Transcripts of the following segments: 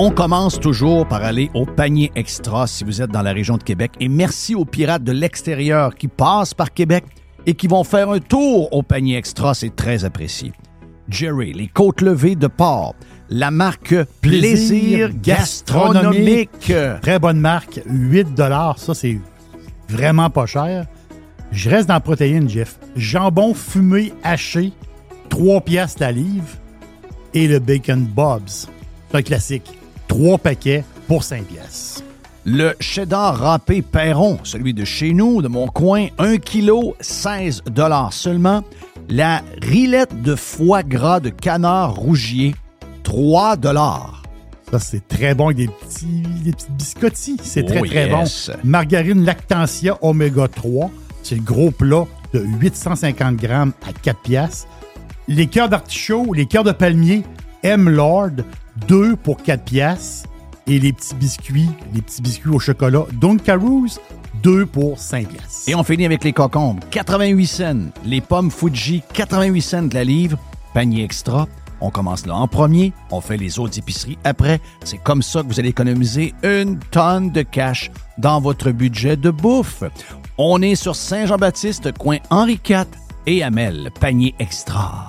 On commence toujours par aller au panier extra si vous êtes dans la région de Québec. Et merci aux pirates de l'extérieur qui passent par Québec et qui vont faire un tour au panier extra. C'est très apprécié. Jerry, les côtes levées de porc, la marque Plaisir, gastronomique. Très bonne marque, 8 ça c'est vraiment pas cher. Je reste dans la protéine, Jeff. Jambon fumé haché, 3 piastres la livre. Et le bacon Bob's. C'est un classique. 3 paquets pour 5 piastres. Le cheddar râpé Perron, celui de chez nous, de mon coin, 1 kg, 16 seulement. La rillette de foie gras de canard rougier, 3 Ça, c'est très bon avec des petits, des petits biscottis. C'est très, Oh très yes. bon. Margarine Lactantia Oméga 3. C'est le gros plat de 850 grammes à 4 piastres. Les cœurs d'artichaut, les cœurs de palmier, M. Lord, 2 pour 4 piastres. Et les petits biscuits, les petits biscuits au chocolat Dunkaroos, 2 pour 5 piastres. Et on finit avec les cocombes, 88 cents. Les pommes Fuji, 88 cents de la livre. Panier extra. On commence là en premier, on fait les autres épiceries après. C'est comme ça que vous allez économiser une tonne de cash dans votre budget de bouffe. On est sur Saint-Jean-Baptiste, coin Henri IV et Amel, panier extra.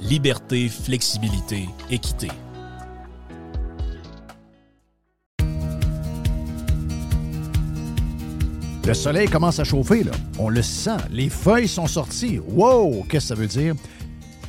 liberté, flexibilité, équité. Le soleil commence à chauffer, là. On le sent. Les feuilles sont sorties. Wow! Qu'est-ce que ça veut dire?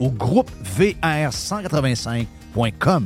ou groupe VR185.com.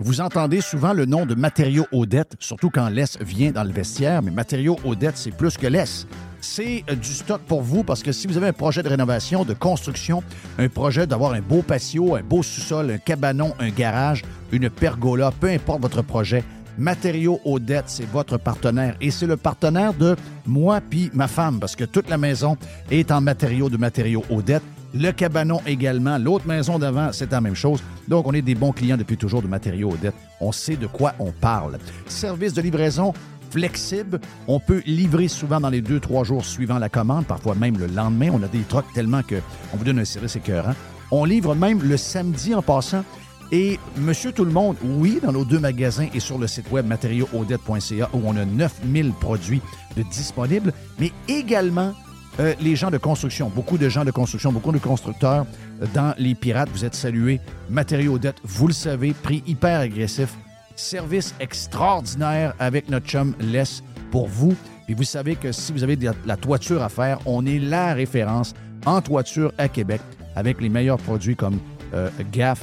Vous entendez souvent le nom de matériaux Odette, surtout quand l'Est vient dans le vestiaire, mais matériaux Odette, c'est plus que l'Est. C'est euh, du stock pour vous parce que si vous avez un projet de rénovation, de construction, un projet d'avoir un beau patio, un beau sous-sol, un cabanon, un garage, une pergola, peu importe votre projet, Matériaux Odette, c'est votre partenaire et c'est le partenaire de moi puis ma femme parce que toute la maison est en matériaux de matériaux Odette. Le cabanon également. L'autre maison d'avant, c'est la même chose. Donc, on est des bons clients depuis toujours de matériaux Odette. On sait de quoi on parle. Service de livraison flexible. On peut livrer souvent dans les deux, trois jours suivant la commande, parfois même le lendemain. On a des trucks tellement qu'on vous donne un service écœurant. On livre même le samedi en passant. Et Monsieur Tout-le-Monde, oui, dans nos deux magasins et sur le site web matériauxaudette.ca où on a 9000 produits de disponibles, mais également euh, les gens de construction, beaucoup de gens de construction, beaucoup de constructeurs euh, dans les pirates. Vous êtes salués. Matériaux vous le savez, prix hyper agressif. Service extraordinaire avec notre chum Les pour vous. Puis vous savez que si vous avez de la, toiture à faire, on est la référence en toiture à Québec avec les meilleurs produits comme euh, GAF,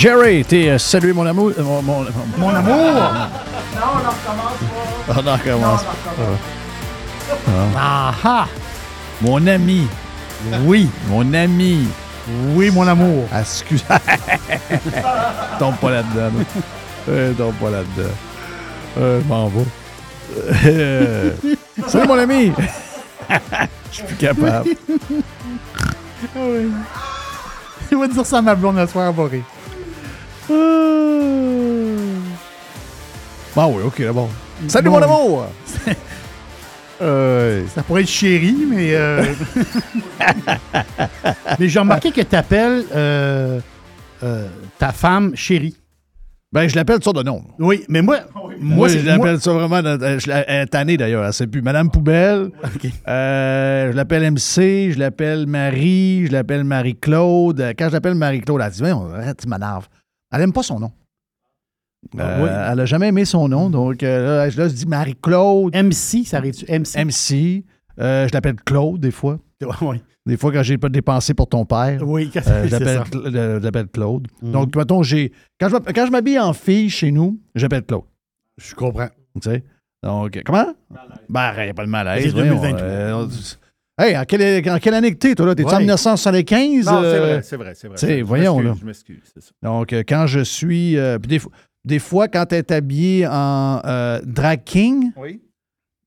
Jerry, t'es euh, salué mon amour. euh, mon, mon- Mon amour! on en recommence. Ah ah! Mon ami. Oui, mon ami. Oui, mon amour. Ah, Excuse. tombe pas là-dedans. là. Euh, tombe pas là-dedans. Euh, m'en vais. Euh, Salut mon ami. Je suis plus capable. Il va dire ça à ma blonde le soir, va rire. Ah oui, ok, bon. Salut mon amour. Euh, Ça pourrait être chéri, mais. euh, mais j'ai remarqué que tu appelles ta femme chérie. ben, je l'appelle ça de nom. Oui, mais moi. Moi, c'est- je l'appelle ça vraiment. euh, Je l'ai- elle est tannée d'ailleurs. Elle sait plus. Madame Poubelle. Ok. Euh, je l'appelle MC. Je l'appelle Marie. Je l'appelle Marie-Claude. Euh, Quand je l'appelle Marie-Claude, elle dit Voyons, arrête, tu m'énerves. Elle n'aime pas son nom. Ah, Euh, oui. Elle n'a jamais aimé son nom. Donc euh, là, je là, je dis Marie-Claude, MC, ça arrive-tu? MC. MC. Euh, je l'appelle Claude des fois. oui. Des fois, quand j'ai pas dépensé pour ton père. Oui, Euh, euh, j'appelle Claude. Mhm. Donc, mettons, j'ai. Quand je, quand je m'habille en fille chez nous, j'appelle Claude. Je comprends. Tu sais? Donc, comment? Ben, il n'y a pas de malaise. C'est voyons, 2023. Hey, en quelle, en quelle année que t'es, toi, là? T'es-tu en Ouais. 1975? Non, c'est euh, vrai, c'est vrai, c'est vrai. sais, Je voyons, là. Je m'excuse, c'est ça. Donc, euh, quand je suis. euh, des, fois- des fois, quand t'es habillé en drag king, Oui.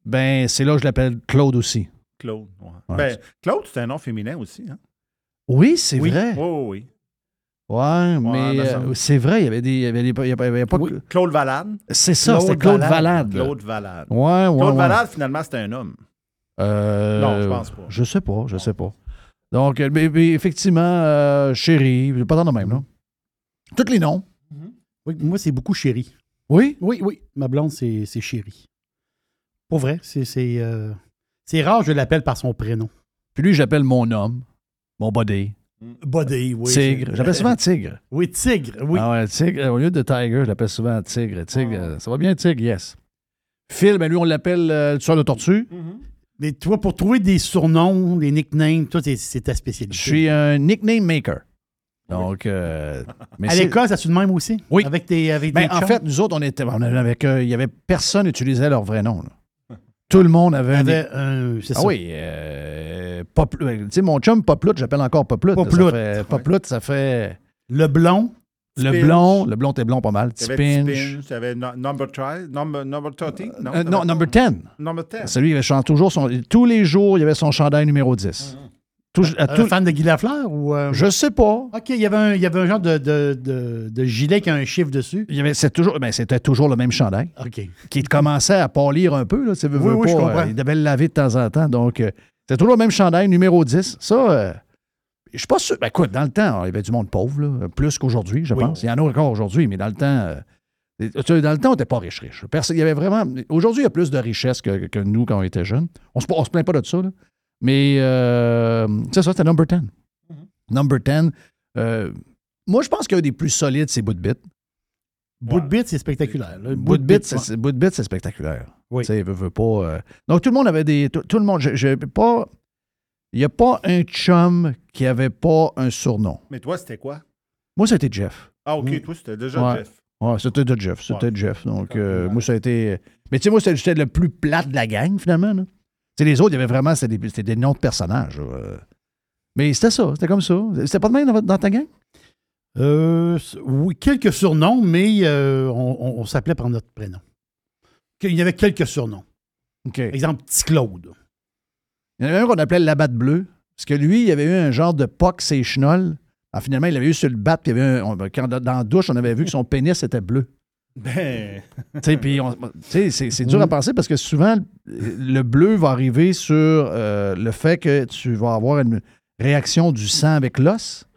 ben, c'est là que je l'appelle Claude aussi. Claude. ouais. Ouais. Ben, Claude, c'est un nom féminin aussi. Hein? Oui, c'est oui. vrai. Oui, oui, oui. Ouais, mais euh, semble. c'est vrai, il y avait des. Il y avait des il y avait- pas Oui, Claude Valade. C'est ça, c'était Claude Valade. Valade. Claude Valade. Ouais, ouais. Claude. Valade, finalement, c'était un homme. Euh, Non, je pense pas. Je sais pas, je sais pas. Donc, euh, mais, mais effectivement, euh, chérie, pas tant de même, là. Tous les noms. Oui, moi, c'est beaucoup chéri. Oui? Oui, oui. Ma blonde, c'est c'est chéri. Pour vrai, c'est euh, c'est rare, je l'appelle par son prénom. Puis lui, j'appelle mon homme, mon body. Buddy, oui. tigre. J'appelle souvent Tigre. Oui, Tigre, oui. Ah ouais, Tigre. Au lieu de Tiger, je l'appelle souvent Tigre. Tigre, euh, ça va bien, Tigre? Yes. Phil, ben lui, on l'appelle euh, le tueur de tortue. Mais toi, pour trouver des surnoms, des nicknames, toi, c'est- ta spécialité. Je suis un nickname maker. Donc, euh, mais À l'école, ça se de même aussi? Oui. Avec tes, avec Ben, tes en chums? fait, nous autres, on était. On avait avec, euh, il y avait personne utilisait leur vrai nom. là. Tout le monde avait, un. avait un. C'est Ah ça. oui, euh, euh, tu sais, mon chum Poplout, j'appelle encore. Ça fait, Poplout, ça fait Le blond? Le blond. Le blond, t'es blond pas mal. Spinch. Avait no- Number 13, Number, number 30. Non, Euh, non, number 10. Number 10. Celui, il chante toujours son. Tous les jours, il y avait son chandail numéro 10. Tout- à Un tout- fan de Guy Lafleur ou. euh, je sais pas. OK, il y avait un, il y avait un genre de, de, de, de gilet qui a un chiffre dessus. Il y avait, c'est toujours, ben, c'était toujours le même chandail OK. qui commençait à pâlir un peu. Là, tu veux, Oui, veux oui, je pas, comprends. euh, il devait le laver de temps en temps. Donc, euh, c'était toujours le même chandail, numéro 10. Ça, euh, je suis pas sûr. Ben, écoute, dans le temps, il y avait du monde pauvre, là, plus qu'aujourd'hui, je Oui. pense. Il y en a encore aujourd'hui, mais dans le temps, euh, dans le temps, on n'était pas riche-riche. Il y avait vraiment. Aujourd'hui, il y a plus de richesse que, que nous quand on était jeunes. On se, on se plaint pas de ça, là. Mais euh, c'est ça, c'était number 10. Mm-hmm. Number 10. euh, moi, je pense qu'un des plus solides, c'est Bout de Bit. Bout de bite, c'est spectaculaire. là. Bout de bit, c'est- ouais. spectaculaire. Oui. Tu sais, veut, veut pas. euh. Donc, tout le monde avait des. Tout, tout le monde. Je, je- pas. Il n'y a pas un chum qui n'avait pas un surnom. Mais toi, c'était quoi? Moi, c'était Jeff. Ah, OK, Mm. toi, c'était déjà Ouais. Jeff. Ouais, c'était de Jeff. C'était Ouais. Jeff. Donc, euh, moi, ça a été. Mais tu sais, moi, c'était- j'étais le plus plate de la gang, finalement. là. Tu sais, les autres, il y avait vraiment. C'était des, c'était des noms de personnages. Euh, Mais c'était ça. C'était comme ça. C'était pas de même dans, ta gang? Euh, oui, quelques surnoms, mais euh, on, on- on s'appelait par notre prénom. Il y avait quelques surnoms. OK. Exemple, Petit Claude. Il y en avait un qu'on appelait le Labatte Bleu. Parce que lui, il avait eu un genre de poc, ses chenolles. Alors, finalement, il avait eu sur le bat. Puis il y avait un- on- quand, dans la douche, on avait vu que son pénis était bleu. Ben, Tu sais, puis c'est, dur à penser parce que souvent, le bleu va arriver sur euh, le fait que tu vas avoir une réaction du sang avec l'os.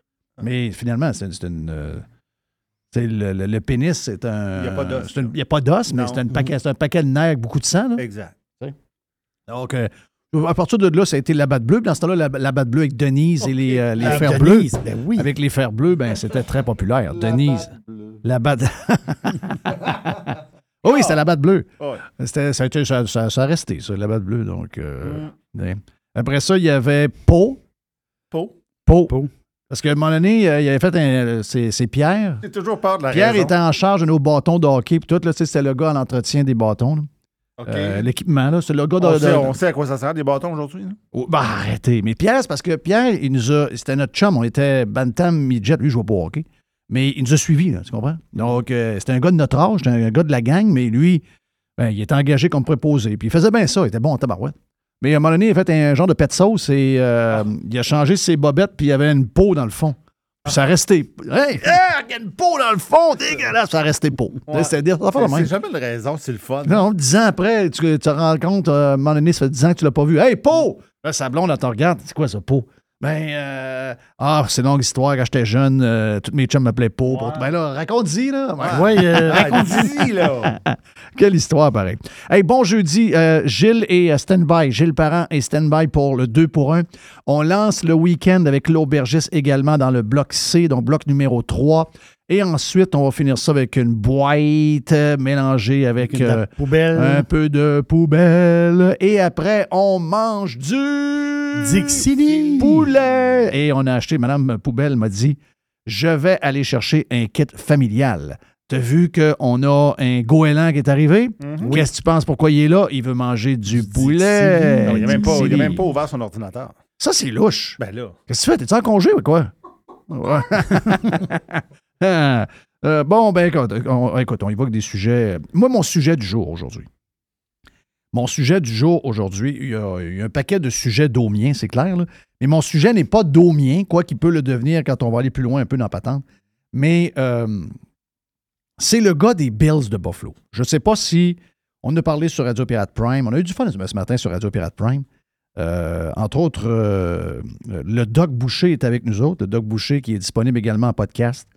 Mais finalement, c'est, une. euh, tu sais, le, le- le pénis, c'est un. Il n'y a pas d'os, mais c'est un, paquet, c'est un paquet de nerfs avec beaucoup de sang. là. exact. Donc, euh, à partir de là, ça a été la batte bleue. Dans ce temps-là, la, la batte bleue avec Denise et les, euh, les Avec fers Denise, bleus. ben oui. Avec les fers bleus, ben, c'était très populaire. Denise. La batte. Oh oui, c'était la batte bleue. Ouais. C'était, ça, a été- ça, ça- ça a resté, ça, la batte bleue. Donc, euh, Mm. ouais. Après ça, il y avait Pau. Pau. Pau. Pau. Parce qu'à un moment donné, euh, il avait fait un. C'est, c'est Pierre. J'ai toujours peur de la Pierre raison. était en charge de nos bâtons de hockey. Puis tout, là, c'était le gars à l'entretien des bâtons. là. OK. Euh, l'équipement, là. C'est le gars de. on, de- sait, on sait à quoi ça sert, des bâtons aujourd'hui. Oh, bah, arrêtez. Mais Pierre, c'est parce que Pierre, il nous a. C'était notre chum. On était Bantam Midget. Lui, je jouait pas hockey. Mais il nous a suivis, là, tu comprends? Donc, euh, c'était un gars de notre âge, c'était un gars de la gang, mais lui, ben, il était engagé comme préposé. Puis il faisait bien ça, il était bon en tabarouette. Mais à un moment donné, il a fait un genre de pet sauce et euh, il a changé ses bobettes, puis il avait une peau dans le fond. Puis ça restait. Hey, ah, il y a une peau dans le fond, dégueulasse, ça restait peau. Ouais. C'était dire, ça fait C'est même. c'est jamais une raison, c'est le fun. Non, dix ans après, tu tu te rends compte, euh, à un moment donné, ça fait dix ans que tu l'as pas vu. Hey, Pau! Là, sa blonde, elle te regarde. C'est quoi ça, Pau? Ben, euh, ah, c'est une longue histoire. Quand j'étais jeune, euh, tous mes chums m'appelaient Pau. Ouais. Ben là, raconte-y, là. Ben, Ouais, euh, dis, là. Quelle histoire, pareil. Hey, bon jeudi, euh, Gilles et euh, Standby. Gilles Parent et Standby pour le 2 pour 1. On lance le week-end avec l'aubergiste également dans le bloc C, donc bloc numéro 3. Et ensuite, on va finir ça avec une boîte euh, mélangée avec euh, poubelle. un peu de poubelle. Et après, on mange du Dixili. poulet. Et on a acheté, Madame Poubelle m'a dit, je vais aller chercher un kit familial. T'as vu qu'on a un goéland qui est arrivé? Qu'est-ce que tu penses? Pourquoi il est là? Il veut manger du, poulet. Non, il n'a même, même pas ouvert son ordinateur. Ça, c'est louche. Ben là. Qu'est-ce que tu fais? T'es-tu en congé ou quoi? Ouais. Euh, bon, ben écoute on, écoute, on avec des sujets. Moi, mon sujet du jour aujourd'hui. Mon sujet du jour aujourd'hui, il y, a, un paquet de sujets daumiens, c'est clair, là. mais mon sujet n'est pas daumien, quoi qu'il peut le devenir quand on va aller plus loin un peu dans la patente. Mais euh, c'est le gars des Bills de Buffalo. Je ne sais pas si on a parlé sur Radio Pirate Prime. On a eu du fun ce matin sur Radio Pirate Prime. Euh, entre autres, le Doc Boucher est avec nous autres. Le Doc Boucher qui est disponible également en podcast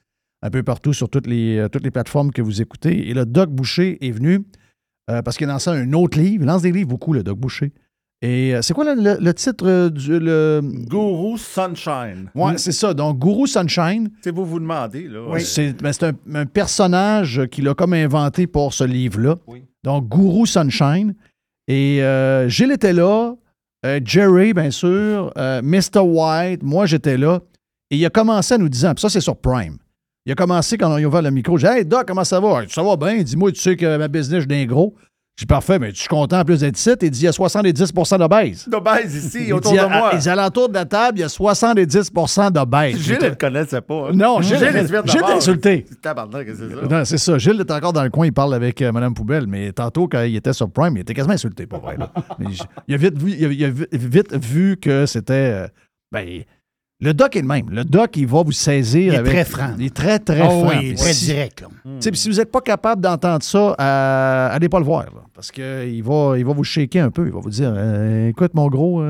un peu partout sur toutes les, euh, toutes les plateformes que vous écoutez. Et le Doc Boucher est venu euh, parce qu'il a lancé un autre livre. Il lance des livres beaucoup, le Doc Boucher. Et euh, c'est quoi le, le- le titre euh, du. Le... Guru Sunshine. Ouais, c'est ça. Donc, Guru Sunshine. C'est vous vous demandez, là. C'est ben, c'est un, un personnage qu'il a comme inventé pour ce livre-là. Oui. Donc, Guru Sunshine. Et Gilles était là, Jerry, bien sûr, Mr. White, moi j'étais là. Et il a commencé à nous dire, puis ça c'est sur Prime. Il a commencé quand on a ouvert le micro. J'ai dit Hey Doc, comment ça va? Ça va bien. Dis-moi, tu sais que ma business, je suis gros. J'ai dit Parfait, mais je suis content en plus d'être ici. Il dit Il y a 70% d'obèses. D'obèse ici, Il autour dit, de moi. Il dit alentour de la table, il y a 70% d'obèses. Gilles, ne connaissait pas. hein? Non, Gilles, Gilles, d'abord. insulté. C'est ça? Non, c'est ça. Gilles est encore dans le coin, il parle avec euh, Mme Poubelle, mais tantôt, quand il était sur Prime, il était quasiment insulté, pas vrai. là. Il, a vite vu, il, a, il a vi- vite vu que c'était. euh, ben, le doc est le même. Le doc, il va vous saisir. Il est avec- très franc. Il est très, très Oh, franc. oui, Puis très si- direct. Là. si vous n'êtes pas capable d'entendre ça, euh, allez pas le voir. là, parce qu'il va, il va vous shaker un peu. Il va vous dire euh, Écoute, mon gros,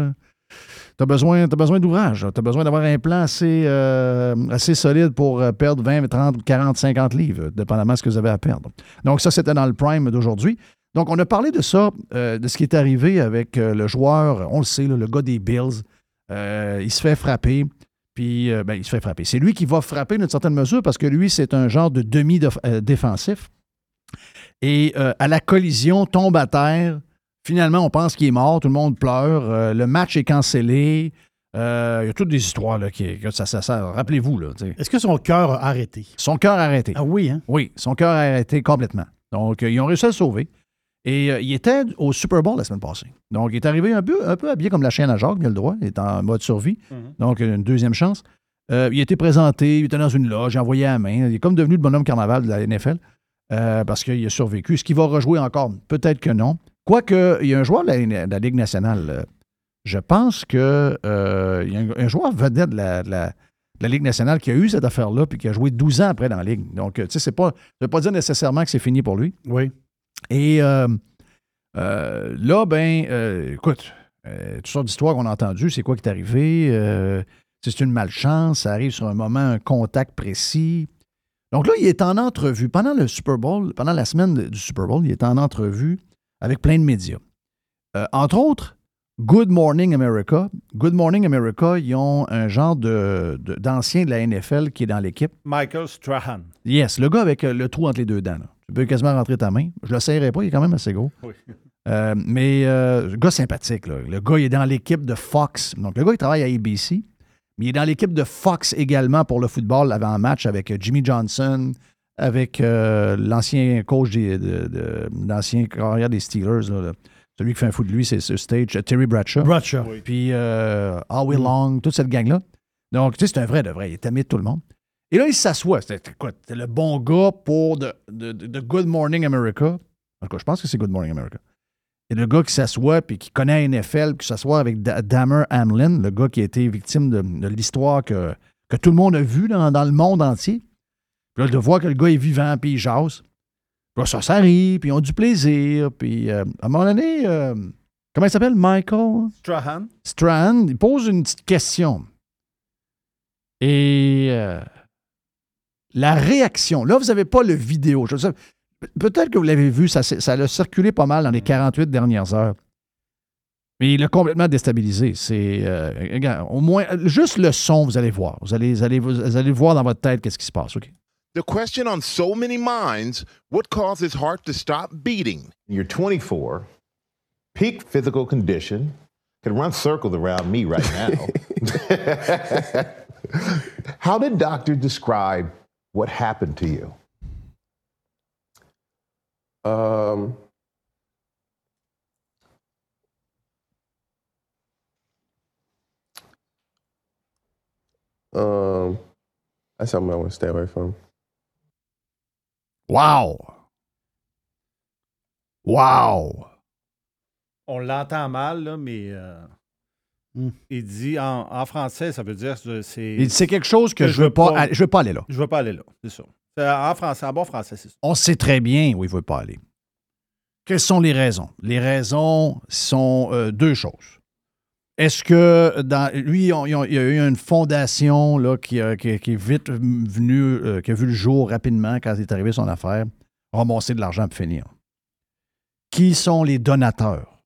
tu as besoin, t'as besoin d'ouvrage. Tu as besoin d'avoir un plan assez, euh, assez solide pour euh, perdre 20, 30, 40, 50 livres, dépendamment de ce que vous avez à perdre. Donc, ça, c'était dans le prime d'aujourd'hui. Donc, on a parlé de ça, euh, de ce qui est arrivé avec euh, le joueur, on le sait, là, le gars des Bills. Euh, il se fait frapper. Puis, euh, ben, il se fait frapper. C'est lui qui va frapper d'une certaine mesure parce que lui, c'est un genre de demi-défensif. Et euh, à la collision, tombe à terre. Finalement, on pense qu'il est mort. Tout le monde pleure. Euh, le match est cancellé. Euh, il y a toutes des histoires là, qui, que ça, ça, ça- Rappelez-vous. Est-ce que son cœur a arrêté? Son cœur a arrêté. Ah oui, hein? Oui, son cœur a arrêté complètement. Donc, euh, ils ont réussi à le sauver. Et euh, il était au Super Bowl la semaine passée. Donc, il est arrivé un peu, un peu habillé comme la chienne à Jacques, il a le droit. Il est en mode survie. Donc, une deuxième chance. Euh, il a été présenté, il était dans une loge, il a envoyé la main. Il est comme devenu le bonhomme carnaval de la NFL euh, parce qu'il a survécu. Est-ce qu'il va rejouer encore? Peut-être que non. Quoique, il y a un joueur de la, de la Ligue nationale. je pense que il y a un, un joueur vedette de la, de la- de la Ligue nationale qui a eu cette affaire-là puis qui a joué 12 ans après dans la Ligue. Donc, tu sais, c'est pas, ça ne veut pas dire nécessairement que c'est fini pour lui. Oui. Et euh, euh, là, ben, euh, écoute, toutes sortes d'histoires qu'on a entendues. C'est quoi qui est arrivé? C'est une malchance. Ça arrive sur un moment, un contact précis. Donc là, il est en entrevue. Pendant le Super Bowl, pendant la semaine de- du Super Bowl, il est en entrevue avec plein de médias. Entre autres, Good Morning America. Good Morning America, ils ont un genre de, d'ancien de la NFL qui est dans l'équipe. Michael Strahan. Yes, le gars avec le trou entre les deux dents. là. Tu peux quasiment rentrer ta main. Je le serrerai pas, il est quand même assez gros. Oui. Euh, mais euh, le gars sympathique. là. Le gars, il est dans l'équipe de Fox. Donc, le gars, il travaille à ABC. Mais il est dans l'équipe de Fox également pour le football avant un match avec euh, Jimmy Johnson, avec euh, l'ancien coach des, de, de- l'ancien carrière des Steelers. là, là. Celui qui fait un fou de lui, c'est ce stage, Terry Bradshaw. Bradshaw. Puis euh, Howie Long, toute cette gang-là. Donc, tu sais, c'est un vrai de vrai. Il est ami de tout le monde. Et là, il s'assoit. C'était le bon gars pour de, de- de- Good Morning America. En tout cas, je pense que c'est Good Morning America. Et le gars qui s'assoit puis qui connaît NFL, qui s'assoit avec Da- Dammer Hamlin, le gars qui a été victime de, de l'histoire que, que tout le monde a vu dans, dans le monde entier. Puis là, de voir que le gars est vivant puis il jase. Puis là, ça, ça rit, puis ils ont du plaisir. Puis euh, à un moment donné, euh, comment il s'appelle? Michael? Strahan. Strand, il pose une petite question. Et euh, la réaction, là, vous n'avez pas le vidéo. Je sais- Peut-être que vous l'avez vu, ça, ça a circulé pas mal dans les 48 dernières heures. Mais il a complètement déstabilisé. C'est, euh, regarde, au moins, juste le son, vous allez voir. Vous allez, vous allez, vous allez voir dans votre tête qu'est-ce qui se passe. OK? The question on so many minds what caused his heart to stop beating? You're 24, peak physical condition, could run circles around me right now. How did doctor describe what happened to you? Um, um, that's something I want to stay away from. Wow! Wow! On l'entend mal, là, mais euh, Hmm. il dit en, en français, ça veut dire c'est. Il dit, C'est quelque chose que, Que je ne veux, pas, aller- je veux pas aller là. Je ne veux pas aller là, c'est ça. C'est En français, en bon français, c'est ça. On sait très bien où il ne veut pas aller. Quelles sont les raisons? Les raisons sont euh, deux choses. Est-ce que dans lui, il y a eu une fondation là, qui, qui- qui est vite venue, euh, qui a vu le jour rapidement quand il est arrivé son affaire, ramasser de l'argent pour finir. Qui sont les donateurs?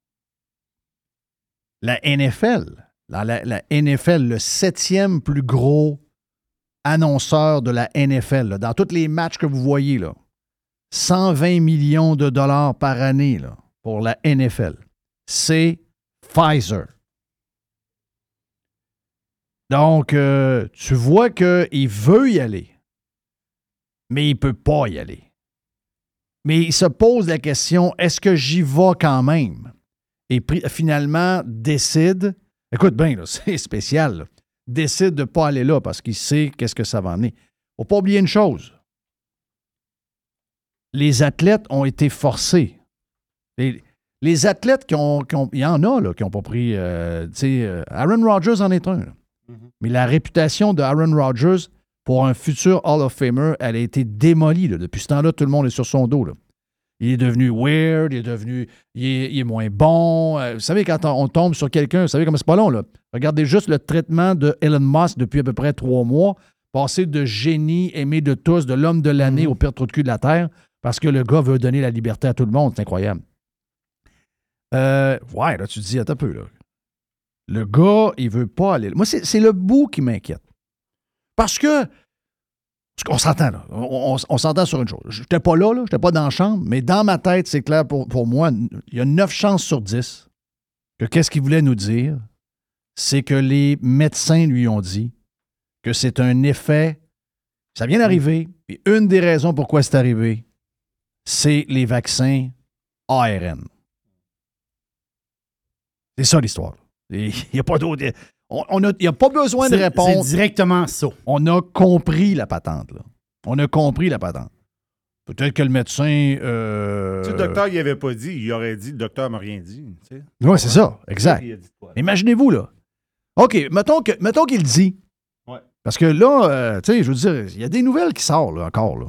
La NFL. La, NFL, le septième plus gros annonceur de la NFL, dans tous les matchs que vous voyez, là, 120 millions de dollars par année pour la NFL. C'est Pfizer. Donc, euh, tu vois qu'il veut y aller, mais il ne peut pas y aller. Mais il se pose la question, est-ce que j'y vais quand même? Et finalement, décide, écoute bien, c'est spécial, là, décide de ne pas aller là parce qu'il sait qu'est-ce que ça va amener. Il ne faut pas oublier une chose. Les athlètes ont été forcés. Les, les athlètes qui ont, qui ont- Il y en a là, qui n'ont pas pris. euh, tu sais, euh, Aaron Rodgers en est un. là. Mais la réputation de Aaron Rodgers pour un futur Hall of Famer, elle a été démolie. là. Depuis ce temps-là, tout le monde est sur son dos. là. Il est devenu weird, il est devenu. Il est, il est moins bon. Euh, vous savez, quand on, on tombe sur quelqu'un, vous savez comme c'est pas long, là. Regardez juste le traitement de Elon Musk depuis à peu près trois mois. Passer de génie aimé de tous, de l'homme de l'année au pire trou de cul de la Terre, parce que le gars veut donner la liberté à tout le monde. C'est incroyable. Euh, ouais, là, tu te dis, attends un peu, là. Le gars, il veut pas aller. Moi, c'est le bout qui m'inquiète. Parce que, qu'on s'entend, là. On, on- on s'entend sur une chose. Je n'étais pas là, là. Je n'étais pas dans la chambre, mais dans ma tête, c'est clair pour, pour moi, il y a 9 chances sur 10 que qu'est-ce qu'il voulait nous dire, c'est que les médecins lui ont dit que c'est un effet, ça vient d'arriver, et une des raisons pourquoi c'est arrivé, c'est les vaccins ARN. C'est ça l'histoire. Il n'y a pas d'autre. On, on a- il n'y a pas besoin de répondre. C'est directement ça. On a compris la patente. Là. On a compris la patente. Peut-être que le médecin. euh, Si le docteur il avait pas dit, il aurait dit le docteur m'a rien dit. tu sais. Oui, c'est ça, exact. Imaginez-vous, là. OK, mettons que- mettons qu'il dit. Ouais. Parce que là, euh, tu sais, je veux dire, il y a des nouvelles qui sortent, là, encore, là.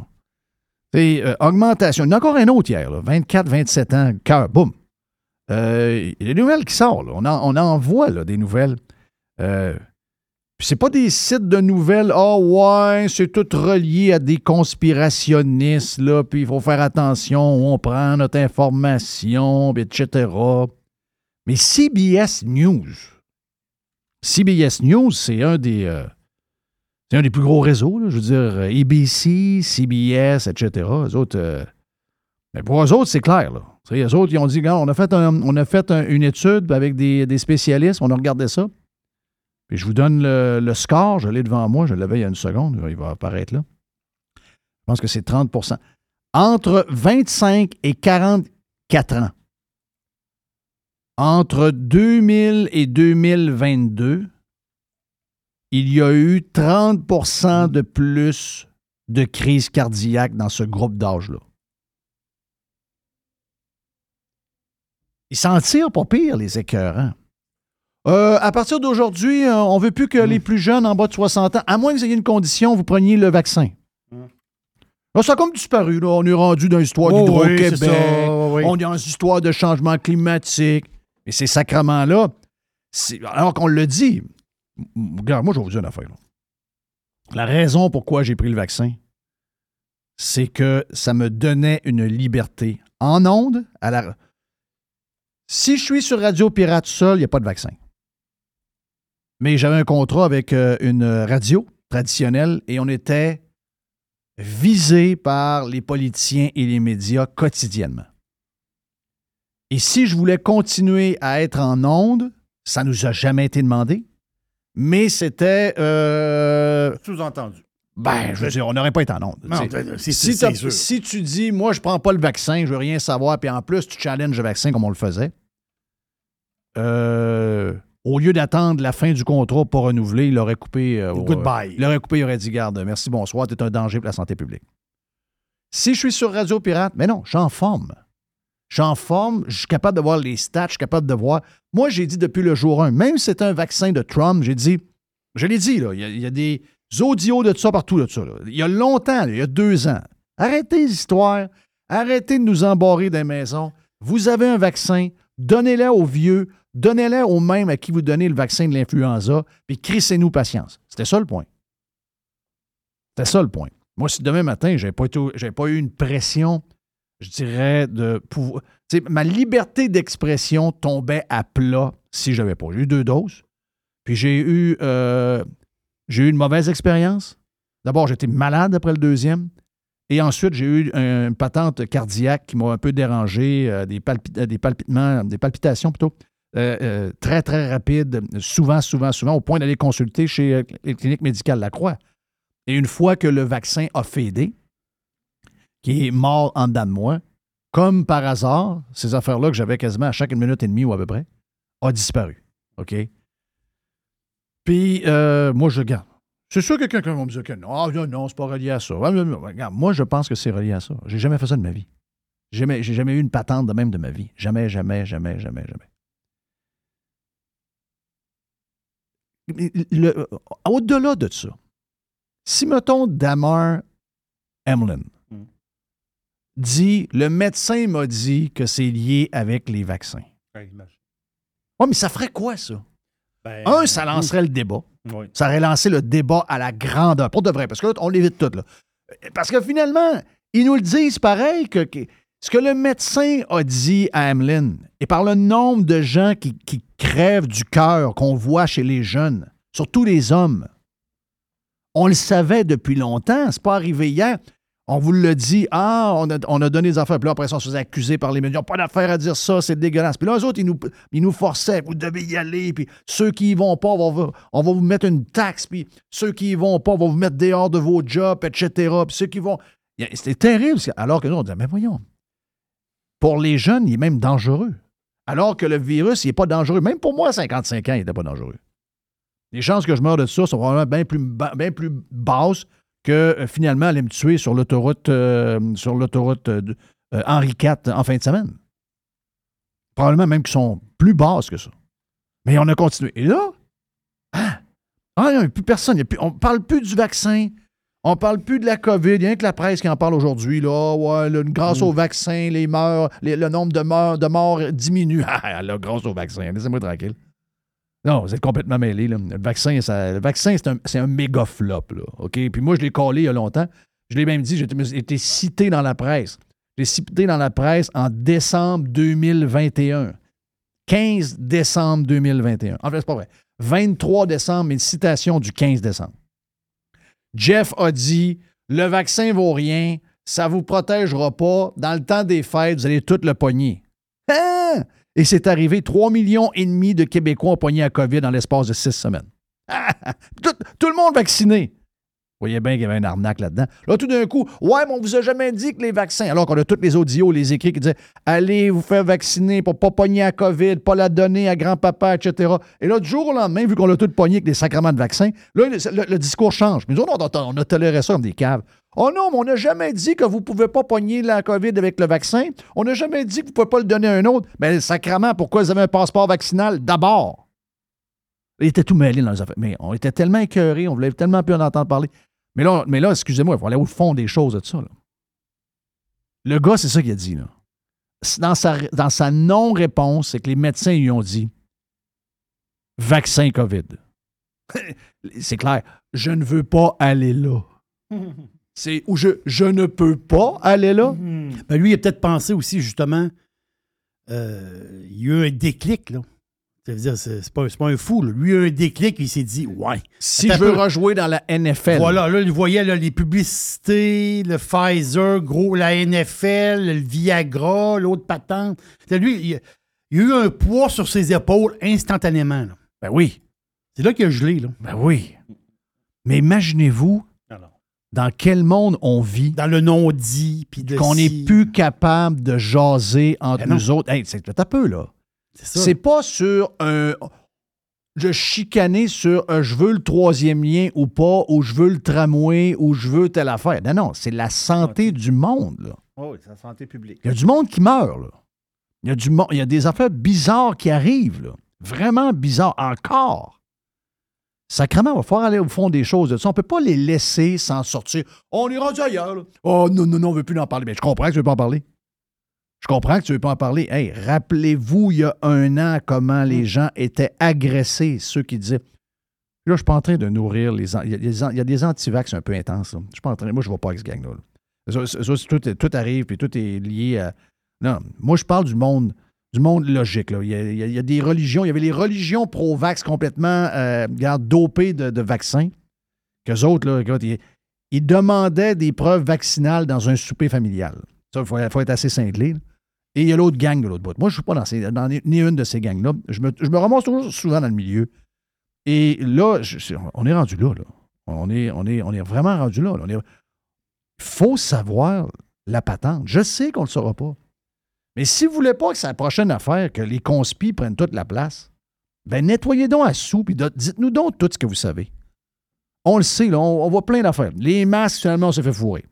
Tu sais, euh, augmentation. Il y en a encore un autre hier, là, 24, 27 ans, cœur, boum. Euh, Il y a des nouvelles qui sortent, là. On en, on en voit, là, des nouvelles. Euh, c'est pas des sites de nouvelles, ah ouais, c'est tout relié à des conspirationnistes, là, puis il faut faire attention on prend notre information, etc. Mais CBS News, CBS News, c'est un des, euh, c'est un des plus gros réseaux, là, je veux dire, euh, ABC, CBS, etc. Eux autres, euh, mais pour eux autres, c'est clair. Là. Eux autres, ils ont dit, on a fait, on a fait un- une étude avec des, des spécialistes, on a regardé ça. Je vous donne le, score, je l'ai devant moi, je l'avais il y a une seconde, il va apparaître là. Je pense que c'est 30% Entre 25 et 44 ans, entre 2000 et 2022, il y a eu 30% de plus de crises cardiaques dans ce groupe d'âge-là. Ils s'en tirent pas pire, les écœurants. Euh, à partir d'aujourd'hui, euh, on veut plus que les plus jeunes en bas de 60 ans, à moins que vous ayez une condition, vous preniez le vaccin. Là, ça a comme disparu. Là. On est rendu dans l'histoire Oh, d'Hydro-Québec. oui. On est dans l'histoire de changement climatique. Et ces sacrements-là, alors qu'on le dit, regarde, moi, je vais vous dire une affaire. là. La raison pourquoi j'ai pris le vaccin, c'est que ça me donnait une liberté en onde. À la... Si je suis sur Radio Pirate seul, il n'y a pas de vaccin. Mais j'avais un contrat avec euh, une radio traditionnelle et on était visé par les politiciens et les médias quotidiennement. Et si je voulais continuer à être en onde, ça nous a jamais été demandé, mais c'était... euh, Sous-entendu. ben, je veux dire, on n'aurait pas été en onde. Non, c'est- si, tu dis, moi, je prends pas le vaccin, je veux rien savoir, puis en plus, tu challenges le vaccin comme on le faisait, euh, au lieu d'attendre la fin du contrat pour renouveler, il aurait coupé. euh, Goodbye. il aurait coupé, il aurait dit, garde, merci, bonsoir, tu es un danger pour la santé publique. Si je suis sur Radio Pirate, mais non, je suis en forme. Je suis en forme, je suis capable de voir les stats, je suis capable de voir. Moi, j'ai dit depuis le jour 1, même si c'est un vaccin de Trump, j'ai dit, je l'ai dit, là, il y, a- il y a des audios de ça partout, de ça. là. Il y a longtemps, là, il y a deux ans. Arrêtez les histoires, arrêtez de nous embarrer des maisons. Vous avez un vaccin, donnez-le aux vieux, donnez-le aux mêmes à qui vous donnez le vaccin de l'influenza, puis crissez-nous patience. C'était ça le point. C'était ça le point. Moi, si demain matin, je n'avais pas, eu une pression, je dirais, de pouvoir. ma liberté d'expression tombait à plat si je n'avais pas. Eu deux doses. Puis j'ai eu, euh, j'ai eu une mauvaise expérience. D'abord, j'étais malade après le deuxième. Et ensuite, j'ai eu une patente cardiaque qui m'a un peu dérangé, euh, des, palpi- euh, des palpitements, des palpitations plutôt, euh, euh, très, très rapides, souvent, souvent, souvent, au point d'aller consulter chez euh, les cliniques médicales Lacroix. Et une fois que le vaccin a fédé, qui est mort en dedans de moi, comme par hasard, ces affaires-là que j'avais quasiment à chaque minute et demie ou à peu près, a disparu. OK? Puis, euh, moi, je garde. C'est sûr que quelqu'un va me dire que non, ah, non, c'est pas relié à ça. Ah, Regarde, moi, je pense que c'est relié à ça. J'ai jamais fait ça de ma vie. J'ai jamais, jamais eu une patente de même de ma vie. Jamais, jamais, jamais, jamais, jamais. Au-delà de ça, si, mettons, Damar Hamlin Mm. dit le médecin m'a dit que c'est lié avec les vaccins. Ouais. Oui, mais ça ferait quoi, ça? Ben, Un, ça lancerait le débat. oui. Ça aurait lancé le débat à la grandeur. Pour de vrai, parce que là, on l'évite tout. Là. Parce que finalement, ils nous le disent pareil que, que ce que le médecin a dit à Hamlin, et par le nombre de gens qui, qui crèvent du cœur qu'on voit chez les jeunes, surtout les hommes, on le savait depuis longtemps, c'est pas arrivé hier. On vous le dit, ah, on a, on a donné des affaires. Puis là, après ça, on se faisait accuser par les médias. Pas d'affaire à dire ça, c'est dégueulasse. Puis là, eux autres, ils nous, nous forçaient, vous devez y aller. Puis ceux qui y vont pas, on va, on va vous mettre une taxe. Puis ceux qui y vont pas, on va vous mettre dehors de vos jobs, etc. Puis ceux qui vont. C'était terrible. Alors que nous, on disait, mais voyons, pour les jeunes, il est même dangereux. Alors que le virus, il n'est pas dangereux. Même pour moi, à 55 ans, il n'était pas dangereux. Les chances que je meure de ça sont probablement bien plus, bien basses que euh, finalement aller me tuer sur l'autoroute euh, sur l'autoroute euh, Henri IV en fin de semaine. Probablement même qu'ils sont plus basses que ça. Mais on a continué. Et là, hein? Ah, il n'y a plus personne. On ne parle plus du vaccin. On ne parle plus de la COVID. Il y a rien que la presse qui en parle aujourd'hui. Là, ouais, là, grâce au vaccin, les les- le nombre de morts, de morts diminue. Ah, là, grâce au vaccin. Laissez-moi tranquille. Non, vous êtes complètement mêlés. Là. Le vaccin, ça- le vaccin c'est un, c'est un méga flop. Là, OK? Puis moi, je l'ai collé il y a longtemps. Je l'ai même dit, j'ai été- cité dans la presse. J'ai cité dans la presse en décembre 2021. 15 décembre 2021. En fait, c'est pas vrai. 23 décembre, mais une citation du 15 décembre. Jeff a dit le vaccin vaut rien, ça vous protégera pas. Dans le temps des fêtes, vous allez tout le pogner. Hein? Et c'est arrivé, 3 millions et demi de Québécois ont pogné à COVID dans l'espace de six semaines. tout le monde vacciné. Vous voyez bien qu'il y avait un arnaque là-dedans. Là, tout d'un coup, ouais, mais on vous a jamais dit que les vaccins, alors qu'on a tous les audios, les écrits qui disaient allez vous faire vacciner pour pas pogner à COVID, pas la donner à grand-papa, etc. Et là, du jour au lendemain, vu qu'on a tout pogné avec des sacrements de vaccins, là, le, le- le discours change. Mais nous on, a- on a toléré ça comme des caves. Oh non, mais on n'a jamais dit que vous ne pouvez pas pogner la COVID avec le vaccin. On n'a jamais dit que vous ne pouvez pas le donner à un autre. Mais sacrement, pourquoi vous avez un passeport vaccinal? D'abord? Il était tout mêlé dans les affaires. Mais on était tellement écœurés, on voulait tellement plus en entendre parler. Mais là, mais là excusez-moi, il faut aller au fond des choses de ça. là. Le gars, c'est ça qu'il a dit. Là. Dans sa, dans sa non-réponse, c'est que les médecins lui ont dit vaccin COVID. c'est clair. Je ne veux pas aller là. C'est où je, je ne peux pas aller là. Ben, lui, il a peut-être pensé aussi, justement, euh, il y a eu un déclic, là. Ça veut dire, c'est pas, pas un fou, là. Lui, il a eu un déclic, il s'est dit, ouais. Si je veux peu. rejouer dans la NFL. Voilà, là, il voyait là, les publicités, le Pfizer, gros, la NFL, le Viagra, l'autre patente. Lui, il, a- il a eu un poids sur ses épaules instantanément. là. Ben oui. C'est là qu'il a gelé. Là. Ben oui. Mais imaginez-vous dans quel monde on vit. Dans le non-dit, Qu'on n'est plus capable de jaser entre Ben nous autres. Hey, c'est un peu, là. C'est pas sur un. Je chicaner sur un je veux le troisième lien ou pas, ou je veux le tramway, ou je veux telle affaire. Non, non, c'est la santé du monde, là. Oh, oui, c'est la santé publique. Il y a du monde qui meurt, là. Il y a, du mo- il y a des affaires bizarres qui arrivent, là. Vraiment bizarres. Encore. Sacrement, il va falloir aller au fond des choses. de ça. On ne peut pas les laisser s'en sortir. On est rendu ailleurs. là. Oh non, non, non, on ne veut plus en parler. Mais je comprends que tu ne veux pas en parler. Je comprends que tu ne veux pas en parler. Hey, rappelez-vous, il y a un an, comment les gens étaient agressés, ceux qui disaient. Là, je ne suis pas en train de nourrir les. Il y a des, il y a des antivax un peu intenses. là. Je suis pas en train. Moi, je ne vais pas avec ce gang-là. là. Ça, ça, tout, tout arrive, puis tout est lié à. Non, moi, je parle du monde, du monde logique. Là. Il, y a, il y des religions. Il y avait les religions pro-vax complètement euh, dopées de, de vaccins. Qu'eux autres, là, ils, ils demandaient des preuves vaccinales dans un souper familial. Ça, il faut, faut être assez cinglé. là. Et il y a l'autre gang de l'autre bout. Moi, je ne suis pas dans, ces- dans ni une de ces gangs-là. Je me, je me ramasse toujours souvent dans le milieu. Et là, on est rendu là. On, est, on, est, on est vraiment rendu là. Il faut savoir la patente. Je sais qu'on ne le saura pas. Mais si vous ne voulez pas que c'est prochaine affaire, que les conspis prennent toute la place, ben nettoyez donc à sous, de- dites-nous donc tout ce que vous savez. On le sait, on, on voit plein d'affaires. Les masques, finalement, on s'est fait fourrer.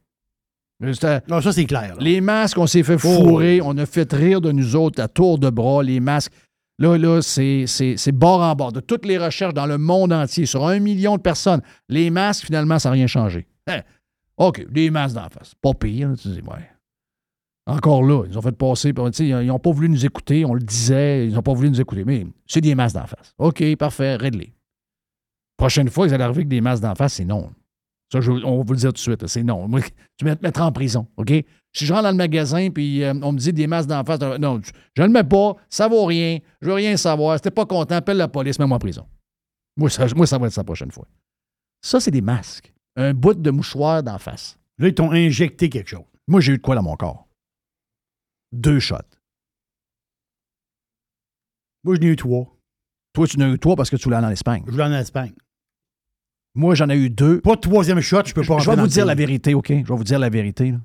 Non, ça, c'est clair. là. les masques, on s'est fait Oh. fourrer, on a fait rire de nous autres à tour de bras, les masques. Là, là, c'est c'est- c'est bord en bord. De toutes les recherches dans le monde entier, sur un million de personnes, les masques, finalement, ça n'a rien changé. Hein? OK, des masques d'en face. Pas pire. tu dis, ouais. Encore là, ils ont fait passer. Ils n'ont pas voulu nous écouter, on le disait, ils n'ont pas voulu nous écouter. Mais c'est des masques d'en face. OK, parfait, réglé. Prochaine fois qu'ils allaient arriver avec des masques d'en face, c'est non. Ça, je- on va vous le dire tout de suite. C'est non. Moi, tu vas te mettre en prison, OK? Si je rentre dans le magasin puis euh, on me dit des masques d'en face, euh, non, je, je ne le mets pas, ça vaut rien, je veux rien savoir. Si t'es pas content, appelle la police, mets-moi en prison. Moi ça, moi, ça va être ça la prochaine fois. Ça, c'est des masques. Un bout de mouchoir d'en face. Là, ils t'ont injecté quelque chose. Moi, j'ai eu de quoi dans mon corps? Deux shots. Moi, j'en ai eu trois. Toi, tu en as eu trois parce que tu voulais aller en Espagne. Je voulais en Espagne. Moi, j'en ai eu deux. Pas de troisième shot, je peux pas Je vais vous dire la vérité, OK? Je vais vous dire la vérité. là.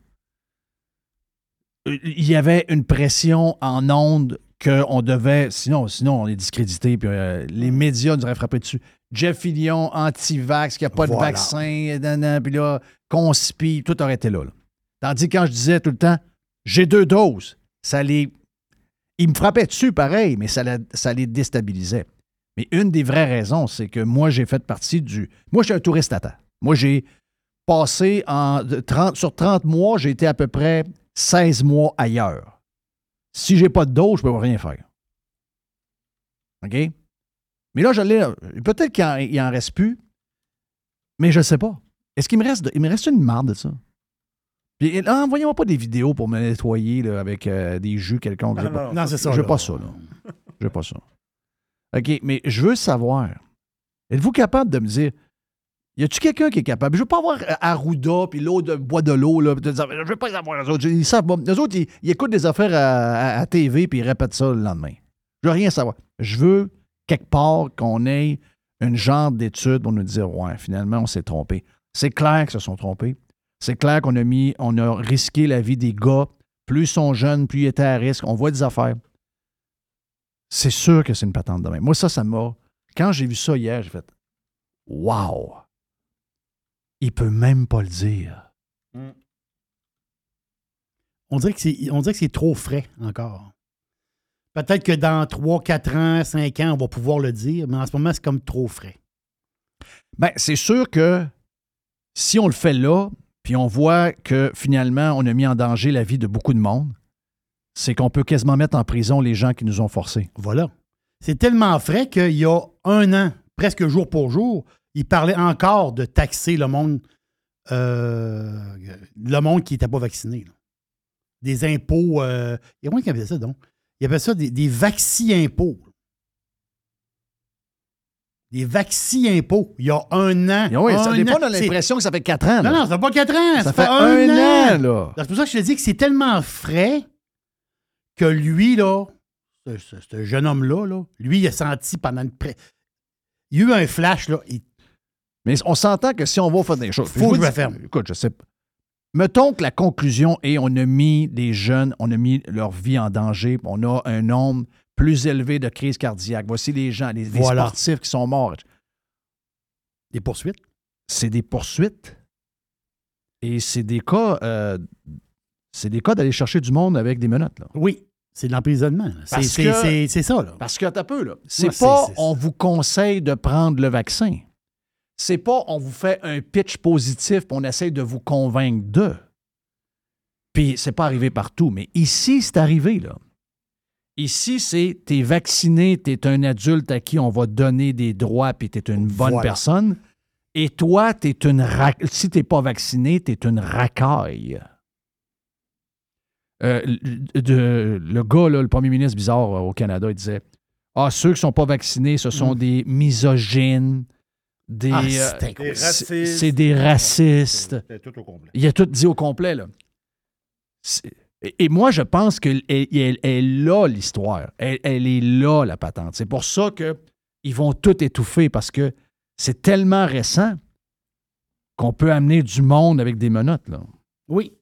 Il y avait une pression en ondes qu'on devait. Sinon, sinon, on est discrédité. Puis euh, les médias nous auraient frappé dessus. Jeff Fillion, anti-vax, qu'il n'y a pas de vaccin, nan, nan, puis là, conspire, tout aurait été là, là. Tandis que quand je disais tout le temps, j'ai deux doses, ça les. Ils me frappaient dessus pareil, mais ça, la- ça les déstabilisait. Mais une des vraies raisons, c'est que moi, j'ai fait partie du. Moi, je suis un touriste à temps. Moi, j'ai passé en de 30, sur 30 mois, j'ai été à peu près 16 mois ailleurs. Si j'ai pas de dose, je peux rien faire. OK? Mais là, je l'ai. Peut-être qu'il en, reste plus, mais je ne sais pas. Est-ce qu'il me reste de- il me reste une marde de ça? Puis envoyez-moi pas des vidéos pour me nettoyer là, avec euh, des jus quelconques. Non, Non, c'est ça. je veux pas ça, là. Je veux pas ça. OK, mais je veux savoir, êtes-vous capable de me dire, y a-tu quelqu'un qui est capable? Je veux pas avoir euh, Arruda puis l'eau de bois de l'eau, là. Je veux pas les avoir, eux autres. Ils savent autres, ils, écoutent des affaires à TV puis ils répètent ça le lendemain. Je veux rien savoir. Je veux quelque part qu'on ait une genre d'étude pour nous dire, ouais, finalement, on s'est trompé. C'est clair qu'ils se sont trompés. C'est clair qu'on a mis, on a risqué la vie des gars. Plus ils sont jeunes, plus ils étaient à risque. On voit des affaires. C'est sûr que c'est une patente de même. Moi, ça, ça m'a. Quand j'ai vu ça hier, j'ai fait Wow! Il peut même pas le dire. On dirait que c'est, on dirait que c'est trop frais encore. Peut-être que dans 3, 4 ans, 5 ans, on va pouvoir le dire, mais en ce moment, c'est comme trop frais. Ben, c'est sûr que si on le fait là, puis on voit que finalement, on a mis en danger la vie de beaucoup de monde, c'est qu'on peut quasiment mettre en prison les gens qui nous ont forcés. Voilà. C'est tellement frais qu'il y a un an, presque jour pour jour, il parlait encore de taxer le monde, euh, le monde qui n'était pas vacciné. là. Des impôts. euh, il y a moins qui appelait ça, donc. Il appelait ça des, des vacci-impôts. Des vacci-impôts. Il y a un an. Oui, ça, un an. a C'est- l'impression que ça fait quatre ans. là. Non, non, ça fait pas quatre ans. ça fait un, an, là. c'est pour ça que je te dis que c'est tellement frais que lui, là, ce, ce- ce jeune homme-là, là, lui, il a senti pendant une. pré- Il y a eu un flash, là. il- Mais on s'entend que si on va faire des choses. Faut que je me ferme. Écoute, je sais pas. Mettons que la conclusion est on a mis des jeunes, on a mis leur vie en danger, on a un nombre plus élevé de crises cardiaques. Voici les gens, les, les Voilà. sportifs qui sont morts. Des poursuites? C'est des poursuites. Et c'est des cas. euh, c'est des cas d'aller chercher du monde avec des menottes. Là. Oui, c'est de l'emprisonnement. C'est ça, là. Parce que t'as peu, là. C'est Ouais, pas on vous conseille de prendre le vaccin. C'est pas on vous fait un pitch positif puis on essaie de vous convaincre de. Puis c'est pas arrivé partout, mais ici, c'est arrivé, là. Ici, c'est t'es vacciné, t'es un adulte à qui on va donner des droits puis t'es une bonne Voilà. personne. Et toi, t'es une ra- si t'es pas vacciné, t'es une racaille. Euh, le- de- le gars, là, le premier ministre bizarre euh, au Canada, il disait Ah, ceux qui sont pas vaccinés, ce sont Mm. des misogynes, des. Ah, euh, Des c'est racistes. c'est des racistes. Tout au complet. Il a tout dit au complet, là. Et, et moi, je pense qu'elle elle, elle- elle est là, l'histoire. Elle, elle est là, la patente. C'est pour ça qu'ils vont tout étouffer parce que c'est tellement récent qu'on peut amener du monde avec des menottes, là. Oui.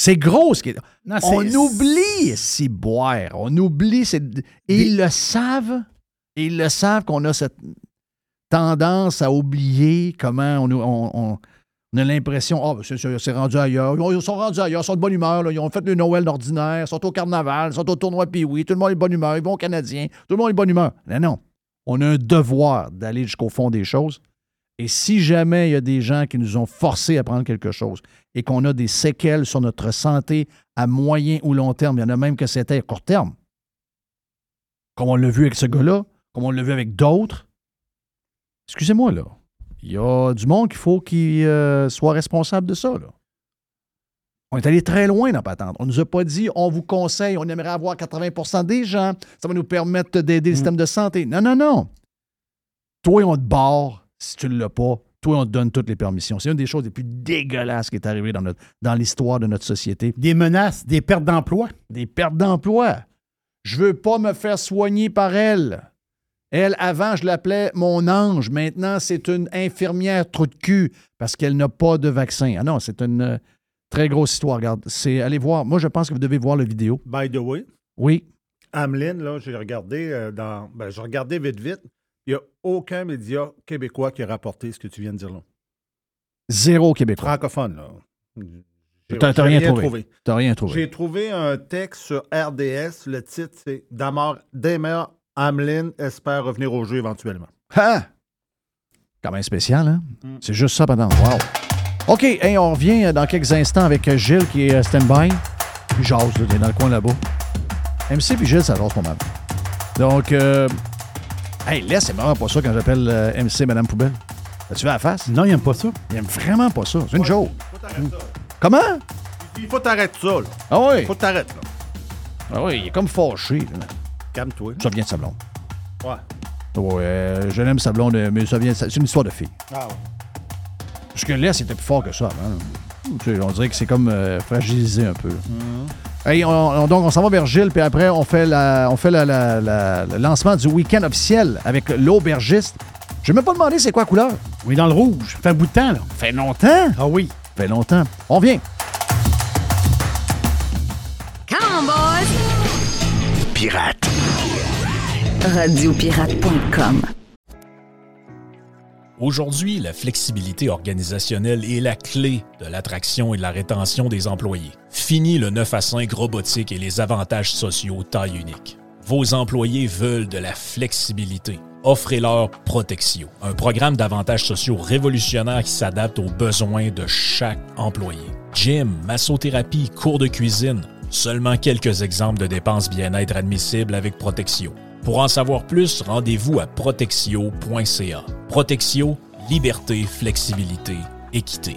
C'est gros ce qui est. Non, On oublie si boire. On oublie. Et ils le savent. Ils le savent qu'on a cette tendance à oublier comment on, on- on- on a l'impression, ah, ben, c'est- rendu ailleurs. Ils, ont- ils sont rendus ailleurs, ils sont de bonne humeur. là. Ils ont fait le Noël ordinaire, ils sont au carnaval, ils sont au tournoi Pee-Wee, tout le monde est de bonne humeur, ils vont aux Canadiens, tout le monde est de bonne humeur. Non, non. On a un devoir d'aller jusqu'au fond des choses. Et si jamais il y a des gens qui nous ont forcés à prendre quelque chose et qu'on a des séquelles sur notre santé à moyen ou long terme, il y en a même que c'était à court terme, comme on l'a vu avec ce gars-là, comme on l'a vu avec d'autres, excusez-moi, là, il y a du monde qu'il faut qu'il euh, soit responsable de ça, là. On est allé très loin dans Patente. On ne nous a pas dit, on vous conseille, on aimerait avoir 80% des gens, ça va nous permettre d'aider le système de santé. Non, non, non. Toi, on te barre si tu ne l'as pas. Toi, on te donne toutes les permissions. C'est une des choses les plus dégueulasses qui est arrivée dans, notre- dans l'histoire de notre société. Des menaces, des pertes d'emploi. Des pertes d'emploi. Je veux pas me faire soigner par elle. Elle, avant, je l'appelais mon ange. Maintenant, c'est une infirmière trou de cul parce qu'elle n'a pas de vaccin. Ah non, c'est une euh, très grosse histoire. Regarde, c'est allez voir. Moi, je pense que vous devez voir la vidéo. By the way, Oui. Ameline, là, j'ai regardé euh, dans. Ben, j'ai regardé vite, vite. Il n'y a aucun média québécois qui a rapporté ce que tu viens de dire là. Zéro Québécois. Francophone, là. T'as j'ai rien, trouvé. T'as rien trouvé. J'ai trouvé un texte sur RDS. Le titre, c'est Damar Damer Ameline espère revenir au jeu éventuellement. Ah! Quand même spécial, hein? Mm. C'est juste ça, pendant. Wow! OK, hey, on revient dans quelques instants avec euh, Gilles qui est euh, stand-by. Puis jase, là, il est dans le coin là-bas. MC puis Gilles, ça rase pas mal. Donc, euh, hey, laisse, c'est marrant pas ça quand j'appelle euh, MC Madame Poubelle. As-tu vu la face? Non, il n'aime pas ça. Il aime vraiment pas ça. C'est une joke. Faut t'arrêter ça. Comment? Il faut t'arrêter ça, là. Ah oui? Faut t'arrêter, là. Ah oui, il est comme fâché. là. Calme-toi. Ça vient de sa blonde. Ouais. Ouais, euh, je l'aime sa blonde, mais ça vient, c'est une histoire de fille. Ah ouais. Parce que là, c'était plus fort que ça avant. là. Tu sais, On dirait que c'est comme euh, fragilisé un peu. Hey, on- on- donc, on s'en va vers Gilles, puis après, on fait, la, on fait la- la- la- le lancement du week-end officiel avec l'aubergiste. Je ne même pas demandé c'est quoi la couleur. Oui, dans le rouge. Ça fait un bout de temps, là. Fait longtemps. Ah oui. Fait longtemps. On vient. Come on, boys! Pirate. Radiopirate.com Aujourd'hui, la flexibilité organisationnelle est la clé de l'attraction et de la rétention des employés. Fini le 9 à 5 robotique et les avantages sociaux taille unique. Vos employés veulent de la flexibilité. Offrez-leur Protexio, un programme d'avantages sociaux révolutionnaire qui s'adapte aux besoins de chaque employé. Gym, massothérapie, cours de cuisine, seulement quelques exemples de dépenses bien-être admissibles avec Protexio. Pour en savoir plus, rendez-vous à protexio.ca. Protexio, liberté, flexibilité, équité.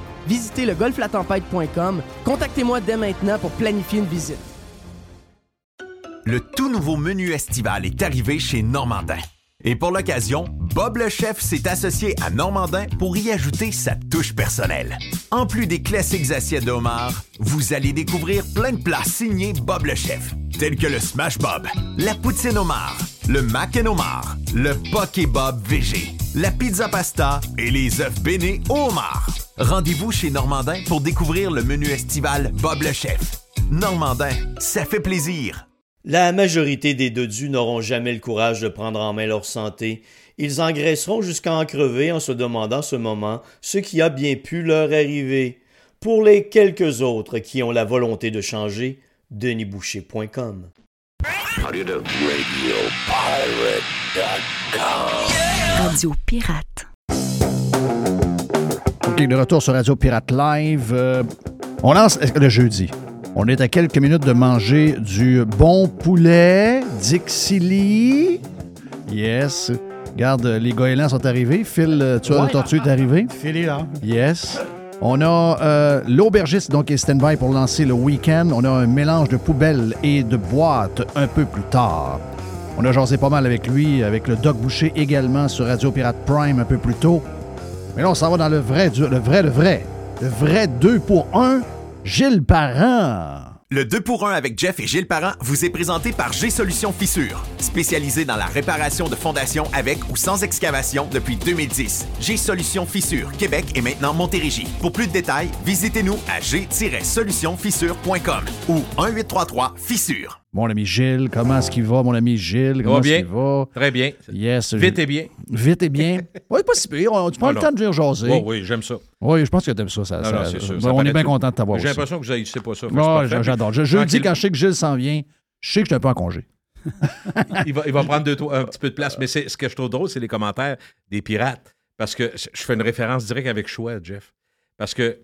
Visitez le golflatempête.com. Contactez-moi dès maintenant pour planifier une visite. Le tout nouveau menu estival est arrivé chez Normandin. Et pour l'occasion, Bob le chef s'est associé à Normandin pour y ajouter sa touche personnelle. En plus des classiques assiettes de homard, vous allez découvrir plein de plats signés Bob le chef, tels que le Smash Bob, la poutine homard, le mac and homard, le poké Bob VG, la pizza pasta et les œufs bénis au homard. Rendez-vous chez Normandin pour découvrir le menu estival Bob le chef. Normandin, ça fait plaisir. La majorité des dodus n'auront jamais le courage de prendre en main leur santé. Ils engraisseront jusqu'à en crever en se demandant ce moment ce qui a bien pu leur arriver. Pour les quelques autres qui ont la volonté de changer, denisboucher.com. Radio Pirate. OK, de retour sur Radio Pirate Live. Euh, on lance le jeudi. On est à quelques minutes de manger du bon poulet Dixili. Yes. Regarde, les goélands sont arrivés. Phil, tu as Ouais. la tortue est arrivé? Phil est là. Yes. On a euh, l'aubergiste donc est stand-by pour lancer le week-end. On a un mélange de poubelles et de boîtes un peu plus tard. On a jasé pas mal avec lui, avec le Doc Boucher également sur Radio Pirate Prime un peu plus tôt. Mais là, on s'en va dans le vrai, le vrai, le vrai. Le vrai 2 pour 1, Gilles Parent. Le 2 pour 1 avec Jeff et Gilles Parent vous est présenté par G-Solutions Fissure, spécialisé dans la réparation de fondations avec ou sans excavation depuis 2010. G-Solutions Fissure, Québec et maintenant Montérégie. Pour plus de détails, visitez-nous à g-solutionfissure.com ou 1-833-Fissure. Mon ami Gilles, comment est-ce qu'il va, mon ami Gilles? Comment est-ce bien. qu'il va? Très bien. Yes. Vite et bien. Vite et bien. Oui, pas si pire. On- Tu prends le temps de venir jaser. Oui, oui, j'aime ça. Oui, je pense que t'aimes ça. ça, Non, ça- non, c'est sûr. Bon, ça on est bien tout. content de t'avoir J'ai aussi. l'impression que vous haïssez pas ça. Parfait. j'adore. Je, je le dis Tranquille. quand je sais que Gilles s'en vient. Je sais que je suis un peu en congé. il, va, il va prendre deux, trois- un petit peu de place. Mais c'est, ce que je trouve drôle, c'est les commentaires des pirates. Parce que je je fais une référence directe avec Choix, Jeff. Parce que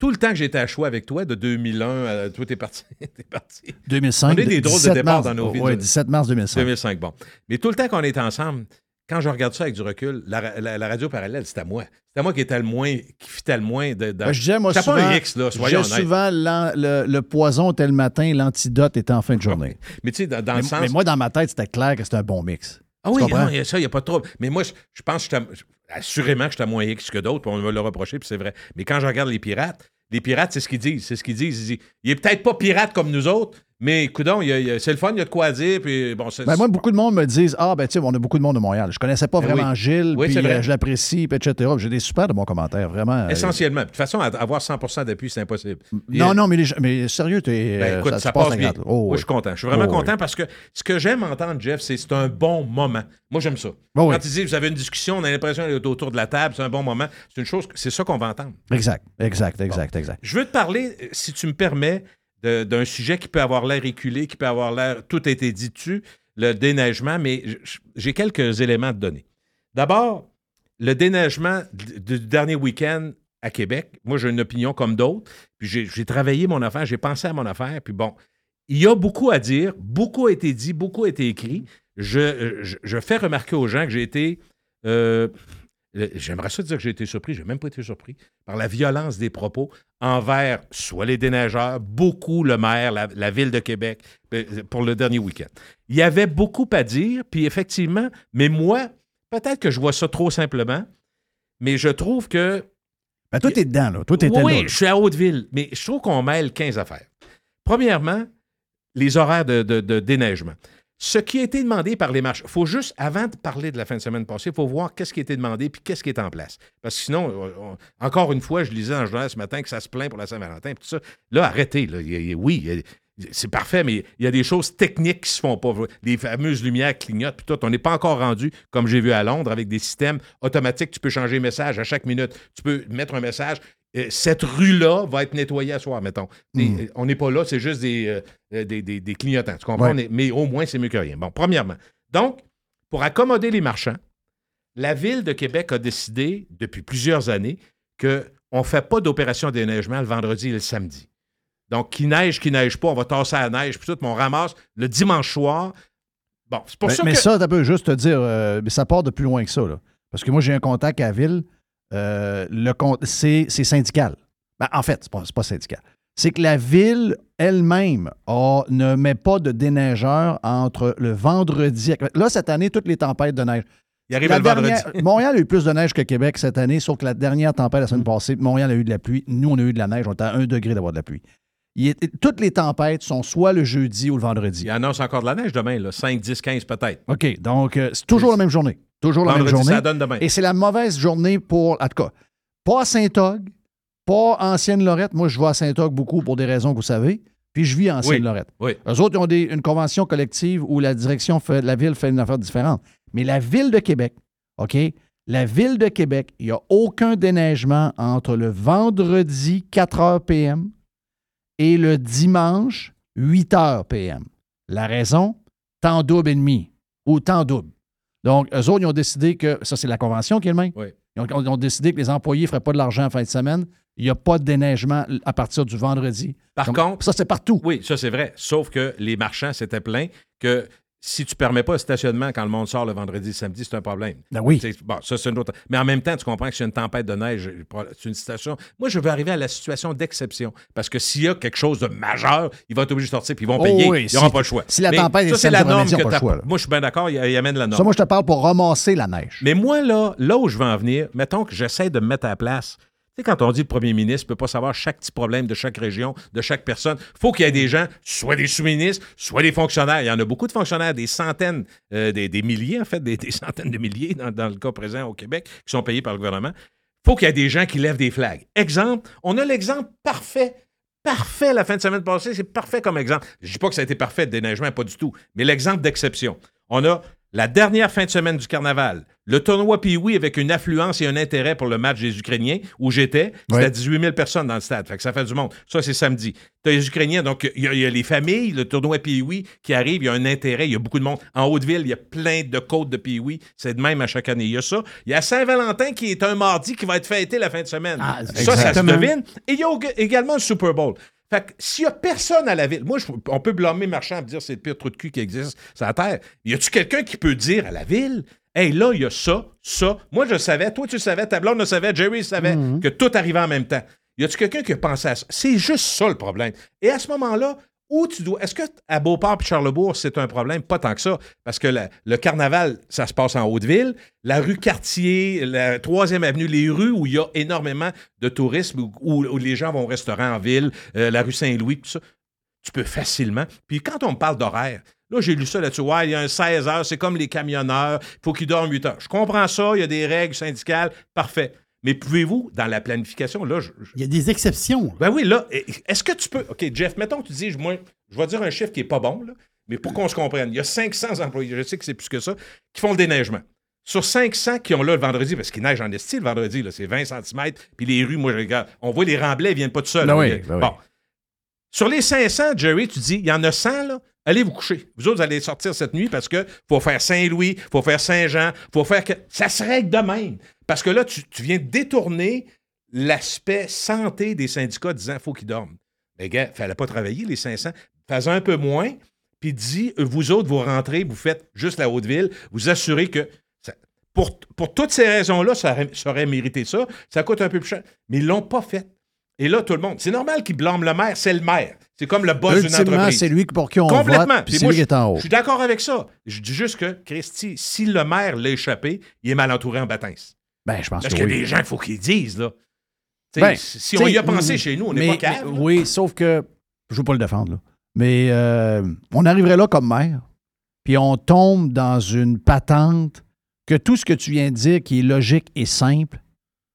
tout le temps que j'étais à Choix avec toi, de 2001, à, toi, t'es parti. t'es parti. 2005. On est des drôles de 17 départ mars. dans nos vies. Ouais, nous. 17 mars 2005. 2005, bon. Mais tout le temps qu'on était ensemble, quand je regarde ça avec du recul, la, ra- la- la radio parallèle, c'était à moi. C'était à moi qui était le moins, qui fitait le moins de. dans- Ben, je disais, moi, souvent, pas un X, là, je soyons honnêtes. souvent le, le poison était le matin, l'antidote était en fin de journée. Mais tu sais, dans, dans mais, le sens. mais moi, dans ma tête, c'était clair que c'était un bon mix. Ah oui, non, il y a ça, il n'y a pas de trouble. Mais moi, je, je pense que j'étais- assurément que j'étais moins X que d'autres, on va le reprocher, puis c'est vrai. Mais quand je regarde les pirates, les pirates, c'est ce qu'ils disent. C'est ce qu'ils disent. Ils disent, il est peut-être pas pirate comme nous autres, mais coudon, c'est le fun, il y a de quoi dire, puis bon. Ben, moi, beaucoup de monde me disent Ah, ben, tu sais, on a beaucoup de monde de Montréal. Je connaissais pas Ben vraiment oui. Gilles, Oui, puis vrai. euh, je l'apprécie, puis etc. J'ai des super de bons commentaires, vraiment. euh, Essentiellement. De toute façon, avoir 100% d'appui, c'est impossible. Non, non, mais, les mais sérieux, t'es. Ben, euh, écoute, ça, tu passe bien. Oh, Moi, je suis content. Je suis vraiment Oh, content oui. parce que ce que j'aime entendre, Jeff, c'est c'est un bon moment. Moi, j'aime ça. Oh. Quand il dit vous avez une discussion, on a l'impression d'être autour de la table, c'est un bon moment. C'est une chose, c'est ça qu'on va entendre. Exact, exact, exact, exact. Je veux te parler, si tu me permets, d'un sujet qui peut avoir l'air éculé, qui peut avoir l'air. Tout a été dit dessus, le déneigement, mais j'ai quelques éléments à te donner. D'abord, le déneigement du dernier week-end à Québec, moi, j'ai une opinion comme d'autres. Puis j'ai travaillé mon affaire, j'ai pensé à mon affaire. Puis bon, il y a beaucoup à dire, beaucoup a été dit, beaucoup a été écrit. Je fais remarquer aux gens que j'ai été. euh, J'aimerais ça dire que j'ai été surpris, j'ai même pas été surpris par la violence des propos envers soit les déneigeurs, beaucoup le maire, la, la ville de Québec euh, pour le dernier week-end. Il y avait beaucoup à dire, puis effectivement, mais moi, peut-être que je vois ça trop simplement, mais je trouve que Ben, toi, t'es dedans, là. Toi, t'étais oui, là. là. je suis à Hauteville, mais je trouve qu'on mêle 15 affaires. Premièrement, les horaires de, de- de déneigement. Ce qui a été demandé par les marches, il faut juste, avant de parler de la fin de semaine passée, il faut voir qu'est-ce qui a été demandé puis qu'est-ce qui est en place. Parce que sinon, on- on- encore une fois, je lisais le journal ce matin que ça se plaint pour la Saint-Valentin tout ça. Là, arrêtez. Oui, c'est parfait, mais il y a des choses techniques qui se font pas. Les fameuses lumières clignotent puis tout. On n'est pas encore rendu, comme j'ai vu à Londres, avec des systèmes automatiques. Tu peux changer message à chaque minute. Tu peux mettre un message. Euh, cette rue-là va être nettoyée à soir, mettons. Et, Mm. euh, On n'est pas là, c'est juste des, euh, des, des- des clignotants. Tu comprends? Ouais. Mais au moins, c'est mieux que rien. Bon, premièrement. Donc, pour accommoder les marchands, la Ville de Québec a décidé, depuis plusieurs années, qu'on ne fait pas d'opération de déneigement le vendredi et le samedi. Donc, qui neige, qui neige pas, on va tasser à la neige, puis tout, mais on ramasse le dimanche soir. Bon, c'est pour mais ça mais que... ça, tu peux juste te dire, euh, mais ça part de plus loin que ça. Là. Parce que moi, j'ai un contact à la ville. Euh, c'est c'est syndical. Ben, en fait, c'est pas, c'est pas syndical. C'est que la ville elle-même ne met pas de déneigeur entre le vendredi. Là, cette année, toutes les tempêtes de neige. Il arrive le vendredi. Montréal a eu plus de neige que Québec cette année, sauf que la dernière tempête la semaine passée, Montréal a eu de la pluie. Nous, on a eu de la neige. On était à un degré d'avoir de la pluie. Est- toutes les tempêtes sont soit le jeudi ou le vendredi. Il annonce encore de la neige demain, là, 5, 10, 15 peut-être. OK, donc euh, c'est toujours la même journée. Toujours la Vendredi, même journée. ça donne demain. Et c'est la mauvaise journée pour, en tout cas, pas à Saint-Og, pas Ancienne-Lorette. Moi, je vais à Saint-Og beaucoup pour des raisons que vous savez. Puis je vis à Ancienne-Lorette. Oui. Eux autres, ils ont des- une convention collective où la direction fait, la ville fait une affaire différente. Mais la ville de Québec, OK? La ville de Québec, il n'y a aucun déneigement entre le vendredi 4 h PM et le dimanche 8 h PM. La raison? Temps double et demi ou temps double. Donc, eux autres, ils ont décidé que, ça c'est la convention qui est le même. Oui. Ils ont, ils ont décidé que les employés ne feraient pas de l'argent en fin de semaine. Il n'y a pas de déneigement à partir du vendredi. Par contre. Ça, c'est partout. Oui, ça, c'est vrai. Sauf que les marchands s'étaient plaints que si tu ne permets pas le stationnement quand le monde sort le vendredi, samedi, c'est un problème. Ben oui. Bon, ça, c'est une autre. Mais en même temps, tu comprends que c'est une tempête de neige. C'est une situation. Moi, je veux arriver à la situation d'exception. Parce que s'il y a quelque chose de majeur, ils vont être obligés de sortir puis ils vont Oh payer. oui, ils n'auront si- pas le choix. si la Mais tempête est ça, c'est la norme que pas le choix. Moi, je suis bien d'accord, il, il amène la norme. Ça, moi, je te parle pour ramasser la neige. Mais moi, là, là où je veux en venir, mettons que j'essaie de me mettre à la place. Quand on dit le premier ministre ne peut pas savoir chaque petit problème de chaque région, de chaque personne, il faut qu'il y ait des gens, soit des sous-ministres, soit des fonctionnaires. Il y en a beaucoup de fonctionnaires, des centaines, euh, des, milliers, en fait, des, centaines de milliers dans, le cas présent au Québec, qui sont payés par le gouvernement. Il faut qu'il y ait des gens qui lèvent des flags. Exemple, on a l'exemple parfait. Parfait la fin de semaine passée, c'est parfait comme exemple. Je ne dis pas que ça a été parfait de déneigement, pas du tout, mais l'exemple d'exception. On a la dernière fin de semaine du carnaval, Le tournoi Pee-Wee avec une affluence et un intérêt pour le match des Ukrainiens, où j'étais, c'était Ouais. 18 000 personnes dans le stade. Fait que ça fait du monde. Ça, c'est samedi. Tu as les Ukrainiens, donc il y, a- il y a les familles, le tournoi Pee-Wee qui arrive, il y a un intérêt, il y a beaucoup de monde. En Haute-Ville, il y a plein de côtes de Pee-Wee. C'est de même à chaque année. Il y a ça. Il y a Saint-Valentin qui est un mardi qui va être fêté la fin de semaine. Ah, ça, ça se devine. Et il y a également le Super Bowl. Fait que s'il y a personne à la ville, moi, je- on peut blâmer Marchand et dire c'est le pire trou de cul qui existe sur la Terre. Y a-tu quelqu'un qui peut dire à la ville, hey, là, il y a ça, ça. Moi, je savais, toi, tu savais, ta blonde le savait, Jerry savait, que tout arrivait en même temps. Y a-tu quelqu'un qui a pensé à ça? C'est juste ça le problème. Et à ce moment-là, où tu dois. Est-ce que à Beauport et Charlebourg, c'est un problème? Pas tant que ça. Parce que le carnaval, ça se passe en Haute-Ville. La rue Cartier, la troisième avenue, les rues où il y a énormément de tourisme, où, les gens vont au restaurant en ville, euh, la rue Saint-Louis, tout ça, tu peux facilement. Puis quand on parle d'horaire, là, j'ai lu ça là-dessus. Ouais, il y a un 16 heures, c'est comme les camionneurs, il faut qu'ils dorment 8 heures. Je comprends ça, il y a des règles syndicales, parfait. Mais pouvez-vous, dans la planification, là, je, je- Il y a des exceptions. ben oui, là, est-ce que tu peux. OK, Jeff, mettons que tu dis, moi, je vais dire un chiffre qui n'est pas bon, là, mais pour qu'on se comprenne, il y a 500 employés, je sais que c'est plus que ça, qui font le déneigement. Sur 500 qui ont là le vendredi, parce qu'il neige en esti le vendredi, là, c'est 20 cm, puis les rues, moi, je regarde, on voit les remblais, ils viennent pas tout seuls. Ben oui, ben oui. Bon. Sur les 500, Jerry, tu dis, il y en a 100, là, allez vous coucher. Vous autres, allez sortir cette nuit parce que faut faire Saint-Louis, faut faire Saint-Jean, faut faire... que Ça se règle de même. Parce que là, tu, tu viens détourner l'aspect santé des syndicats disant faut qu'ils dorment. Les gars, fallait pas travailler les 500. Fais un peu moins, puis dis, euh, vous autres, vous rentrez, vous faites juste la Haute-Ville, vous assurez que... pour, toutes ces raisons-là, ça ça aurait mérité ça. Ça coûte un peu plus cher. Mais ils l'ont pas fait. Et là, tout le monde, c'est normal qu'ils blâment le maire, c'est le maire. C'est comme le boss d'une entreprise. c'est lui pour qui on Complètement. vote, puis Puis c'est lui qui est en je- haut. Je suis d'accord avec ça. Je dis juste que, Christy, si le maire l'a échappé, il est mal entouré en bâtins. Ben, je pense Parce que y a des gens qu'il faut qu'ils disent, là. Ben, si on y a pensé chez nous, on n'est pas mais- Oui, sauf que je ne veux pas le défendre, là. Mais euh, on arriverait là comme maire, puis on tombe dans une patente que tout ce que tu viens de dire qui est logique et simple,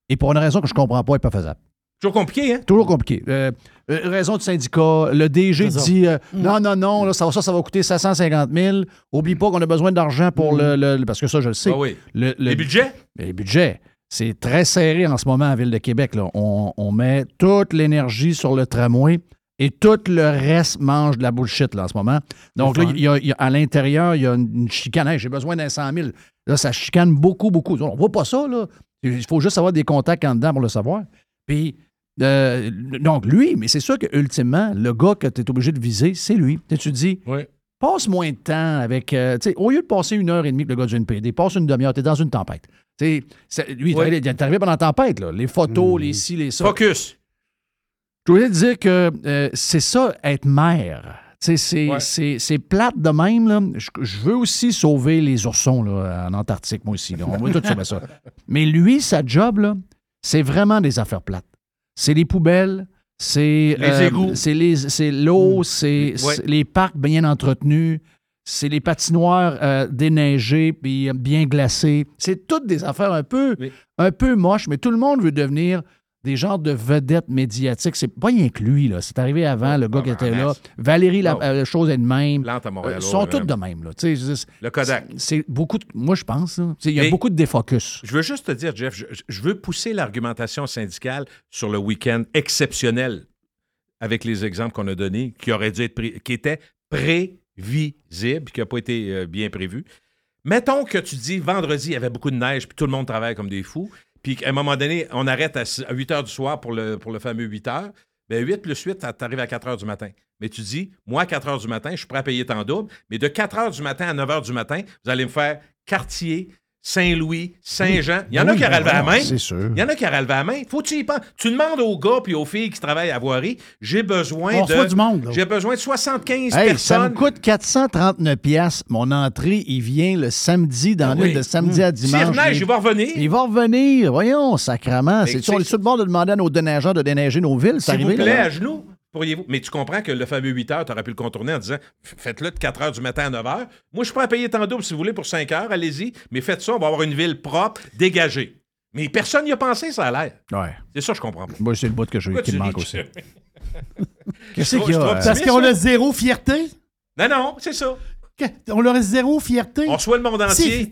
et pour une raison que je ne comprends pas, n'est pas faisable. Toujours compliqué, hein? Toujours compliqué. Euh, euh, raison du syndicat, le DG dit euh, non, non, non, là, ça, ça, ça va coûter 750 000. Oublie pas qu'on a besoin d'argent pour le, le- le- Parce que ça, je le sais. Ah oui. Le- le- Les budgets? les budgets. C'est très serré en ce moment à Ville de Québec. là. On, on met toute l'énergie sur le tramway et tout le reste mange de la bullshit là, en ce moment. Donc là, fun. il y a- il y a- à l'intérieur, il y a une, une chicane. Hey, J'ai besoin d'un 100 000. Là, ça chicane beaucoup, beaucoup. On voit pas ça. Là. Il faut juste avoir des contacts en dedans pour le savoir. Puis, euh, donc lui, mais c'est sûr que ultimement, le gars que tu es obligé de viser, c'est lui. Tu te dis, Oui. passe moins de temps avec. euh, au lieu de passer une heure et demie avec le gars du NPD, passe une demi-heure, tu es dans une tempête. Lui, il est arrivé- il est arrivé pendant la tempête, là. les photos, les ci, les ça. Focus. Je voulais te dire que euh, c'est ça, être maire. C'est Ouais. c'est- c'est plate de même. Là. Je, je veux aussi sauver les oursons là, en Antarctique, moi aussi. là. On va tout sauver ça. Mais lui, sa job, là, c'est vraiment des affaires plates. C'est les poubelles, c'est Les égouts. c'est les- c'est l'eau, c'est Ouais. c'est les parcs bien entretenus, c'est les patinoires euh, déneigées puis euh, bien glacées. C'est toutes des affaires un peu, Oui. un peu moches, mais tout le monde veut devenir des genres de vedettes médiatiques. C'est pas rien que lui, là. C'est arrivé avant, le gars qui était là. Valérie, la, Oh. euh, chose est de même. Plante à Montréal. Euh, Ils sont vraiment. de même, là. Le Kodak. C'est beaucoup de- Moi, je pense, Il y a beaucoup de défocus. Je veux juste te dire, Jeff, je, je veux pousser l'argumentation syndicale sur le week-end exceptionnel avec les exemples qu'on a donnés, qui auraient dû être pré- qui étaient prévisibles, qui n'a pas été euh, bien prévu. Mettons que tu dis vendredi, il y avait beaucoup de neige, puis tout le monde travaille comme des fous, puis qu'à un moment donné, on arrête à, six- à 8 heures du soir pour le, pour le fameux 8 heures. Bien, 8 plus 8, tu arrives à 4 heures du matin. Mais tu dis, moi, à 4 heures du matin, je suis prêt à payer tant double, mais de 4 heures du matin à 9 heures du matin, vous allez me faire quartier, Saint-Louis, Saint-Jean. Il y en a qui auraient levé la ben, main. C'est sûr. Il y en a qui auraient levé la main. Faut tu y penses. Tu demandes aux gars puis aux filles qui travaillent à voirie, j'ai besoin On de. du monde. J'ai besoin de 75 Hey, ça personnes. me coûte 439 pièces. Mon entrée, il vient le samedi, dans Ah la oui. nuit de samedi à S'il dimanche. reneige, il va revenir. Il va revenir. Voyons, sacrament. Mais C'est on est sur le bord de demander à nos déneigeurs de déneiger nos villes? S'il vous plaît, là. à genoux, pourriez-vous? Mais tu comprends que le fameux 8 heures, tu aurais pu le contourner en disant faites-le de 4 heures du matin à 9 heures. Moi, je suis prêt à payer tant double si vous voulez pour 5 heures, allez-y. Mais faites ça, on va avoir une ville propre, dégagée. Mais personne n'y a pensé, ça a l'air. Ouais. C'est ça, je comprends. Moi, c'est le bout que je, Pourquoi qui me manque aussi. Qu'est-ce qu'il y a? Parce qu'on a zéro fierté? Non, non, c'est ça. On leur a zéro fierté. On reçoit le monde entier.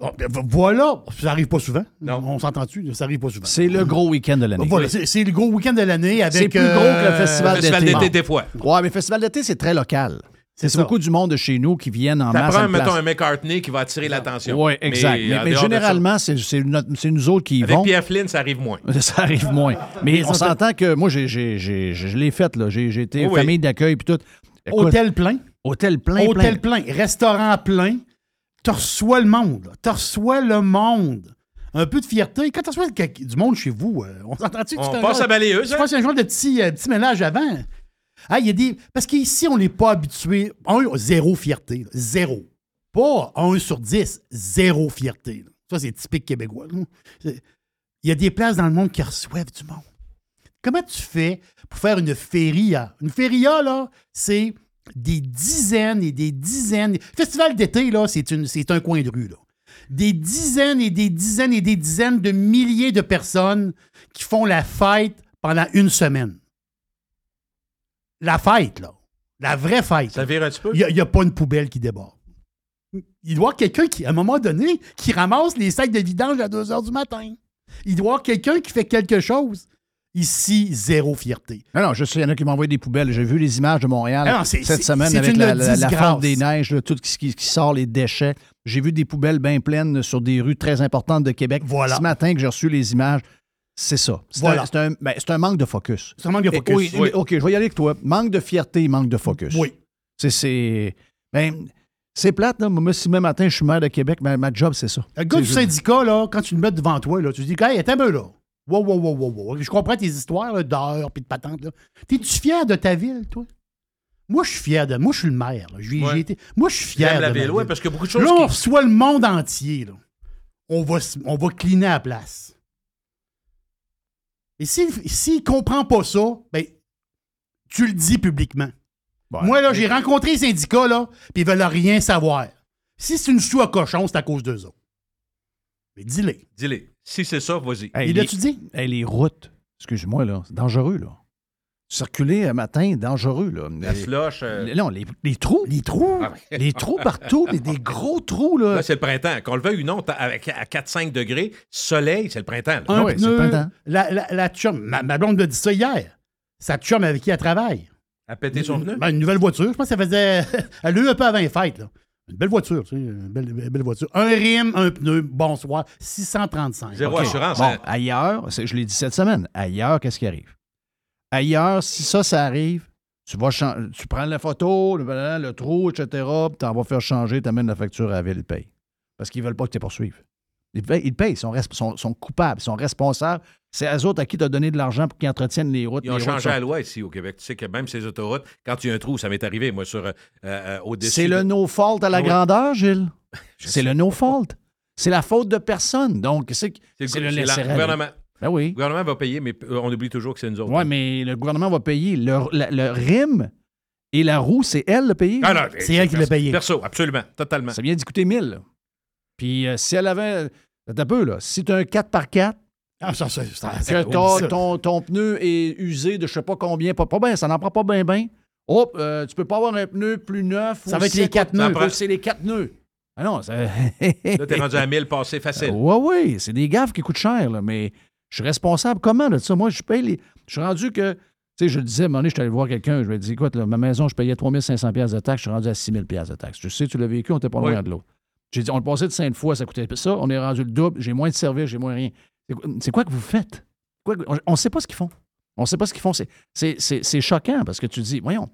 Oh, ben, Voilà. Ça arrive pas souvent. On s'entend-tu? Ça arrive pas souvent. C'est le gros week-end de l'année. Voilà, c'est c'est le gros week-end de l'année avec. C'est plus gros que le euh, festival Festival d'été. d'été, des fois. Ouais, mais le festival d'été, c'est très local. C'est beaucoup du monde de chez nous qui viennent en Ça masse. prend, mettons, place. un McCartney qui va attirer l'attention. Oui, exact. Mais, en mais généralement, c'est nous autres qui y Avec vont. Pierre Flynn, ça arrive moins. Ça arrive moins. Mais on s'entend que moi, je l'ai fait. là. J'ai, été oui. famille d'accueil puis tout. Écoute, Hôtel plein? Hôtel plein, Hôtel plein. plein. Restaurant plein. Tu reçois le monde. Tu reçois le monde. Un peu de fierté. Quand tu reçois du monde chez vous, euh, on s'entend-tu? que On passe à balayeuse, Je pense un genre de petit, euh, petit ménage avant. Ah, il y a des... Parce qu'ici, on n'est pas habitué. Un, zéro fierté. là. Zéro. Pas un sur dix. Zéro fierté. là. Ça, c'est typique québécois. Il y a des places dans le monde qui reçoivent du monde. Comment tu fais pour faire une feria? Une feria, là, c'est des dizaines et des dizaines. Festival d'été, là, c'est, une, c'est un coin de rue, là. Des dizaines et des dizaines et des dizaines de milliers de personnes qui font la fête pendant une semaine. La fête, là. La vraie fête. Ça vire un petit peu? Il n'y a, pas une poubelle qui déborde. Il doit y avoir quelqu'un qui, à un moment donné, qui ramasse les sacs de vidange à 2 h du matin. Il doit y avoir quelqu'un qui fait quelque chose. Ici, zéro fierté. Non, non, je sais, il y en a qui m'envoient des poubelles. J'ai vu les images de Montréal Ah non, cette semaine avec la, la, la disgrâce. fonte des neiges, là, tout ce qui, qui sort, les déchets. J'ai vu des poubelles bien pleines sur des rues très importantes de Québec. Voilà. Ce matin que j'ai reçu les images, c'est ça. C'est Voilà. un, c'est un- ben, un manque de focus. C'est un manque de Et- focus. oui, mais- OK, je vais y aller avec toi. Manque de fierté, manque de focus. Oui. C'est. c'est ben, c'est plate, là. Moi, si demain matin, je suis maire de Québec, ma, ma job, c'est ça. Le gars du syndicat, là, quand tu le mets devant toi, là, tu te dis, hey, attends un peu, là. Wow, wow, wow, wow, wow. Je comprends tes histoires d'heures puis de patentes. là. T'es-tu fier de ta ville, toi? Moi, je suis fier de. Moi, je suis le maire. là. J'ai- Ouais. j'ai été- Moi, je suis fier de la ville, ouais, parce a beaucoup de choses Là, on qui- reçoit le monde entier. Là. On, va, on va cleaner à la place. Et s'il s'il comprend pas ça, ben, tu le dis publiquement. Moi, là, j'ai rencontré les syndicats, là, puis ils veulent rien savoir. Si c'est une chou à cochon, c'est à cause d'eux autres. Mais dis-les. Dis-les. Si c'est ça, vas-y. Hey, Il les- l'a-tu dit? hey, les routes, excuse-moi, là, c'est dangereux, là. Circuler un matin, dangereux, là. La Les- slush. euh, les- non, les, les trous. Les trous. Ah, ouais. Les trous partout, mais des gros trous, là. Là, c'est le printemps. Qu'on le veuille ou non, avec, à 4-5 degrés, soleil, c'est le printemps. là. Un Ah c'est pneu, le printemps. la, la, la chum, ma, ma blonde m'a dit ça hier. Sa chum avec qui elle travaille. À péter son pneu? Ben, une nouvelle voiture. Je pense que ça faisait. elle a eu un peu avant les fêtes. Là. Une belle voiture, tu sais. Une belle, voiture. Un rime, un pneu, bonsoir. 635. Zéro OK. assurance. Bon, hein. ailleurs, je l'ai dit cette semaine, ailleurs, qu'est-ce qui arrive? Ailleurs, si ça, ça arrive, tu vas tu prends la photo, le, le trou, etc., puis tu en vas faire changer, tu amènes la facture à la ville, ils payent. Parce qu'ils veulent pas que tu les poursuives. Ils payent, ils payent, ils sont, sont- sont coupables, ils sont responsables. C'est eux autres à qui tu as donné de l'argent pour qu'ils entretiennent les routes. Ils ont routes changé la loi ici au Québec. Tu sais que même ces autoroutes, quand il y a un trou, ça m'est arrivé, moi, sur euh, euh, au-dessus. C'est le no-fault à la oui. grandeur, Gilles. C'est le no-fault. C'est la faute de personne. Donc, c'est le, le c'est laisser le gouvernement. Ben oui. Le gouvernement va payer, mais on oublie toujours que c'est nous autres. Oui, mais le gouvernement va payer. Le, rime et la roue, c'est elle le payer. Ah non, C'est elle qui l'a payé. Perso, absolument, totalement. Ça vient d'y coûter 1000. là. Puis euh, si elle avait. Un peu, là. Si tu as un 4x4, Ah, ça, ça, ça, que ton, ton pneu est usé de je sais pas combien, pas, pas bien, ça n'en prend pas bien, bien. Hop, euh, tu peux pas avoir un pneu plus neuf. Ça ou va être les quatre nœuds. ou C'est les quatre nœuds. Ah non, ça. Là, t'es rendu à 1000 passé facile. Oui, oui, c'est des gaffes qui coûtent cher, là, mais je suis responsable comment de ça? Moi, je paye les. Je suis rendu que. Tu sais, je le disais, à un moment donné, je suis allé voir quelqu'un, je lui ai dit, écoute, là, ma maison, je payais 3500 pièces de taxes, je suis rendu à 6000 pièces de taxes. Je sais, tu l'as vécu, on était pas loin Oui. de l'autre. J'ai dit, on le passait de cinq fois, ça coûtait ça, on est rendu le double, j'ai moins de services, j'ai moins rien. C'est quoi- que vous faites? Quoi que- on ne sait pas ce qu'ils font. On ne sait pas ce qu'ils font. C'est- C'est c'est- c'est choquant parce que tu dis, voyons,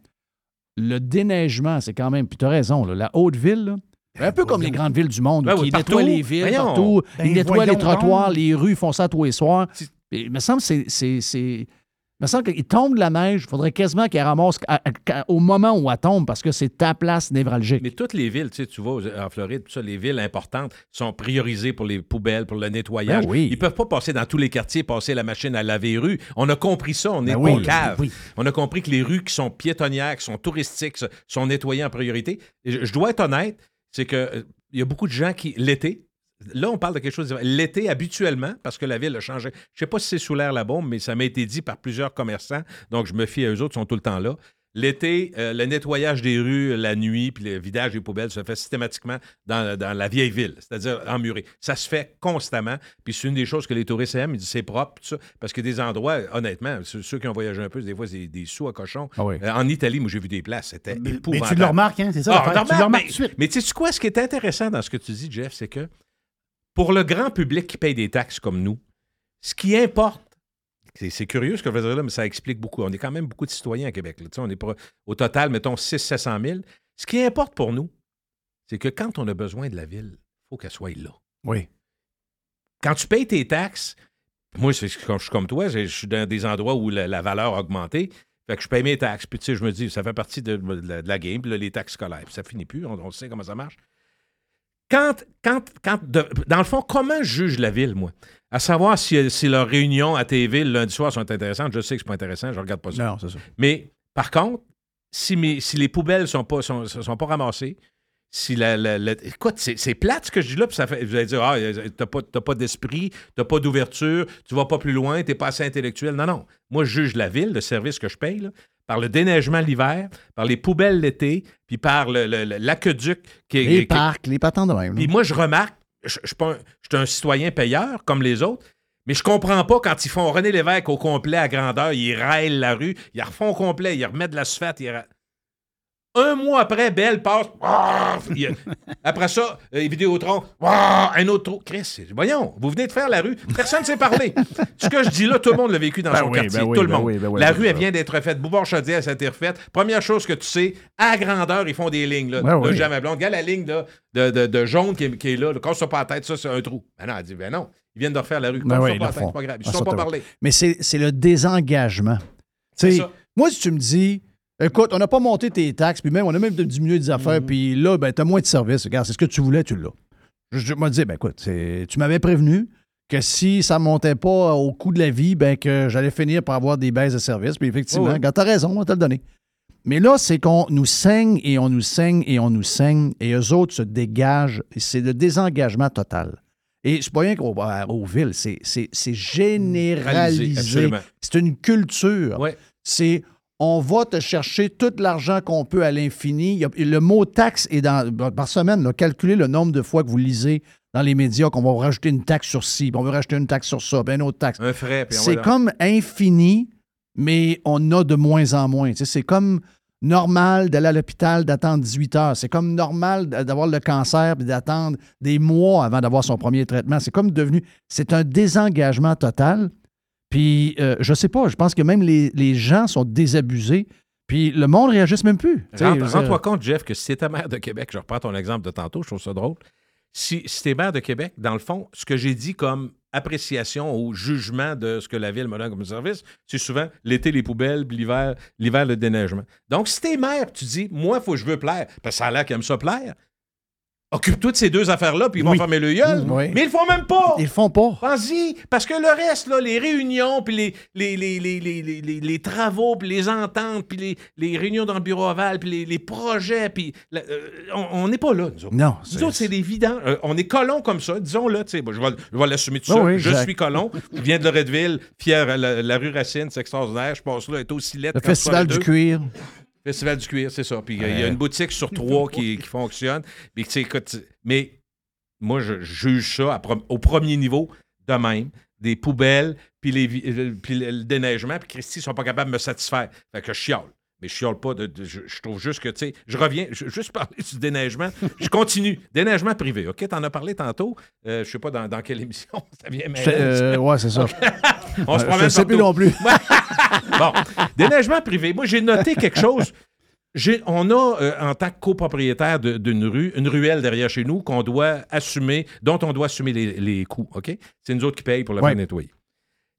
le déneigement, c'est quand même, puis tu as raison, là, la haute ville, là, un peu comme les grandes villes du monde Ben qui oui, nettoient les villes Voyons. partout, Ben ils nettoient les trottoirs, donc. les rues, ils font ça tous les soirs. Il me semble que c'est- c'est. c'est- Il me semble qu'il tombe de la neige, il faudrait quasiment qu'elle ramasse à- à- au moment où elle tombe parce que c'est ta place névralgique. Mais toutes les villes, tu sais, tu aux- en Floride, tout ça, les villes importantes sont priorisées pour les poubelles, pour le nettoyage. Ben oui. Ils peuvent pas passer dans tous les quartiers, passer la machine à laver rues. On a compris ça, on est Ben oui, pas cave. oui. On a compris que les rues qui sont piétonnières, qui sont touristiques, sont nettoyées en priorité. Et je, je dois être honnête, c'est que euh, il y a beaucoup de gens qui, l'été, là, on parle de quelque chose. de- L'été, habituellement, parce que la ville a changé. Je sais pas si c'est sous l'air la bombe, mais ça m'a été dit par plusieurs commerçants, donc je me fie à eux autres, ils sont tout le temps là. L'été, euh, le nettoyage des rues la nuit, puis le vidage des poubelles se fait systématiquement dans, dans la vieille ville, c'est-à-dire emmuré. Ça se fait constamment. Puis c'est une des choses que les touristes aiment. Ils disent c'est propre, tout ça. Parce que des endroits, honnêtement, ceux, ceux qui ont voyagé un peu, des fois, c'est des sous à cochon. Ah oui. Euh, en Italie, moi, j'ai vu des places. C'était Mais épouvantable. tu le remarques, hein, c'est ça? Ah, tu le remarque, remarques mais- tout de suite. mais tu sais quoi, ce qui est intéressant dans ce que tu dis, Jeff, c'est que pour le grand public qui paye des taxes comme nous, ce qui importe, c'est c'est curieux ce que je veux dire là, mais ça explique beaucoup. On est quand même beaucoup de citoyens à Québec. là. Tu sais, On est au total, mettons 600-700 000. Ce qui importe pour nous, c'est que quand on a besoin de la ville, il faut qu'elle soit là. Oui. Quand tu payes tes taxes, moi, c'est- je suis comme toi, je suis dans des endroits où la, la valeur a augmenté. Fait que je paye mes taxes. Puis, tu sais, je me dis, ça fait partie de, de la, de la game. Puis là, les taxes scolaires. Puis ça finit plus. On, on sait comment ça marche. Quand, quand, quand de- dans le fond, comment je juge la ville, moi? À savoir si, si leurs réunions à TV le lundi soir sont intéressantes. Je sais que c'est pas intéressant. Je regarde pas ça. Non, c'est ça. Mais par contre, si, mes, si les poubelles sont pas, sont, sont pas ramassées, si la, la- la- écoute, c'est, plate ce que je dis là, puis ça fait, vous allez dire, ah, t'as pas, t'as pas d'esprit, t'as pas d'ouverture, tu vas pas plus loin, t'es pas assez intellectuel. Non, non. Moi, je juge la ville, le service que je paye, là, par le déneigement l'hiver, par les poubelles l'été, puis par l'aqueduc qui. Les qui- parcs, les patents de même. puis moi, je remarque, je, je suis un- je suis un citoyen payeur comme les autres, mais je comprends pas quand ils font René Lévesque au complet à grandeur, ils raillent la rue, ils refont au complet, ils remettent de l'asphalte. Ils... Un mois après, Belle passe. Ah! Après ça, euh, Vidéotron. Ah! Un autre trou. Chris, voyons, vous venez de faire la rue. Personne ne s'est parlé. Ce que je dis là, tout le monde l'a vécu dans Ben son oui, quartier. ben oui, tout le ben monde. oui, la rue, elle vient d'être refaite. Bouvard Chaudière, ça a été refaite. Première chose que tu sais, à grandeur, ils font des lignes. Là, de jamais blonde. Regarde la ligne là, de, de- de jaune qui est, qui est là. là. Casse-toi pas la tête, ça, c'est un trou. Ben non, elle dit, ben non. Ils viennent de refaire la rue. Pas ils la tête, c'est pas grave. Ils Ah, ne sont ça, pas parlé. Mais c'est le désengagement. Ça. Moi, si tu me dis, écoute, on n'a pas monté tes taxes, puis même, on a même diminué des Mhm. affaires, puis là, ben, tu as moins de services. Regarde, c'est ce que tu voulais, tu l'as. Je, me dis, ben, écoute, tu m'avais prévenu que si ça ne montait pas au coût de la vie, ben, que j'allais finir par avoir des baisses de services. Puis effectivement, regarde, t'as raison, on va te le donner. Mais là, c'est qu'on nous saigne et on nous saigne et on nous saigne, et eux autres se dégagent. C'est le désengagement total. Et c'est pas rien qu'au aux villes, c'est généralisé. C'est une culture. Ouais. C'est on va te chercher tout l'argent qu'on peut à l'infini. Le mot taxe est dans, par semaine. là, calculez le nombre de fois que vous lisez dans les médias qu'on va rajouter une taxe sur ci, puis on va rajouter une taxe sur ça, puis une autre taxe. Un frais. C'est comme infini, mais on a de moins en moins. C'est comme normal d'aller à l'hôpital, d'attendre 18 heures. C'est comme normal d'avoir le cancer puis d'attendre des mois avant d'avoir son premier traitement. C'est comme devenu... C'est un désengagement total. Puis, euh, je sais pas, je pense que même les, les gens sont désabusés. Puis, le monde réagisse même plus. Tu Rends-toi compte, Jeff, que si t'étais maire de Québec, je reprends ton exemple de tantôt, je trouve ça drôle. Si, si t'es maire de Québec, dans le fond, ce que j'ai dit comme appréciation ou jugement de ce que la ville me donne comme service, c'est souvent l'été les poubelles, l'hiver, l'hiver le déneigement. Donc, si t'es maire, tu dis, moi, il faut que je veux plaire, parce que ça a l'air qu'ils aiment ça plaire, occupe-toi de ces deux affaires-là, puis ils vont Oui. fermer le gueule. Oui. Mais ils le font même pas! Ils le font pas. Pense-y, parce que le reste, là, les réunions, puis les, les, les, les, les, les- les- les travaux, puis les ententes, puis les, les réunions dans le bureau ovale, puis les, les projets, puis la- euh, on on n'est pas là, nous autres. Non. Nous autres, c'est des vidants. Euh, on est colons comme ça, disons-le. tu sais, bon, je vais, je vais l'assumer tout ça. oui, je suis colon. Je viens de Loretteville, fier. à La, la rue Racine, c'est extraordinaire. Je passe là, elle est aussi lettre. Le quand je Festival parle du d'eux. cuir. Festival du cuir, c'est ça. Puis il y a une boutique sur trois qui, qui fonctionne. Mais, tu sais, écoute, mais moi, je juge ça au premier niveau de même. Des poubelles, puis, les, euh, puis le, le déneigement, puis Christy, ils sont pas capables de me satisfaire. Fait que je chiale. Mais je chiale pas. De, de- je, je trouve juste que, tu sais, je reviens, je, juste parler du déneigement. Je continue. Déneigement privé, OK? T'en as parlé tantôt. Euh, je sais pas dans, dans quelle émission. Ça vient euh, ouais, c'est ça. On se Euh, promène Je sais plus non plus. Bon, déneigement privé. Moi, j'ai noté quelque chose. On a, euh, en tant que copropriétaire d'une rue, une ruelle derrière chez nous qu'on doit assumer, dont on doit assumer les, les coûts. OK? C'est nous autres qui payent pour la Ouais. nettoyer.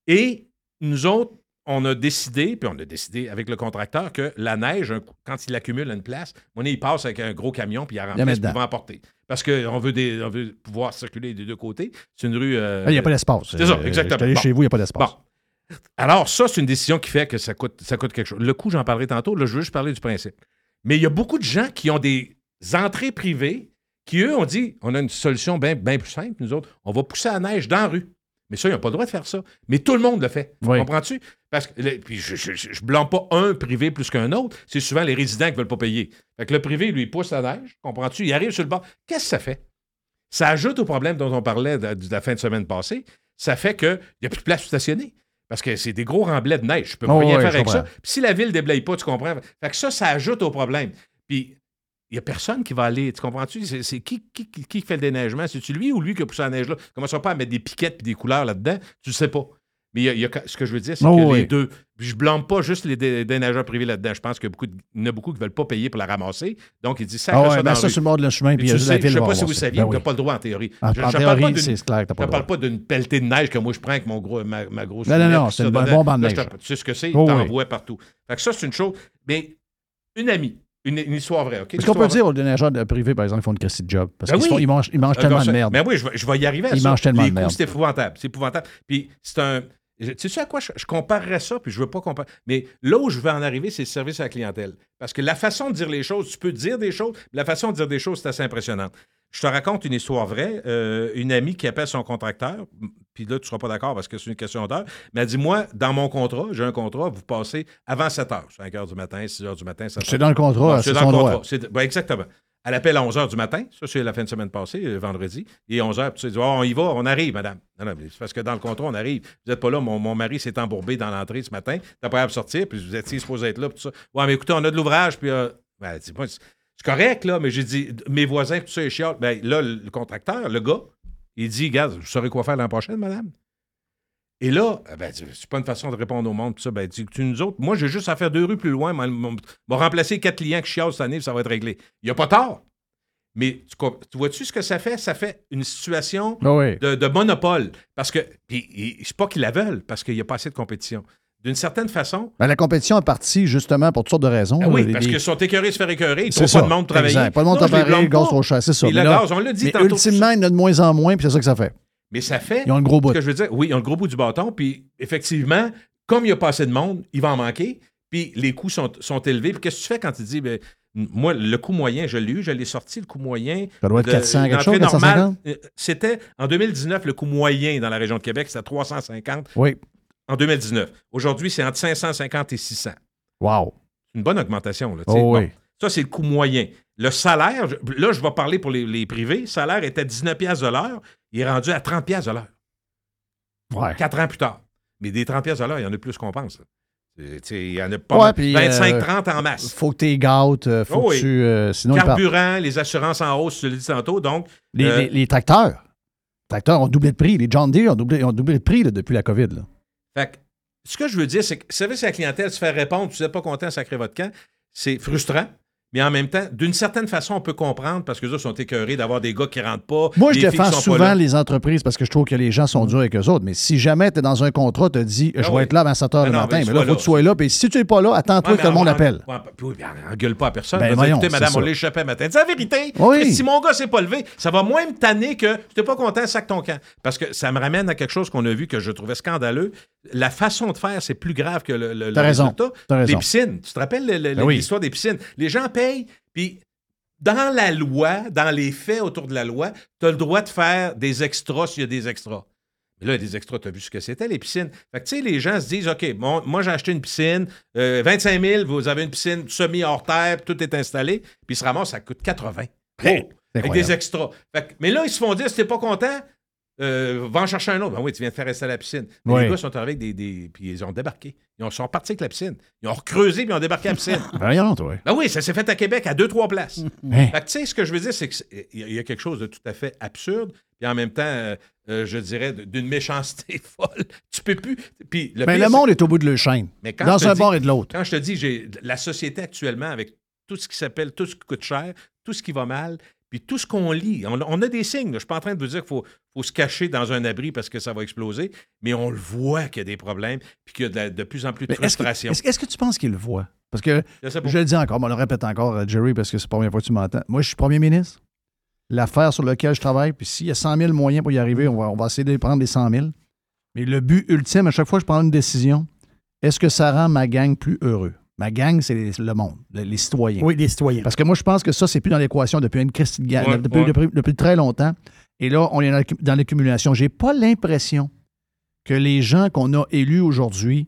Et nous autres, on a décidé, puis on a décidé avec le contracteur, que la neige, un quand il accumule à une place, mon il passe avec un gros camion, puis il la remplace, emporter. Parce qu'on veut, des- on veut pouvoir circuler des deux côtés. C'est une rue. euh, Il n'y a pas d'espace. C'est ça, Euh, exactement. j'étais allé Bon. chez vous, il n'y a pas d'espace. Bon. Alors, ça, c'est une décision qui fait que ça coûte, ça coûte quelque chose. Le coût, j'en parlerai tantôt. Là, je veux juste parler du principe. Mais il y a beaucoup de gens qui ont des entrées privées qui, eux, ont dit on a une solution bien bien plus simple, nous autres. On va pousser la neige dans la rue. Mais ça, ils n'ont pas le droit de faire ça. Mais tout le monde le fait. Oui. Comprends-tu? Parce que, le- puis je ne blâme pas un privé plus qu'un autre. C'est souvent les résidents qui ne veulent pas payer. Fait que le privé, lui, pousse la neige. Comprends-tu? Il arrive sur le bord. Qu'est-ce que ça fait? Ça ajoute au problème dont on parlait de, de la fin de semaine passée. Ça fait qu'il n'y a plus de place pour stationner. Parce que c'est des gros remblais de neige. Je peux Oh, rien faire avec ça. Puis si la ville ne déblaye pas, tu comprends? Fait que ça, ça ajoute au problème. Puis il n'y a personne qui va aller. Tu comprends-tu? C'est, c'est qui, qui, fait le déneigement? C'est-tu lui ou lui qui a poussé la neige là? Commence pas à mettre des piquettes et des couleurs là-dedans? Tu ne sais pas. Mais y a- il y a- ce que je veux dire, c'est Oh, que oui. les deux. Je blâme pas juste les dé- déneigeurs privés là-dedans. Je pense qu'il y, a beaucoup de- il y en a beaucoup qui ne veulent pas payer pour la ramasser. Donc, il dit ça. Ah ouais, ça ben dans ça, rue. sur le bord de le chemin, puis Mais il y a tu juste la sais, ville Je ne sais pas si vous saviez, Ben tu n'as oui. pas le droit en théorie. En- je en ne parle pas d'une- pelletée de neige que moi je prends avec mon gros, ma, ma grosse. Non, non, lunette, non, c'est une bonne bombe en je neige. Tu sais ce que c'est? Oh, oui. vois partout. Ça, c'est une chose. Mais une amie, une, une histoire vraie. OK? Est-ce qu'on peut dire aux déneigeurs de privés, par exemple, ils font une Christie de job? Parce Ben qu'ils oui. ils mangent, ils mangent tellement de merde. Mais oui, je vais, je vais y arriver à Ils ça. mangent tellement Les de merde. c'est épouvantable. C'est épouvantable. Puis c'est un. Tu sais à quoi je, je comparerais ça, puis je veux pas comparer. Mais là où je veux en arriver, c'est le service à la clientèle. Parce que la façon de dire les choses, tu peux dire des choses, mais la façon de dire des choses, c'est assez impressionnant. Je te raconte une histoire vraie. Euh, une amie qui appelle son contracteur, puis là, tu ne seras pas d'accord parce que c'est une question d'heure, mais elle dit Moi, dans mon contrat, j'ai un contrat, vous passez avant 7 h, 5 h du matin, 6 h du matin, 7 C'est dans le contrat, c'est dans son le droit. contrat. C'est- ben, exactement. Elle appelle à 11 h du matin. Ça, c'est la fin de semaine passée, euh, vendredi. Et 11 h, puis tu dis, oh, on y va, on arrive, madame. Non, non, c'est parce que dans le contrat, on arrive. Vous n'êtes pas là, mon, mon mari s'est embourbé dans l'entrée ce matin. T'as pas à sortir, puis vous étiez supposé être là, puis tout ça. Ouais, mais écoutez, on a de l'ouvrage, puis. euh, ben, elle dit, c'est correct, là, mais j'ai dit, mes voisins, tout ça, ils chialent. Ben, là, le contracteur, le gars, il dit, regarde, vous saurez quoi faire l'an prochain, madame? Et là, eh ben, c'est pas une façon de répondre au monde, tout ça. Ben, dis, tu nous autres, moi, j'ai juste à faire deux rues plus loin, m'a remplacé quatre clients qui chialent cette année, ça va être réglé. Il n'y a pas tort. Mais tu, tu vois-tu ce que ça fait? Ça fait une situation Ah oui. de, de monopole. Parce que, puis, c'est pas qu'ils la veulent, parce qu'il n'y a pas assez de compétition. D'une certaine façon, Ben, la compétition est partie justement pour toutes sortes de raisons. ah oui, parce qu'ils sont écœurés de se faire écœurer, ils trouvent pas de monde travailler. exact. Pas de monde travailler, gaz pas. trop cher, c'est ça. Et Mais on l'a dit mais tantôt. ultimement, il y en a de moins en moins, puis c'est ça que ça fait. Mais ça fait. Ils ont le gros bout. Ce que je veux dire, oui, ils ont le gros bout du bâton, puis effectivement, comme il n'y a pas assez de monde, il va en manquer, puis les coûts sont, sont élevés. Puis qu'est-ce que tu fais quand tu dis, ben, moi, le coût moyen, je l'ai eu, je l'ai sorti, le coût moyen. Ça doit être de- 400 quelque chose, normale, 450? euh, C'était, en 2019, le coût moyen dans la région de Québec, c'était 350 Oui. En 2019. Aujourd'hui, c'est entre 550 et 600. Wow. Une bonne augmentation. Là, tu. Oh oui. Bon, ça, c'est le coût moyen. Le salaire, là, je vais parler pour les, les privés. Le salaire était 19 piastres de l'heure. Il est rendu à 30 piastres de l'heure. Ouais. Quatre ans plus tard. Mais des 30 piastres de l'heure, il y en a plus qu'on pense. là. Tu sais, Il y en a pas Ouais, mal. puis, 25-30 euh, en masse. Faut que tu gâtes, euh, faut Oh que oui. tu. euh, sinon, ils partent. Carburant, les assurances en hausse, te l'ai dit tantôt. Donc, Les, euh, les- les tracteurs. Les tracteurs ont doublé de prix. Les John Deere ont doublé, ont doublé de prix là, depuis la COVID. Là. Fait que, ce que je veux dire, c'est que service à la clientèle, se faire répondre, tu n'êtes pas content, sacrer votre camp, c'est frustrant. Mais en même temps, d'une certaine façon, on peut comprendre parce que eux sont écœurés d'avoir des gars qui rentrent pas. Moi, je des défends souvent les entreprises parce que je trouve que les gens sont durs avec eux autres. Mais si jamais tu es dans un contrat, tu te dis je Ah vais oui. être là avant 7 h le non, matin, mais là, il faut que tu sois là. Puis si tu n'es pas là, attends-toi Ouais, que le monde on- appelle. puis oui, on gueule pas à personne. Ben voyons, écoutez, madame, on l'échappait matin. C'est la vérité. Oui. Si mon gars s'est pas levé, ça va moins me tanner que tu n'es pas content, sac ton camp. Parce que ça me ramène à quelque chose qu'on a vu que je trouvais scandaleux. La façon de faire, c'est plus grave que le, le- le T'as raison. résultat. T'as raison. Les piscines. Tu te rappelles le- le- Ben l'histoire des piscines? Les gens puis dans la loi, dans les faits autour de la loi, tu as le droit de faire des extras s'il y a des extras. Mais là, des extras, tu as vu ce que c'était, les piscines. Fait que, tu sais, les gens se disent, OK, bon, moi, j'ai acheté une piscine, euh, 25 000, vous avez une piscine semi-hors terre, tout est installé, puis ils se ramassent, ça coûte 80. Oh, avec incroyable. des extras. Fait que- mais là, ils se font dire, si t'es pas content, euh, va en chercher un autre. Ben oui, tu viens de faire installer la piscine. Mais Oui. les gars sont arrivés avec des, des- Puis ils ont débarqué. Ils ont- sont partis avec la piscine. Ils ont recreusé, puis ils ont débarqué à la piscine. Voyons, toi. Ben oui, ça s'est fait à Québec à deux, trois places. Hein? Fait que, tu sais, ce que je veux dire, c'est qu'il y a quelque chose de tout à fait absurde, puis en même temps, euh, euh, je dirais, d'une méchanceté folle. Tu peux plus. Puis le Mais pire, le monde est au bout de le chaîne. mais quand Dans un dis- bord et de l'autre. Quand je te dis, j'ai la société actuellement, avec tout ce qui s'appelle, tout ce qui coûte cher, tout ce qui va mal, puis tout ce qu'on lit, on, on a des signes. là. Je ne suis pas en train de vous dire qu'il faut, faut se cacher dans un abri parce que ça va exploser, mais on le voit qu'il y a des problèmes, puis qu'il y a de, la- de plus en plus de Mais Est-ce que, frustration. est-ce- que tu penses qu'il le voit? Parce que Je le dis encore, mais on le répète encore, euh, Jerry, parce que c'est la première fois que tu m'entends. Moi, je suis premier ministre. L'affaire sur laquelle je travaille, puis s'il y a 100 000 moyens pour y arriver, on va, on va essayer de prendre les 100 000. Mais le but ultime, à chaque fois que je prends une décision, est-ce que ça rend ma gang plus heureux? Ma gang, c'est le monde, les, les citoyens. Oui, les citoyens. Parce que moi, je pense que ça, c'est plus dans l'équation depuis une Christie de gang, Ouais, depuis, ouais. depuis- depuis très longtemps. Et là, on est dans l'accu- dans l'accumulation. J'ai pas l'impression que les gens qu'on a élus aujourd'hui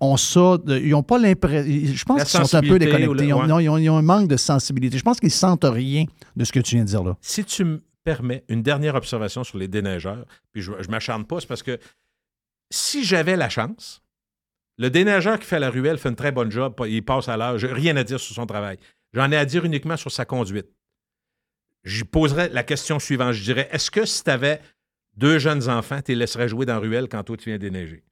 ont ça, de- ils n'ont pas l'impression. Je pense qu'ils sont un peu déconnectés. le- Ils ont, ouais. non, ils ont- ils ont un manque de sensibilité. Je pense qu'ils sentent rien de ce que tu viens de dire là. Si tu me permets une dernière observation sur les déneigeurs, puis je ne m'acharne pas, c'est parce que si j'avais la chance, le déneigeur qui fait la ruelle fait une très bonne job, il passe à l'heure, rien à dire sur son travail. J'en ai à dire uniquement sur sa conduite. Je poserais la question suivante. Je dirais, est-ce que si tu avais deux jeunes enfants, tu les laisserais jouer dans la ruelle quand toi tu viens déneiger?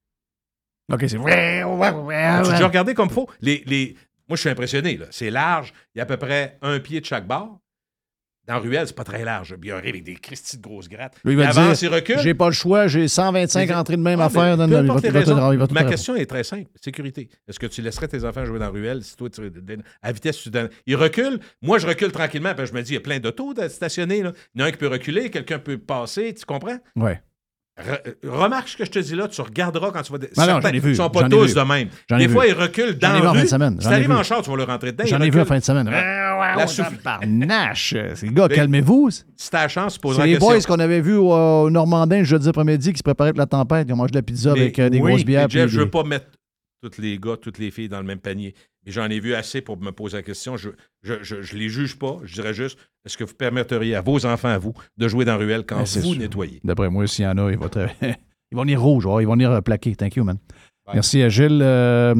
OK, c'est vrai. ouais. déjà regardé comme faut? Les, les... Moi, je suis impressionné. C'est large. Il y a à peu près un pied de chaque bord. Dans ruelle, c'est pas très large. Puis il arrive avec des cristis de grosses grattes. Lui, il va avance, dire, il recule. J'ai pas le choix, j'ai 125 Mais- entrées de même à faire. dans il va il il Ma question est très simple. Sécurité. Est-ce que tu laisserais tes enfants jouer dans ruelle si toi, tu, à vitesse, tu donnes- Ils reculent. Moi, je recule tranquillement. Puis je me dis, il y a plein d'autos stationnés. Là. Il y en a un qui peut reculer, quelqu'un peut passer. Tu comprends? Ouais. Re- euh, remarque ce que je te dis là, tu regarderas quand tu vas. Non, non, Certains j'en ai vu, Ils sont pas tous de même. J'en ai Des vu. fois, ils reculent dans J'en ai vu la en fin rue. de semaine, Si t'arrives en char, tu vas leur rentrer dedans. J'en ai vu en fin de semaine. La La souffle- Nash. C'est gars, calmez-vous. Si t'as la chance, poseras les boys qu'on avait vus au, au Normandin le jeudi après-midi qui se préparaient pour la tempête. Ils ont mangé de la pizza Mais avec euh, des oui, grosses bières. Jeff, je veux pas mettre tous les gars, toutes les filles dans le même panier. Mais j'en ai vu assez pour me poser la question. Je je, je, je les juge pas. Je dirais juste, est-ce que vous permetteriez à vos enfants, à vous, de jouer dans la ruelle quand Ben, c'est vous sûr. nettoyez? D'après moi, s'il y en a, ils vont, te- ils vont venir rouges. ils vont venir euh, plaquer. Thank you, man. Merci, euh, Gilles. Euh,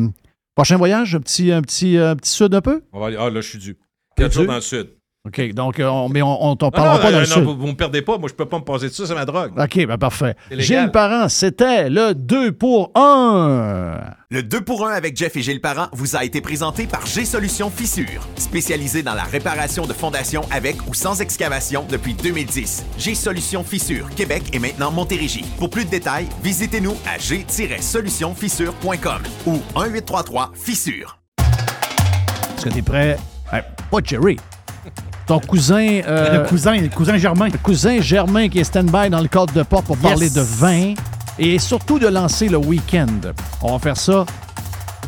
prochain voyage, un petit, un, petit, un petit sud un peu? On va aller- Ah, là, je suis dû. Quatre jours dans le sud. OK, donc, euh, on, mais on ne t'en parlera non, pas dans euh, le non, sud. vous, vous me perdez pas. Moi, je peux pas me passer de ça. C'est ma drogue. OK, ben parfait. Gilles Parent, c'était le 2 pour 1. Le 2 pour 1 avec Jeff et Gilles Parent vous a été présenté par G-Solution Fissure, spécialisé dans la réparation de fondations avec ou sans excavation depuis 2010. G-Solution Fissure, Québec et maintenant Montérégie. Pour plus de détails, visitez-nous à g-solutionfissure.com ou 1-833-Fissure. Est-ce que t'es prêt? Hey, pas Jerry. Ton cousin. euh, Le cousin, le cousin Germain. Le cousin Germain qui est stand-by dans le cadre de porte pour Yes. parler de vin et surtout de lancer le week-end. On va faire ça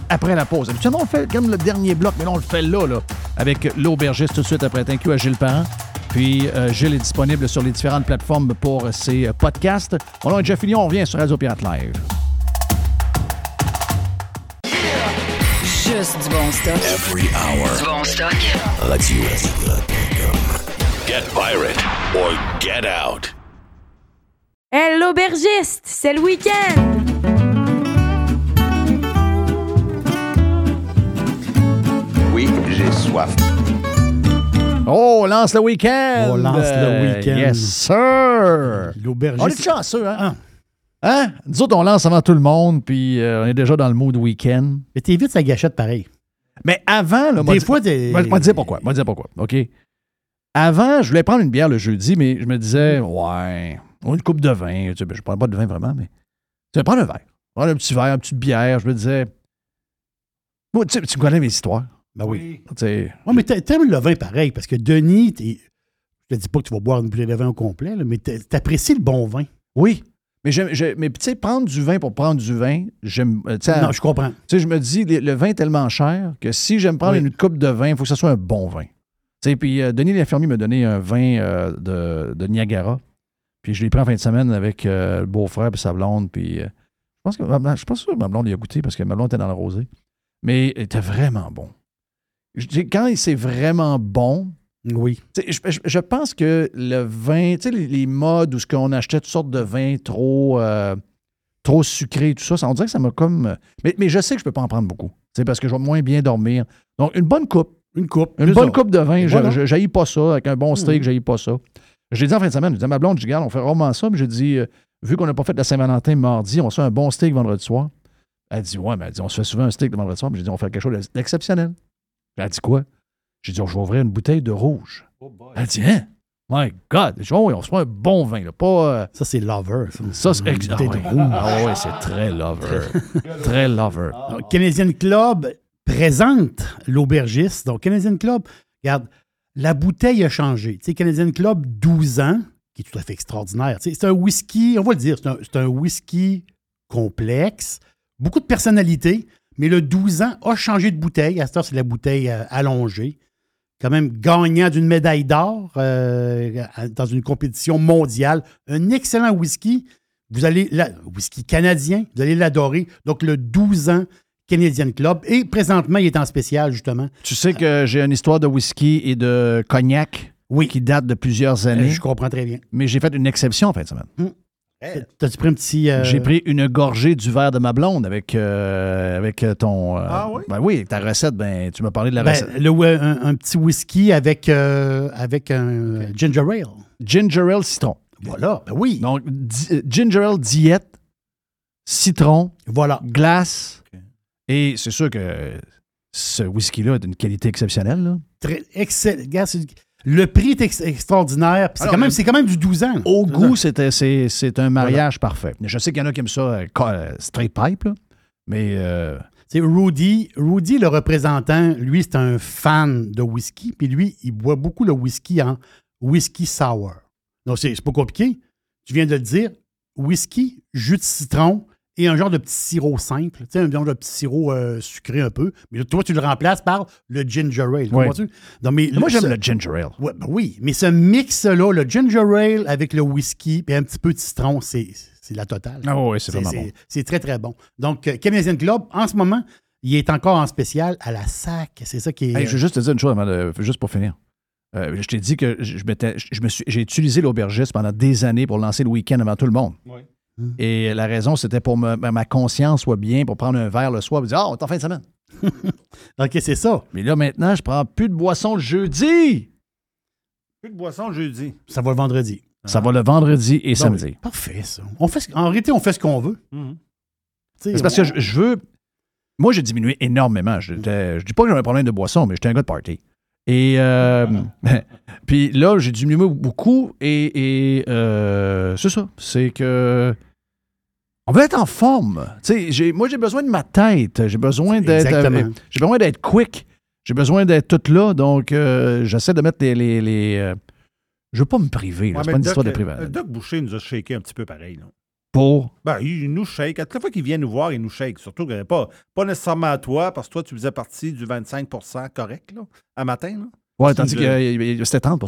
après la pause. Habituellement, on fait comme le dernier bloc, mais là, on le fait là, là avec l'aubergiste tout de suite après. Thank you à Gilles Parent. Puis euh, Gilles est disponible sur les différentes plateformes pour ses euh, podcasts. Mon nom est Jeff Fillion, on revient sur Radio Pirate Live. Juste du bon stock. Every hour. Du bon stock. Radio Get pirate or get out. Hey, l'aubergiste, c'est le week-end! Oui, j'ai soif. Oh, on lance le week-end! On lance le Euh, week-end. Yes, sir! L'aubergiste. On est chanceux, hein? Hein? Nous autres, on lance avant tout le monde, puis euh, on est déjà dans le mood week-end. Mais t'évites sa gâchette pareil. Mais avant, là, Des moi, fois, dis- t'es- moi, moi, te dire pourquoi. Moi, te dire pourquoi. OK? Avant, je voulais prendre une bière le jeudi, mais je me disais, ouais, une coupe de vin. Tu sais, ben, je ne prends pas de vin vraiment, mais. Tu sais, prendre un verre. Prendre un petit verre, une petite bière. Je me disais. Moi, tu sais, tu connais mes histoires. Ben oui. Tu sais, Ouais, mais t'a- t'aimes le vin pareil, parce que Denis, t'es- je te dis pas que tu vas boire une bouteille de vin au complet, là, mais t'a- t'apprécies le bon vin. Oui. Mais, j'ai- mais tu sais, prendre du vin pour prendre du vin, j'aime. euh, Non, je comprends. Tu sais, je me dis, le, le vin est tellement cher que si j'aime prendre Oui. une coupe de vin, il faut que ce soit un bon vin. Puis euh, Denis l'infirmier m'a donné un vin euh, de, de Niagara. Puis je l'ai pris en fin de semaine avec euh, le beau-frère et sa blonde. Puis je pense que ma blonde- je suis pas sûr que ma blonde y a goûté parce que ma blonde était dans le rosé. Mais il était vraiment bon. Je quand c'est vraiment bon, Oui. je, je- je pense que le vin, tu sais, les, les modes où ce qu'on achetait toutes sortes de vins trop, trop sucrés, tout ça, ça, on dirait que ça m'a comme. Mais, mais je sais que je peux pas en prendre beaucoup. sais, Parce que je vais moins bien dormir. Donc, une bonne coupe. Une coupe. Une bonne coupe de vin. Voilà. Je n'haïs pas ça. Avec un bon steak, Mhm. j'haïs pas ça. Je l'ai dit en fin de semaine. Je dis à ma blonde, je dis, regarde, on fait rarement ça. Mais j'ai dit, euh, vu qu'on n'a pas fait de la Saint-Valentin mardi, on se fait un bon steak vendredi soir. Elle dit, ouais, mais elle dit, on se fait souvent un steak le vendredi soir. Mais j'ai dit, on fait quelque chose d'exceptionnel. Elle dit, quoi? J'ai dit, oh, je vais ouvrir une bouteille de rouge. Elle dit, hein? My God! J'ai dit, oh, oui, on se fait un bon vin, là. Pas. euh, Ça, c'est lover. Ça, ça, c'est. Ex- Ah, ouais. Ah ouais, c'est très lover. très lover. Donc, Canadian Club présente l'aubergiste. Donc, Canadian Club, regarde, la bouteille a changé. Tu sais, Canadian Club, 12 ans, qui est tout à fait extraordinaire. C'est un whisky, on va le dire, c'est un, whisky complexe, beaucoup de personnalité, mais le 12 ans a changé de bouteille. À cette heure, c'est la bouteille euh, allongée. Quand même gagnant d'une médaille d'or euh, dans une compétition mondiale. Un excellent whisky. Vous allez, whisky canadien, vous allez l'adorer. Donc, le 12 ans Canadian Club. Et présentement, il est en spécial, justement. Tu sais que j'ai une histoire de whisky et de cognac oui. qui date de plusieurs années. Je comprends très bien. Mais j'ai fait une exception en fin de semaine. T'as-tu pris un petit. euh, J'ai pris une gorgée du verre de ma blonde avec, euh, avec ton. euh, Ah oui? Ben oui, ta recette, ben, tu m'as parlé de la ben, recette. le- un, un petit whisky avec, euh, avec un ginger ale. Ginger ale citron. Voilà, ben oui. Donc, di- euh, ginger ale diète, citron, voilà. glace. Et c'est sûr que ce whisky-là est d'une qualité exceptionnelle. là. Très excellent. Le prix est ex- extraordinaire. C'est quand, même- quand du 12 ans. là. Au goût, c'était- c'est un mariage parfait. Je sais qu'il y en a qui aiment ça euh, euh, straight pipe, là, mais euh, C'est Rudy. Rudy, le représentant, lui, c'est un fan de whisky. Puis lui, il boit beaucoup le whisky en whisky sour. Donc, c'est pas compliqué. Tu viens de le dire. Whisky, jus de citron et un genre de petit sirop simple. Tu sais, un genre de petit sirop euh, sucré un peu. Mais là, toi, tu le remplaces par le ginger ale. Ouais. comprends-tu? Non, mais moi, j'aime le ginger ale. Ouais, ben oui, mais ce mix-là, le ginger ale avec le whisky et un petit peu de citron, c'est c'est la totale. Ah oui, c'est vraiment bon. C'est très, très bon. Donc, euh, Canadian Club, en ce moment, il est encore en spécial à la SAC. C'est ça qui est... Hey, je veux juste te dire une chose, avant de- juste pour finir. Euh, je t'ai dit que je, je m'étais- je me suis, j'ai utilisé l'aubergiste pendant des années pour lancer le week-end avant tout le monde. Et la raison, c'était pour que ma conscience soit bien, pour prendre un verre le soir et dire Ah, on est en fin de semaine. OK, c'est ça. Mais là, maintenant, je prends plus de boisson le jeudi. Plus de boisson jeudi. Ça va le vendredi. Ça va le vendredi et Ben samedi. oui, Parfait, ça. On fait ce- en réalité, on fait ce qu'on veut. Mhm. Sais, C'est parce que je, je veux. Moi, j'ai diminué énormément. Je, je dis pas que j'avais un problème de boisson, mais j'étais un gars de party. Et euh, puis là, j'ai diminué beaucoup et, et, euh, c'est ça. C'est que on veut être en forme. Tu sais, j'ai- moi, j'ai besoin de ma tête. J'ai besoin d'être. Exactement. euh, j'ai besoin d'être quick. J'ai besoin d'être tout là. Donc, euh, j'essaie de mettre les. les, les, euh, je veux pas me priver. Ouais, c'est pas une Doc, histoire de euh, privation. Doc Boucher nous a shaké un petit peu pareil. là. Pour? Ben, il nous shake. À toute fois qu'il vient nous voir, il nous shake. Surtout que pas, pas nécessairement à toi, parce que toi, tu faisais partie du 25% correct, là, à matin. Là. Ouais, tandis que euh, c'était 30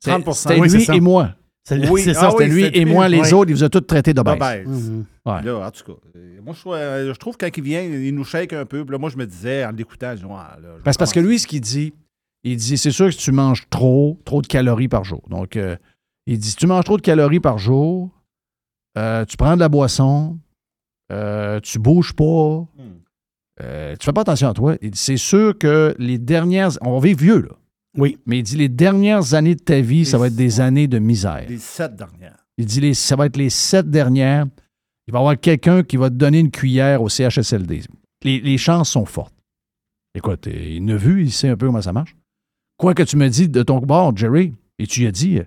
C'est- 30 C'était oui, lui et moi. C'est Oui, c'est ah ça, c'était oui, lui c'était et lui. moi. Les autres, ils vous ont tous traités de. Mhm. Ouais. Là, en tout cas, euh, moi, je, trouve- euh, je trouve que quand il vient, il nous shake un peu. Puis là, moi, je me disais, en l'écoutant, je dis, Ah, là, je Parce, parce que lui, ce qu'il dit, il dit c'est sûr que si tu manges trop, trop de calories par jour. Donc, euh, il dit si tu manges trop de calories par jour, euh, tu prends de la boisson, euh, tu bouges pas, euh, tu fais pas attention à toi. Il dit c'est sûr que les dernières. On va vivre vieux, là. Oui. Mais il dit les dernières années de ta vie, ça va être des années de misère. Les sept dernières. Il dit les, ça va être les sept dernières. Il va y avoir quelqu'un qui va te donner une cuillère au CHSLD. Les, les chances sont fortes. Écoute, euh, il ne vu, il sait un peu comment ça marche. Quoi que tu me dis de ton bord, Jerry, et tu y as dit, euh,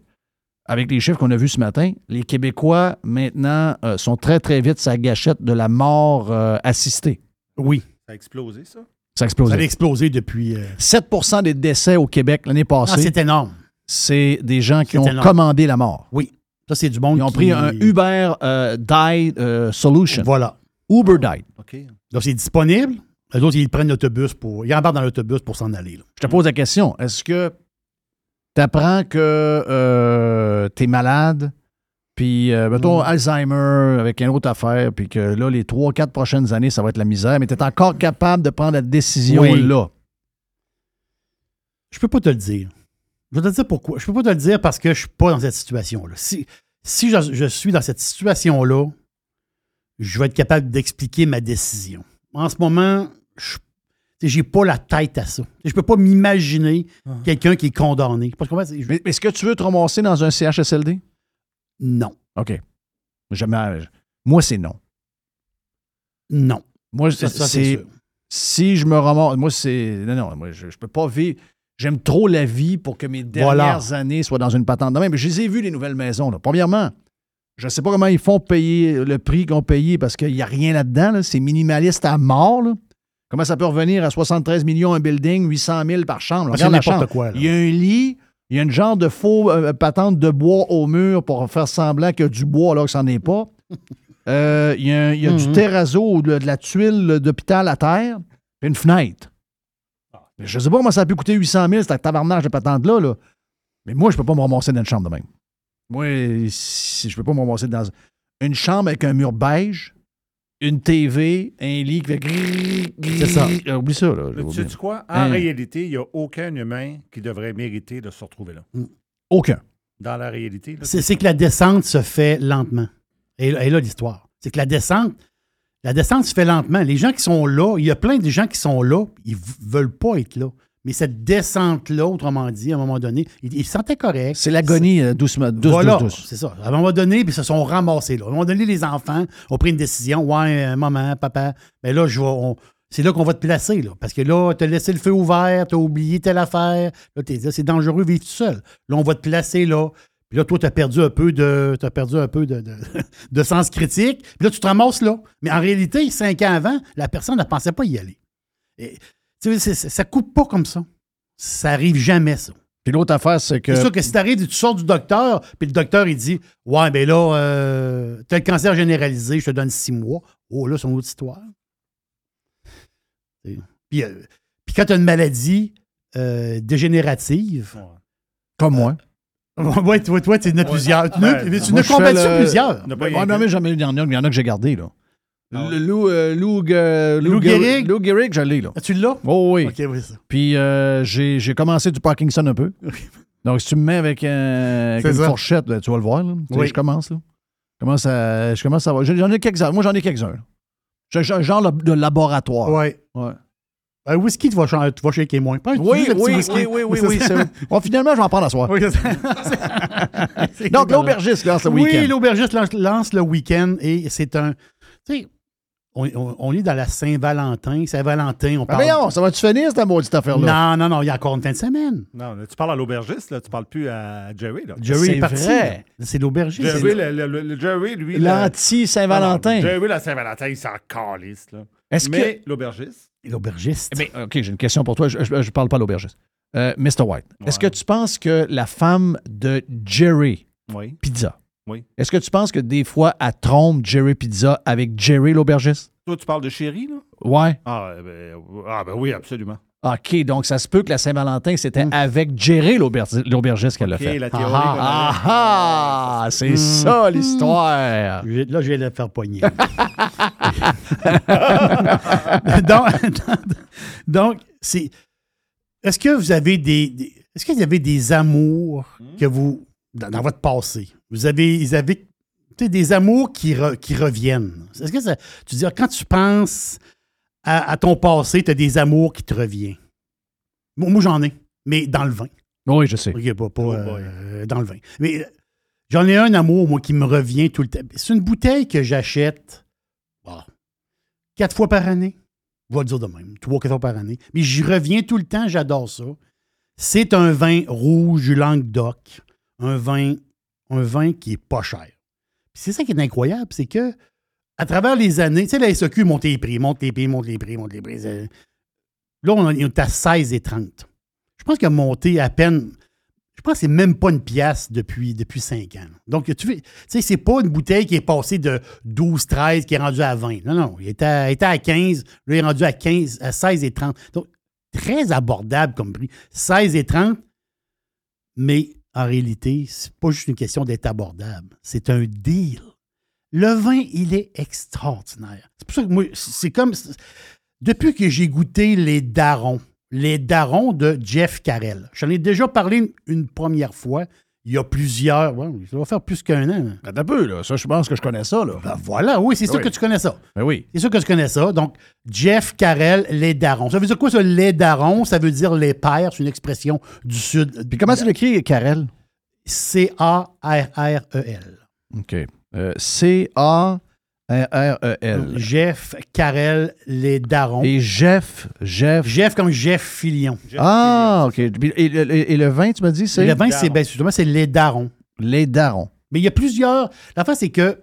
avec les chiffres qu'on a vus ce matin, les Québécois, maintenant, euh, sont très, très vite sa gâchette de la mort euh, assistée. Oui. Ça a explosé, ça? Ça a explosé. Ça a explosé depuis... euh, 7% des décès au Québec l'année passée, Ah, c'est énorme. c'est des gens qui ont énorme. commandé la mort. Oui. Ça, c'est du monde Ils ont qui- pris un Uber euh, Die euh, Solution. Voilà. Uber Died. OK. Donc, c'est disponible. Les autres, ils prennent l'autobus pour... Ils embarquent dans l'autobus pour s'en aller. là. Je te pose la question. Est-ce que tu apprends que tu es malade, puis, euh, mettons, Mm. Alzheimer avec une autre affaire, puis que là, les trois, quatre prochaines années, ça va être la misère, mais tu es encore capable de prendre la décision Oui. là? Je peux pas te le dire. Je vais te dire pourquoi. Je peux pas te le dire parce que je suis pas dans cette situation-là. Si, si je, je suis dans cette situation-là, je vais être capable d'expliquer ma décision. En ce moment, je j'ai pas la tête à ça. Je peux pas m'imaginer quelqu'un qui est condamné. Parce que je- Mais est-ce que tu veux te ramasser dans un CHSLD? Non. OK. Jamais. Moi, c'est non. Non. Moi, c'est. Si je me ramasse. Moi, c'est. Non, non, moi, je, je peux pas vivre. J'aime trop la vie pour que mes dernières Voilà. années soient dans une patente de même. Je les ai vues, les nouvelles maisons. là. Premièrement, je ne sais pas comment ils font payer le prix qu'ils ont payé parce qu'il n'y a rien là-dedans. là. C'est minimaliste à mort. là. Comment ça peut revenir à 73 millions un building, 800 000 par chambre? Ah, c'est Regarde la n'importe chambre. quoi, là. Il y a un lit, il y a une genre de faux euh, patente de bois au mur pour faire semblant qu'il y a du bois alors que ça n'en est pas. Euh, il y a, il y a du Mhm. terrazzo ou de, de la tuile d'hôpital à terre, puis une fenêtre. Je ne sais pas comment ça a pu coûter 800 000, cette tabarnage de patente-là. là. Mais moi, je ne peux pas me ramasser dans une chambre de même. Moi, si, je ne peux pas me ramasser dans une chambre avec un mur beige, une TV, un lit qui fait grrr, grrr. C'est ça. Ah, Oublie ça, là. Mais tu sais quoi? En Hein? réalité, il n'y a aucun humain qui devrait mériter de se retrouver là. Aucun. Dans la réalité. là, C'est c'est que la descente se fait lentement. Et, et là, l'histoire. C'est que la descente, la descente se fait lentement. Les gens qui sont là, il y a plein de gens qui sont là, ils v- veulent pas être là. Mais cette descente-là, autrement dit, à un moment donné, ils ils se sentaient corrects. C'est l'agonie euh, doucement, douce, voilà, douce, douce. c'est ça. À un moment donné, puis ils se sont ramassés là. À un moment donné, les enfants ont pris une décision. Ouais, euh, maman, papa, mais là, je vais. on- c'est là qu'on va te placer, là. Parce que là, tu as laissé le feu ouvert, tu as oublié telle affaire. Là, t'es dit, c'est dangereux vivre tout seul. Là, on va te placer là. Puis là, toi, tu as perdu un peu de. T'as perdu un peu de, de, de sens critique. Puis là, tu te ramasses là. Mais en réalité, cinq ans avant, la personne ne pensait pas y aller. Et, tu sais, ça coupe pas comme ça. Ça arrive jamais, ça. Puis l'autre affaire, c'est que. C'est sûr que si t'arrives, tu sors du docteur, puis le docteur, il dit Ouais, ben là, euh, t'as le cancer généralisé, je te donne six mois. Oh, là, c'est une autre histoire. Puis, euh, puis quand t'as une maladie euh, dégénérative. Comme moi. ouais, toi, toi, tu en as plusieurs. Tu en as- Ouais. tu en Moi, as je fais combattu le- plusieurs? Ouais, non, mais jamais, y en a, il y en a que j'ai gardé, là. Lou, euh, Lou, euh, Lou Gehrig- Gehrig? Lou Gehrig, je l'ai, là. tu l'as? Oh oui. Ok, oui, ça. Puis euh, j'ai j'ai commencé du Parkinson un peu. Donc, si tu me mets avec, euh, avec une ça. fourchette, là, tu vas le voir. Là. Oui. Je commence. Là. Je commence à, je commence à voir. J'en ai quelques-uns. Moi, j'en ai quelques-uns. J'ai un genre de laboratoire. Ouais. Ouais. Un whisky, tu vas, chan- tu vas shaker moins. Pas Oui, oui, whisky. oui, oui, oui, oui. c'est- Bon, finalement, je vais en prendre à soir. Oui, c'est- Donc, l'aubergiste lance le week-end. Oui, l'aubergiste lance, lance le week-end et c'est un. Tu sais, on, on- on est dans la Saint-Valentin. Saint-Valentin, on Ah, parle. voyons, ça va-tu finir, cette maudite affaire-là? Non, non, non, il y a encore une fin de semaine. Non, là, tu parles à l'aubergiste, là, tu parles plus à Jerry. Là. Jerry est parti. là. C'est l'aubergiste. Jerry, le, le- le- Jerry, lui. L'anti-Saint-Valentin. le- Jerry, la Saint-Valentin, il s'en calisse. là. Est-ce Mais que- l'aubergiste. L'aubergiste. Mais, OK, j'ai une question pour toi. Je ne parle pas à l'aubergiste. Euh, Mr. White, est-ce que tu penses que la femme de Jerry Oui. Pizza, Oui. est-ce que tu penses que des fois, elle trompe Jerry Pizza avec Jerry l'aubergiste? Toi, tu parles de chéri, là? Ouais. Ah ben, ah, ben oui, absolument. OK, donc ça se peut que la Saint-Valentin, c'était avec Jerry l'aubergi- l'aubergiste qu'elle l'a OK, fait. la théorie Ah, ah, ah, ah, c'est ça l'histoire. Là, je vais le faire poigner. donc, donc, c'est. Est-ce que vous avez des. des- est-ce que vous avez des amours que vous. Dans, dans votre passé? Vous avez. Tu sais, des amours qui, re- qui reviennent. Est-ce que ça. Tu dis, quand tu penses à, à ton passé, tu as des amours qui te reviennent? Moi, moi, j'en ai, mais dans le vin. Oui, je sais. OK, pas, pas, euh, dans le vin. Mais euh, j'en ai un amour, moi, qui me revient tout le temps. C'est une bouteille que j'achète ah, quatre fois par année. Je vais le dire de même, trois, quatre fois par année. Mais j'y reviens tout le temps, j'adore ça. C'est un vin rouge du Languedoc. Un vin, qui est pas cher. C'est ça qui est incroyable, c'est que à travers les années, tu sais, la SEQ monte les prix, monte les prix, monte les prix, monte les prix. Là, on est à 16 et 30. Je pense qu'il a monté à peine. Je pense que c'est même pas une pièce depuis, depuis 5 ans. Donc, tu sais, c'est pas une bouteille qui est passée de 12, 13, qui est rendue à 20. Non, non, il était à, il était à 15, là, il est rendu à 15, à 16 et 30. Donc, très abordable comme prix. 16 et 30, mais en réalité, c'est pas juste une question d'être abordable. C'est un deal. Le vin, il est extraordinaire. C'est pour ça que moi, c'est comme. Depuis que j'ai goûté les darons, les darons de Jeff Carell, j'en ai déjà parlé une première fois. Il y a plusieurs. ouais, ça va faire plus qu'un an. Un peu, là. Ça, je pense que je connais ça, là. Ben voilà, oui, c'est sûr Oui. que tu connais ça. Ben oui. C'est sûr que tu connais ça. Donc, Jeff Carell, les darons. Ça veut dire quoi, ça, les darons? Ça veut dire les pères. C'est une expression du Sud. Puis comment tu l'écris, Carel? C-A-R-R-E-L. OK. Euh, C-A-R-R-E-L. Jeff Carell, les darons. Et Jeff, Jeff. Jeff comme Jeff Filion. ah, OK. Et, et- et le vin, tu m'as dit, c'est? Le vin, c'est ben, justement, c'est les darons. Les darons. Mais il y a plusieurs. L'affaire, c'est que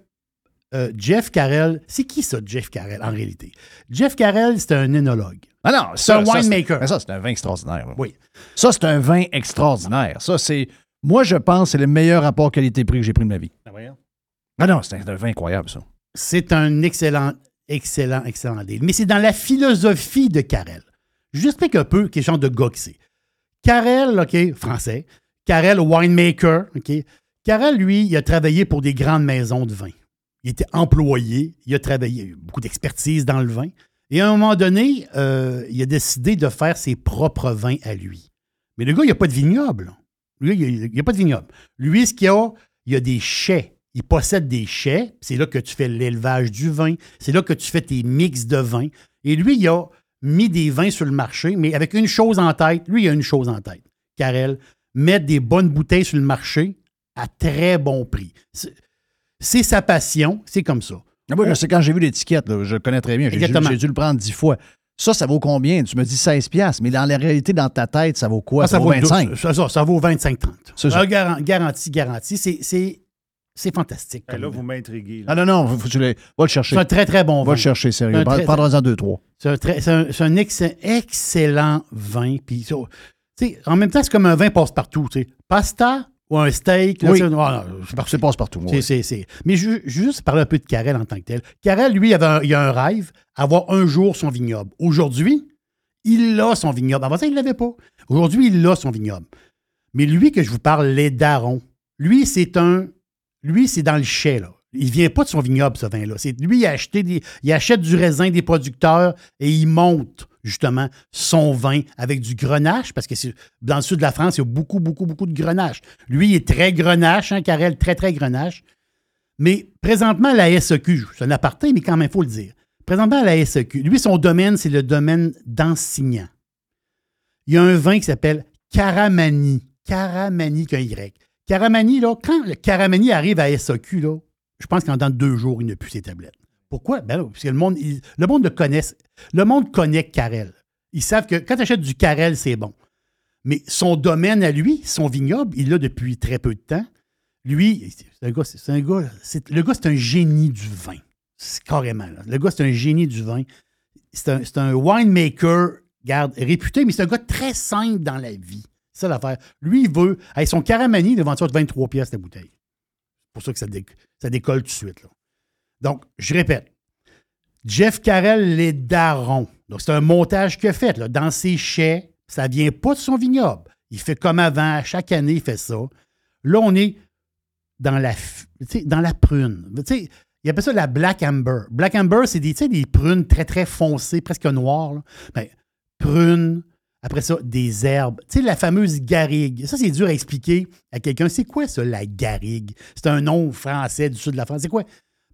euh, Jeff Carell, c'est qui ça, Jeff Carell, en réalité? Jeff Carell, c'est un énologue. Ah non, C'est un winemaker. ça, c'est un vin extraordinaire. là. Oui. Ça, c'est un vin extraordinaire. Ça, c'est. Moi, je pense que c'est le meilleur rapport qualité-prix que j'ai pris de ma vie. Ah. Ah non, c'est un, c'est un vin incroyable, ça. C'est un excellent, excellent, excellent deal. Mais c'est dans la philosophie de Carell. Je un peu quel genre de gars que c'est. Carell, OK, français. Carell, winemaker, OK. Carell, lui, il a travaillé pour des grandes maisons de vin. il était employé, il a travaillé, il a eu beaucoup d'expertise dans le vin. Et à un moment donné, euh, il a décidé de faire ses propres vins à lui. Mais le gars, il n'a pas de vignoble. Lui, il n'y a, pas de vignoble. Lui, ce qu'il y a, il y a des chais. Il possède des chais. C'est là que tu fais l'élevage du vin. C'est là que tu fais tes mix de vins. Et lui, il a mis des vins sur le marché, mais avec une chose en tête. Lui, il a une chose en tête. Karel, mettre des bonnes bouteilles sur le marché à très bon prix. C'est- sa passion. C'est comme ça. Ah, Moi, je sais, quand j'ai vu l'étiquette, je le connais très bien. J'ai dû, Exactement. j'ai dû le prendre dix fois. Ça, ça vaut combien? Tu me dis 16 piastres, mais dans la réalité, dans ta tête, ça vaut quoi? Ah, ça, vaut le 25. double. Ça, ça, vaut 25-30. C'est ça. Ah, garan- Garanti, garanti. C'est- C'est fantastique. Comme là, vous m'intriguez. Ah non, non, tu le- va le chercher. C'est un très, très bon vin. Va le chercher, sérieux. Prends-en deux, trois. C'est un, très- c'est un- c'est un excell- excellent vin. Puis, ça, tu sais, en même temps, c'est comme un vin passe-partout. tu sais. Pasta ou un steak. là, Oui. c'est- passe-partout. C'est- ouais. c'est- c'est- Mais ju- juste parler un peu de Carrel en tant que tel. Carrel, lui, il, avait un, il a un rêve, avoir un jour son vignoble. Aujourd'hui, il a son vignoble. Avant ça, il ne l'avait pas. Aujourd'hui, il a son vignoble. Mais lui que je vous parle, les darons, lui, c'est un. Lui, c'est dans le chai, là. Il vient pas de son vignoble, ce vin-là. Lui, il, a acheté des- il achète du raisin des producteurs et il monte justement son vin avec du grenache, parce que dans le sud de la France, il y a beaucoup, beaucoup, beaucoup de grenache. Lui, il est très grenache, hein, Carrel, très, très grenache. Mais présentement, la SEQ, c'est un aparté, mais quand même, il faut le dire. Présentement, la SEQ, lui, son domaine, c'est le domaine d'Ansignan. Il y a un vin qui s'appelle Caramani. Caramani, qu'un Y. Caramani, là, quand Caramani arrive à SEQ, là, je pense qu'en dans deux jours, il n'a plus ses tablettes. Pourquoi? Ben parce que le monde, le monde le connaît. Le monde connaît Carrel. Ils savent que quand tu achètes du Carrel, c'est bon. Mais son domaine à lui, son vignoble, il l'a depuis très peu de temps. Lui, c'est un gars, c'est un gars, le gars, c'est un génie du vin. Carrément. Le gars, c'est un génie du vin. C'est un, c'est un winemaker, garde, réputé, mais c'est un gars très simple dans la vie. C'est l'affaire. Lui, il veut. Hey, son caramani, vend ça de 23 pièces la bouteille. C'est pour ça que ça, dé- ça décolle tout de suite. Donc, je répète. Jeff Carrel, les darons. Donc, c'est un montage qu'il a fait. Là. Dans ses chais, ça vient pas de son vignoble. Il fait comme avant. Chaque année, il fait ça. Là, on est dans la, dans la prune. Tu sais, il appelle ça la Black Amber. Black Amber, c'est des, des prunes très, très foncées, presque noires. là. Ben, prunes, après ça, des herbes. Tu sais, la fameuse garrigue. Ça, c'est dur à expliquer à quelqu'un. C'est quoi ça, la garrigue? C'est un nom français du sud de la France. C'est quoi?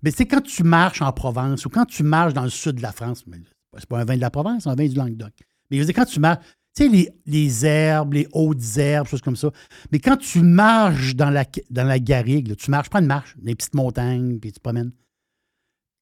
Mais c'est quand tu marches en Provence ou quand tu marches dans le sud de la France, c'est pas un vin de la Provence, c'est un vin du Languedoc. Mais je veux dire, quand tu marches, tu sais, les, herbes, les hautes herbes, choses comme ça. Mais quand tu marches dans la, dans garrigue, tu marches, prends une marche, des petites montagnes, puis tu promènes.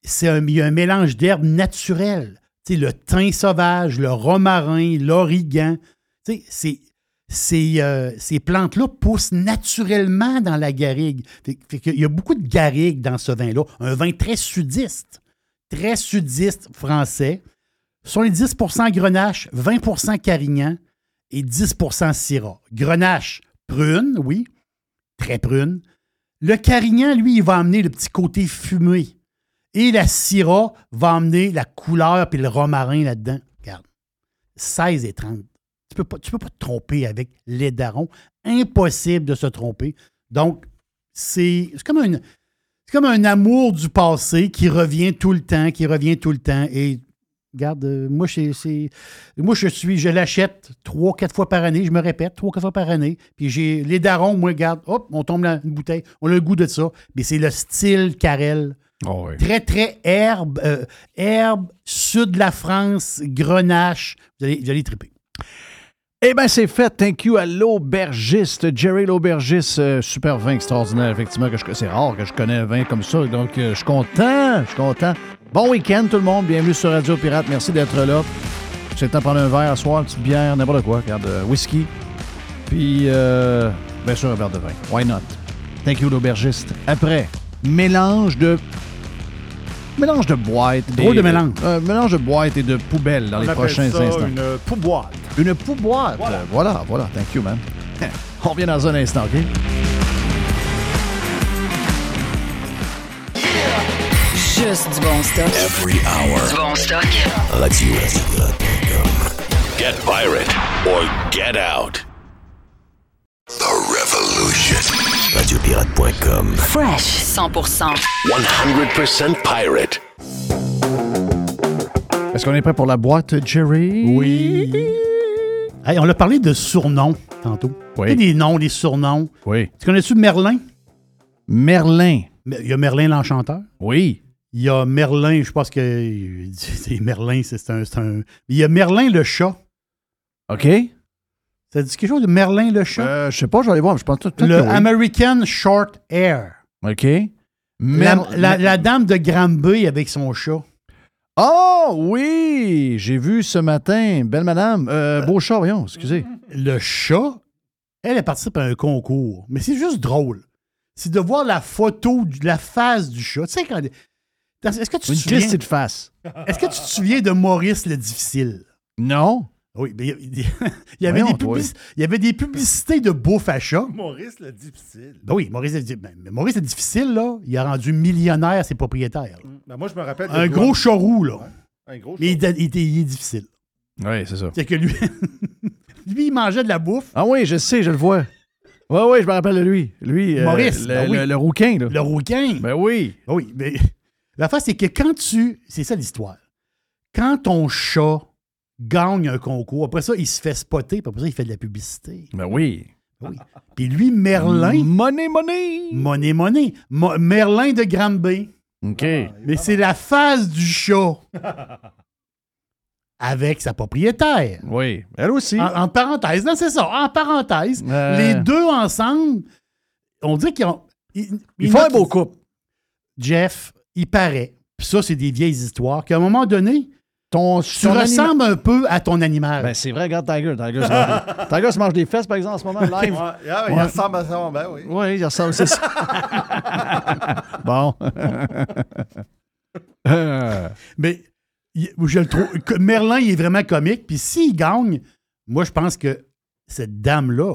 C'est il y a un mélange d'herbes naturelles. Le thym sauvage, le romarin, l'origan. Ces, euh, ces plantes-là poussent naturellement dans la garrigue. Qu'il y a beaucoup de garrigue dans ce vin-là. Un vin très sudiste, très sudiste français. Sur les 10% Grenache, 20% Carignan et 10% Syrah. Grenache, prune, oui, très prune. Le Carignan, lui, il va amener le petit côté fumé. Et la Syrah va amener la couleur puis le romarin là-dedans. Regarde, 16 et 30. Tu peux pas, tu peux pas te tromper avec les darons. Impossible de se tromper. Donc, c'est comme, comme un amour du passé qui revient tout le temps, qui revient tout le temps. Et regarde, euh, moi, c'est- moi je suis, je l'achète trois, quatre fois par année. Je me répète, trois, quatre fois par année. Puis j'ai les darons, moi, regarde, hop, on tombe dans une bouteille. On a le goût de ça. Mais c'est le style Carrel. Très, très herbe, euh, herbe, sud de la France, grenache. Vous allez, vous allez triper. Eh bien, c'est fait. Thank you à l'aubergiste, Jerry l'aubergiste. euh, super vin extraordinaire, effectivement. que je- C'est rare que je connais un vin comme ça. Donc, euh, je suis content. Je suis content. Bon week-end, tout le monde. Bienvenue sur Radio Pirate. Merci d'être là. C'est le temps de prendre un verre à soir, une petite bière, n'importe quoi. Regarde, whisky. Puis, bien sûr, un verre de vin. Why not? Thank you, l'aubergiste. Après, mélange de. Mélange de boîtes. Drôle et- de mélange. euh, mélange de boîtes et de poubelles dans On les prochains ça instants. une pouboîte. Une pouboîte. Voilà. voilà, voilà. Thank you, man. On revient dans un instant, OK? Juste du bon stock. Every hour. Du bon stock. Radio Get pirate or get out. The Radiopirate.com. Fresh 100%. 100% pirate. Est-ce qu'on est prêt pour la boîte, Jerry? Oui. Hey, on a parlé de surnoms tantôt. Oui. Tu sais, des noms, des surnoms. Oui. Tu connais-tu Merlin? Merlin. Il y a Merlin l'Enchanteur. Oui. Il y a Merlin, je pense que c'est Merlin, c'est un, c'est un- Il y a Merlin le chat. OK. Ça dit quelque chose de Merlin le chat? Euh, je sais pas, je vais aller voir. mais Je pense peut-être le. American Short Hair. OK. La, Mer- la- la dame de Granby avec son chat. Oh oui! J'ai vu ce matin. Belle madame. Euh, beau chat, voyons, excusez. Le chat, elle, elle participe à un concours. Mais c'est juste drôle. C'est de voir la photo, de la face du chat. Tu sais, quand. Est-ce que tu te Une souviens... petite face. Est-ce que tu te souviens de Maurice le Difficile? Non. Oui, mais il y, avait Voyons, des toi. publici- il y avait des publicités de bouffe à chat. Maurice le difficile. Ben oui, Maurice le, Di- ben, mais Maurice le Difficile, là, il a rendu millionnaire ses propriétaires. Ben, moi, je me rappelle. Un gros charroux, là. Un gros Mais il, il est difficile. Oui, c'est ça. C'est que lui, lui, il mangeait de la bouffe. Ah oui, je sais, je le vois. Oui, oui, je me rappelle de lui. Lui, euh, Maurice, le, ben oui. le- le rouquin, là. Le rouquin. Ben oui. Oui, mais la face, c'est que quand tu. C'est ça l'histoire. Quand ton chat gagne un concours, après ça, il se fait spotter, puis après ça, il fait de la publicité. Ben oui. Oui. Puis lui, Merlin. Money, money. Money, money. Mo- Merlin de Granby. OK. Mais c'est la face du chat. Avec sa propriétaire. Oui. Elle aussi. En, en parenthèse, non, c'est ça. En parenthèse, Euh. les deux ensemble, on dit qu'ils ont. Ils, Ils font un beau couple. Jeff, il paraît, puis ça, c'est des vieilles histoires, qu'à un moment donné, Ton, tu ressembles un peu à ton animal. Ben, c'est vrai, regarde Tiger. Tiger se, mange des... Tiger se mange des fesses, par exemple, en ce moment, live. Ouais, ah, Il ressemble à ça, ben oui. Oui, il ressemble, c'est ça. bon. Euh, Mais je le trouve. que Merlin, il est vraiment comique. Puis s'il gagne, moi, je pense que cette dame-là,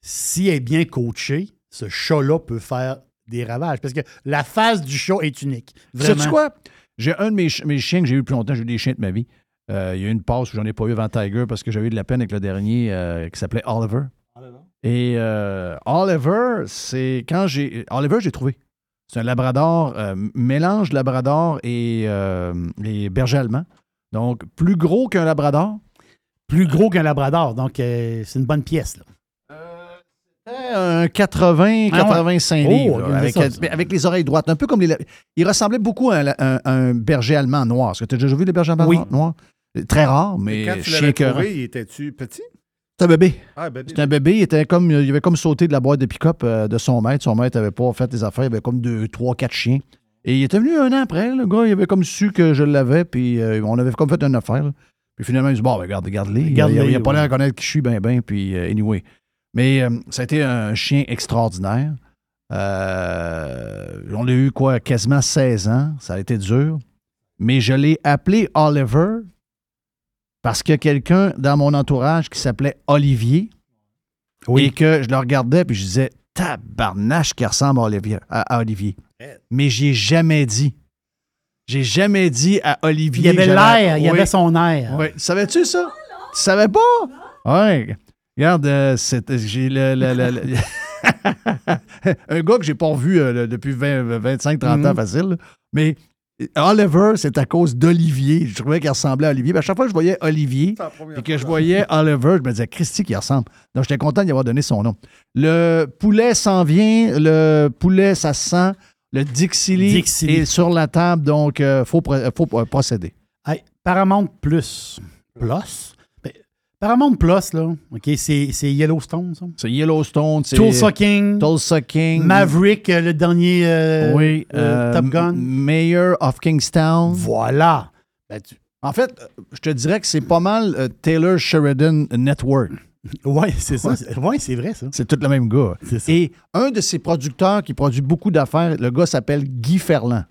si elle est bien coachée, ce chat-là peut faire des ravages. Parce que la face du chat est unique. Vraiment. Sais-tu quoi? J'ai un de mes, ch- mes chiens que j'ai eu le plus longtemps, j'ai eu des chiens de ma vie. Euh, il y a eu une passe où j'en ai pas eu avant Tiger parce que j'avais eu de la peine avec le dernier euh, qui s'appelait Oliver. Et euh, Oliver, c'est quand j'ai. Oliver, j'ai trouvé. C'est un labrador, mélange labrador et, et berger allemand. Donc, plus gros qu'un labrador. Plus gros qu'un labrador. Donc, c'est une bonne pièce. Là. Un 80, Ah ouais. 85 Oh, livres, là, regardez avec, ça, ça. mais avec les oreilles droites. Un peu comme les. Il ressemblait beaucoup à un, un- un berger allemand noir. Est-ce que tu as déjà vu les bergers allemands Oui. noirs? Très rare, mais Quand tu chien l'avais trouvé, il était-tu petit? C'est un bébé. Ah, bébé. C'est un bébé. Il, était comme, il avait comme sauté de la boîte de pick-up euh, de son maître. Son maître n'avait pas fait des affaires. Il avait comme deux, trois, quatre chiens. Et il était venu un an après. Le gars, il avait comme su que je l'avais. Puis euh, on avait comme fait une affaire. là. Puis finalement, il dit Bon, ben, regarde, regarde-les. Il n'a pas ouais. l'air à connaître qui je suis, ben, ben. Puis euh, anyway. Mais euh, ça a été un chien extraordinaire. Euh, on l'a eu, quoi, quasiment 16 ans. Ça a été dur. Mais je l'ai appelé Oliver parce qu'il y a quelqu'un dans mon entourage qui s'appelait Olivier. Et que je le regardais puis je disais tabarnache qui ressemble à Olivier. À, à Olivier. Mais j'y ai jamais dit. J'ai jamais dit à Olivier. Il y avait que l'air, il y Oui. avait son air. Oui. Savais-tu ça? Tu savais pas? Oui. Regarde, euh, c'est- j'ai le. le- le- un gars que j'ai pas revu euh, depuis 20, 25, 30 ans Mhm. facile. Mais Oliver, c'est à cause d'Olivier. Je trouvais qu'il ressemblait à Olivier. Puis à chaque fois que je voyais Olivier et que je voyais Oliver, je me disais, Christy qui ressemble. Donc, j'étais content d'y avoir donné son nom. Le poulet s'en vient. Le poulet, ça se sent. Le Dixili Dixili. est sur la table. Donc, il faut, pro- faut euh, procéder. Hey, Paramount Plus. Plus? Paramount Plus, là, OK, c'est c'est Yellowstone, ça? C'est Yellowstone. c'est Tulsa King. Tulsa King. Maverick, euh, le dernier euh, oui. euh, Top Gun. Mayor of Kingstown. Voilà. Ben, tu- En fait, je te dirais que c'est pas mal euh, Taylor Sheridan Network. Oui, c'est ça. Oui, c'est vrai, ça. C'est tout le même gars. Ça. Et un de ses producteurs qui produit beaucoup d'affaires, le gars s'appelle Guy Ferland.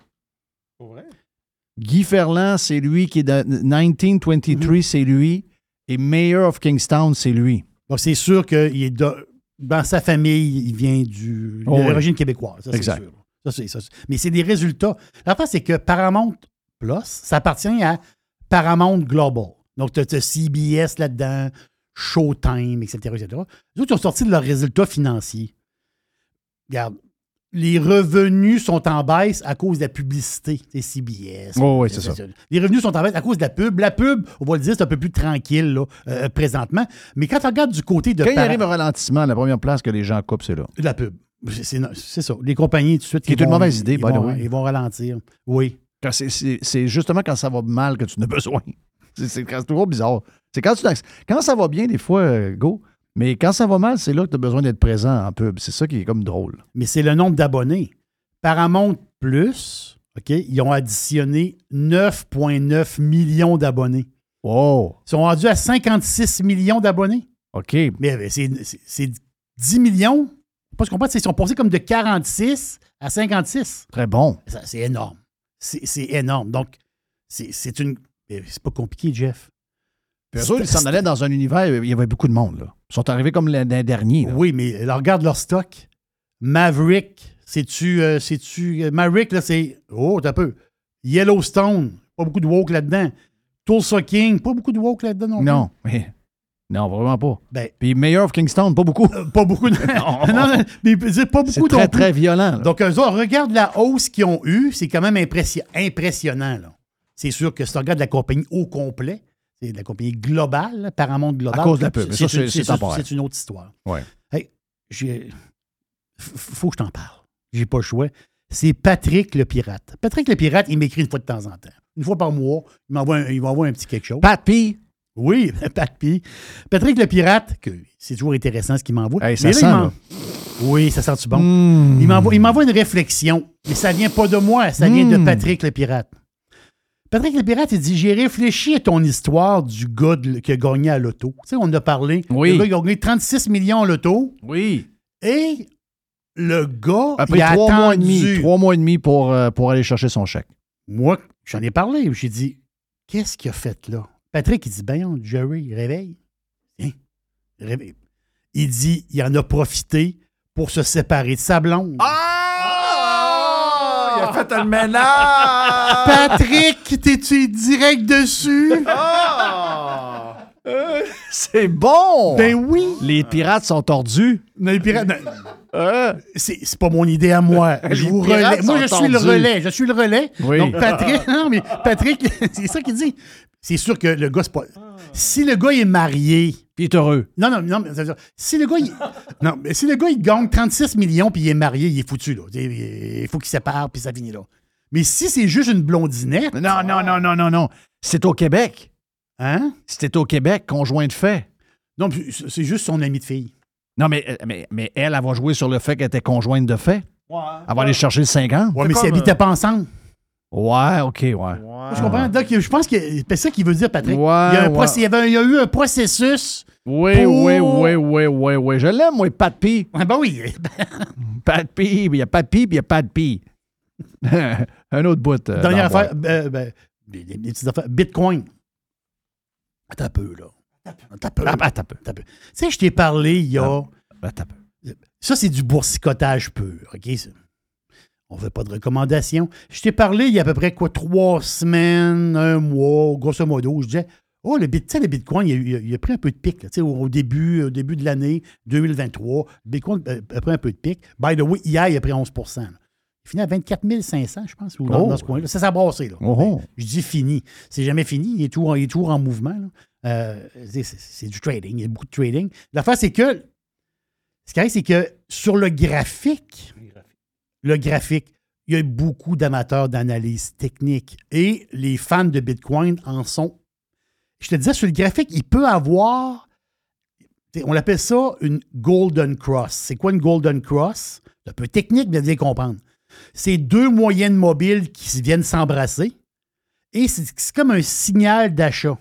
Guy Ferland, c'est lui qui est dans 1923, c'est lui. Et Mayor of Kingstown, c'est lui. Donc, c'est sûr qu'il est de- dans sa famille, il vient du, Oh, de oui. l'origine québécoise. Ça, c'est Exact. sûr. Ça, c'est- ça, c'est- mais c'est des résultats. La c'est que Paramount Plus, ça appartient à Paramount Global. Donc, tu as, CBS là-dedans, Showtime, etc., etc. Les autres, ils ont sorti de leurs résultats financiers. regarde, les revenus sont en baisse à cause de la publicité. C'est CBS. Oh, oui, c'est ça. Les revenus sont en baisse à cause de la pub. La pub, on va le dire, c'est un peu plus tranquille là, euh, présentement. Mais quand on regarde du côté de Quand il arrive un ralentissement, la première place que les gens coupent, c'est là. la pub, c'est- ça. Les compagnies, tout de suite, Qui est une mauvaise idée, ils by the vont, way. ils vont ralentir. Oui. C'est- justement quand ça va mal que tu en as besoin. C'est toujours bizarre. C'est quand, tu, quand ça va bien, des fois, euh, go. Mais quand ça va mal, c'est là que tu as besoin d'être présent en pub. C'est ça qui est comme drôle. mais c'est le nombre d'abonnés. Paramount Plus, OK, ils ont additionné 9,9 millions d'abonnés. Wow. Ils sont rendus à 56 millions d'abonnés. OK. Mais euh, c'est c'est- c'est 10 millions. Pas se comprendre, ils sont passés comme de 46 à 56. Très bon. C'est énorme. C'est énorme. Donc, c'est une. C'est pas compliqué, Jeff. Puis eux autres, ils s'en allaient dans un univers, il y avait beaucoup de monde. Là. Ils sont arrivés comme l'année dernière. Oui, mais regarde leur stock. Maverick, c'est-tu. euh, euh, Maverick, là, c'est. Oh, t'as peu. Yellowstone, pas beaucoup de woke là-dedans. Tulsa King, pas beaucoup de woke là-dedans non. Non. mais- Non, vraiment pas. Ben- Puis Mayor of Kingston, pas beaucoup. Pas beaucoup de. non, non, mais c'est pas C'est beaucoup très, très violent. là. Donc, eux autres, regarde la hausse qu'ils ont eue, c'est quand même impressi- impressionnant. là. C'est sûr que si tu regardes la compagnie au complet, c'est la compagnie globale, Paramount Global. À cause de la pub. Ça, c'est- une- autre histoire. Hey, f- faut que je t'en parle. J'ai pas le choix. C'est Patrick le pirate. Patrick le pirate, il m'écrit une fois de temps en temps. Une fois par mois, il m'envoie un, il un petit quelque chose. Pat P. Oui, Pat P. Patrick le pirate, que c'est toujours intéressant ce qu'il m'envoie. Hey, ça sent, là. Oui, ça sent-tu bon? Hmm. Il m'envoie il m'envoie une réflexion, mais ça vient pas de moi, ça vient de Hmm. Patrick le pirate. Patrick le pirate, il dit J'ai réfléchi à ton histoire du gars de- qui a gagné à l'auto. Tu sais, on en a parlé. Oui. Le gars, il a gagné 36 millions à l'auto. Oui. Et le gars, Après il a trois mois et demi, attendu. trois mois et demi pour, euh, pour aller chercher son chèque. Moi, j'en ai parlé. J'ai dit Qu'est-ce qu'il a fait là? Patrick, il dit Ben, Jerry, réveille. Hein? Réveille. Il dit Il en a profité pour se séparer de sa blonde. Il a fait un ménage! Patrick, t'es-tu direct dessus? C'est bon! Ben oui! Les pirates sont tordus. Non, les pirates. non. C'est c'est pas mon idée à moi. Je vous relais. Moi, je suis le relais. Je suis le relais. Oui. Donc, Patrick, non, mais Patrick, c'est ça qu'il dit. C'est sûr que le gars, c'est pas. Si le gars est marié. Puis il est heureux. Non, non, non, mais ça veut dire, si le gars, il, non, mais si le gars, il gagne 36 millions puis il est marié, il est foutu, là. Il faut qu'il sépare puis ça finit là. Mais si c'est juste une blondinette. Non, non, non, non, non, non. C'est au Québec. Hein? C'était au Québec, conjoint de fait. Non, puis c'est juste son ami de fille. Non, mais, euh, mais, mais elle, elle va jouer sur le fait qu'elle était conjointe de fait. Elle va aller chercher le 50. Ouais, mais s'ils habitaient pas ensemble. Ouais, OK, ouais. Je comprends. Donc, je pense que c'est ça qu'il veut dire, Patrick. Ouais, il, y a un ouais. il y avait un- il y a eu un processus. Oui, pour- oui, oui, oui, oui, oui. Je l'aime, moi, Pat P. Ah, ben oui. Pat P, il y a Pat P, puis il y a Pat P. un autre bout. euh, Dernière affaire, ben, ben, des, des- des petites affaires. Bitcoin. Attends un peu, là. Attends un peu. Ah, attends un peu. Attends un peu. Tu sais, je t'ai parlé il y a. Attends un peu. Ça, c'est du boursicotage pur, OK? On ne fait pas de recommandations. Je t'ai parlé il y a à peu près quoi, trois semaines, un mois, grosso modo. Je disais, oh, le, bit, tu sais, le Bitcoin, il a, il a- il a pris un peu de pic là, au, début, au début de l'année 2023. Le Bitcoin a pris un peu de pic. By the way, hier, il a pris 11 là. Il finit à 24 500, je pense, ou dans, Oh. dans ce coin-là. Ça s'est brassé, là. Oh, oh. Je dis fini. C'est jamais fini. Il est toujours, il est toujours en mouvement. Euh, c'est du trading. Il y a beaucoup de trading. L'affaire, c'est que ce qui arrive, c'est que sur le graphique, le graphique, il y a beaucoup d'amateurs d'analyse technique et les fans de Bitcoin en sont. Je te disais, sur le graphique, il peut avoir, on appelle ça une Golden Cross. C'est quoi une Golden Cross? C'est un peu technique, mais bien comprendre. C'est deux moyennes mobiles qui viennent s'embrasser et c'est comme un signal d'achat.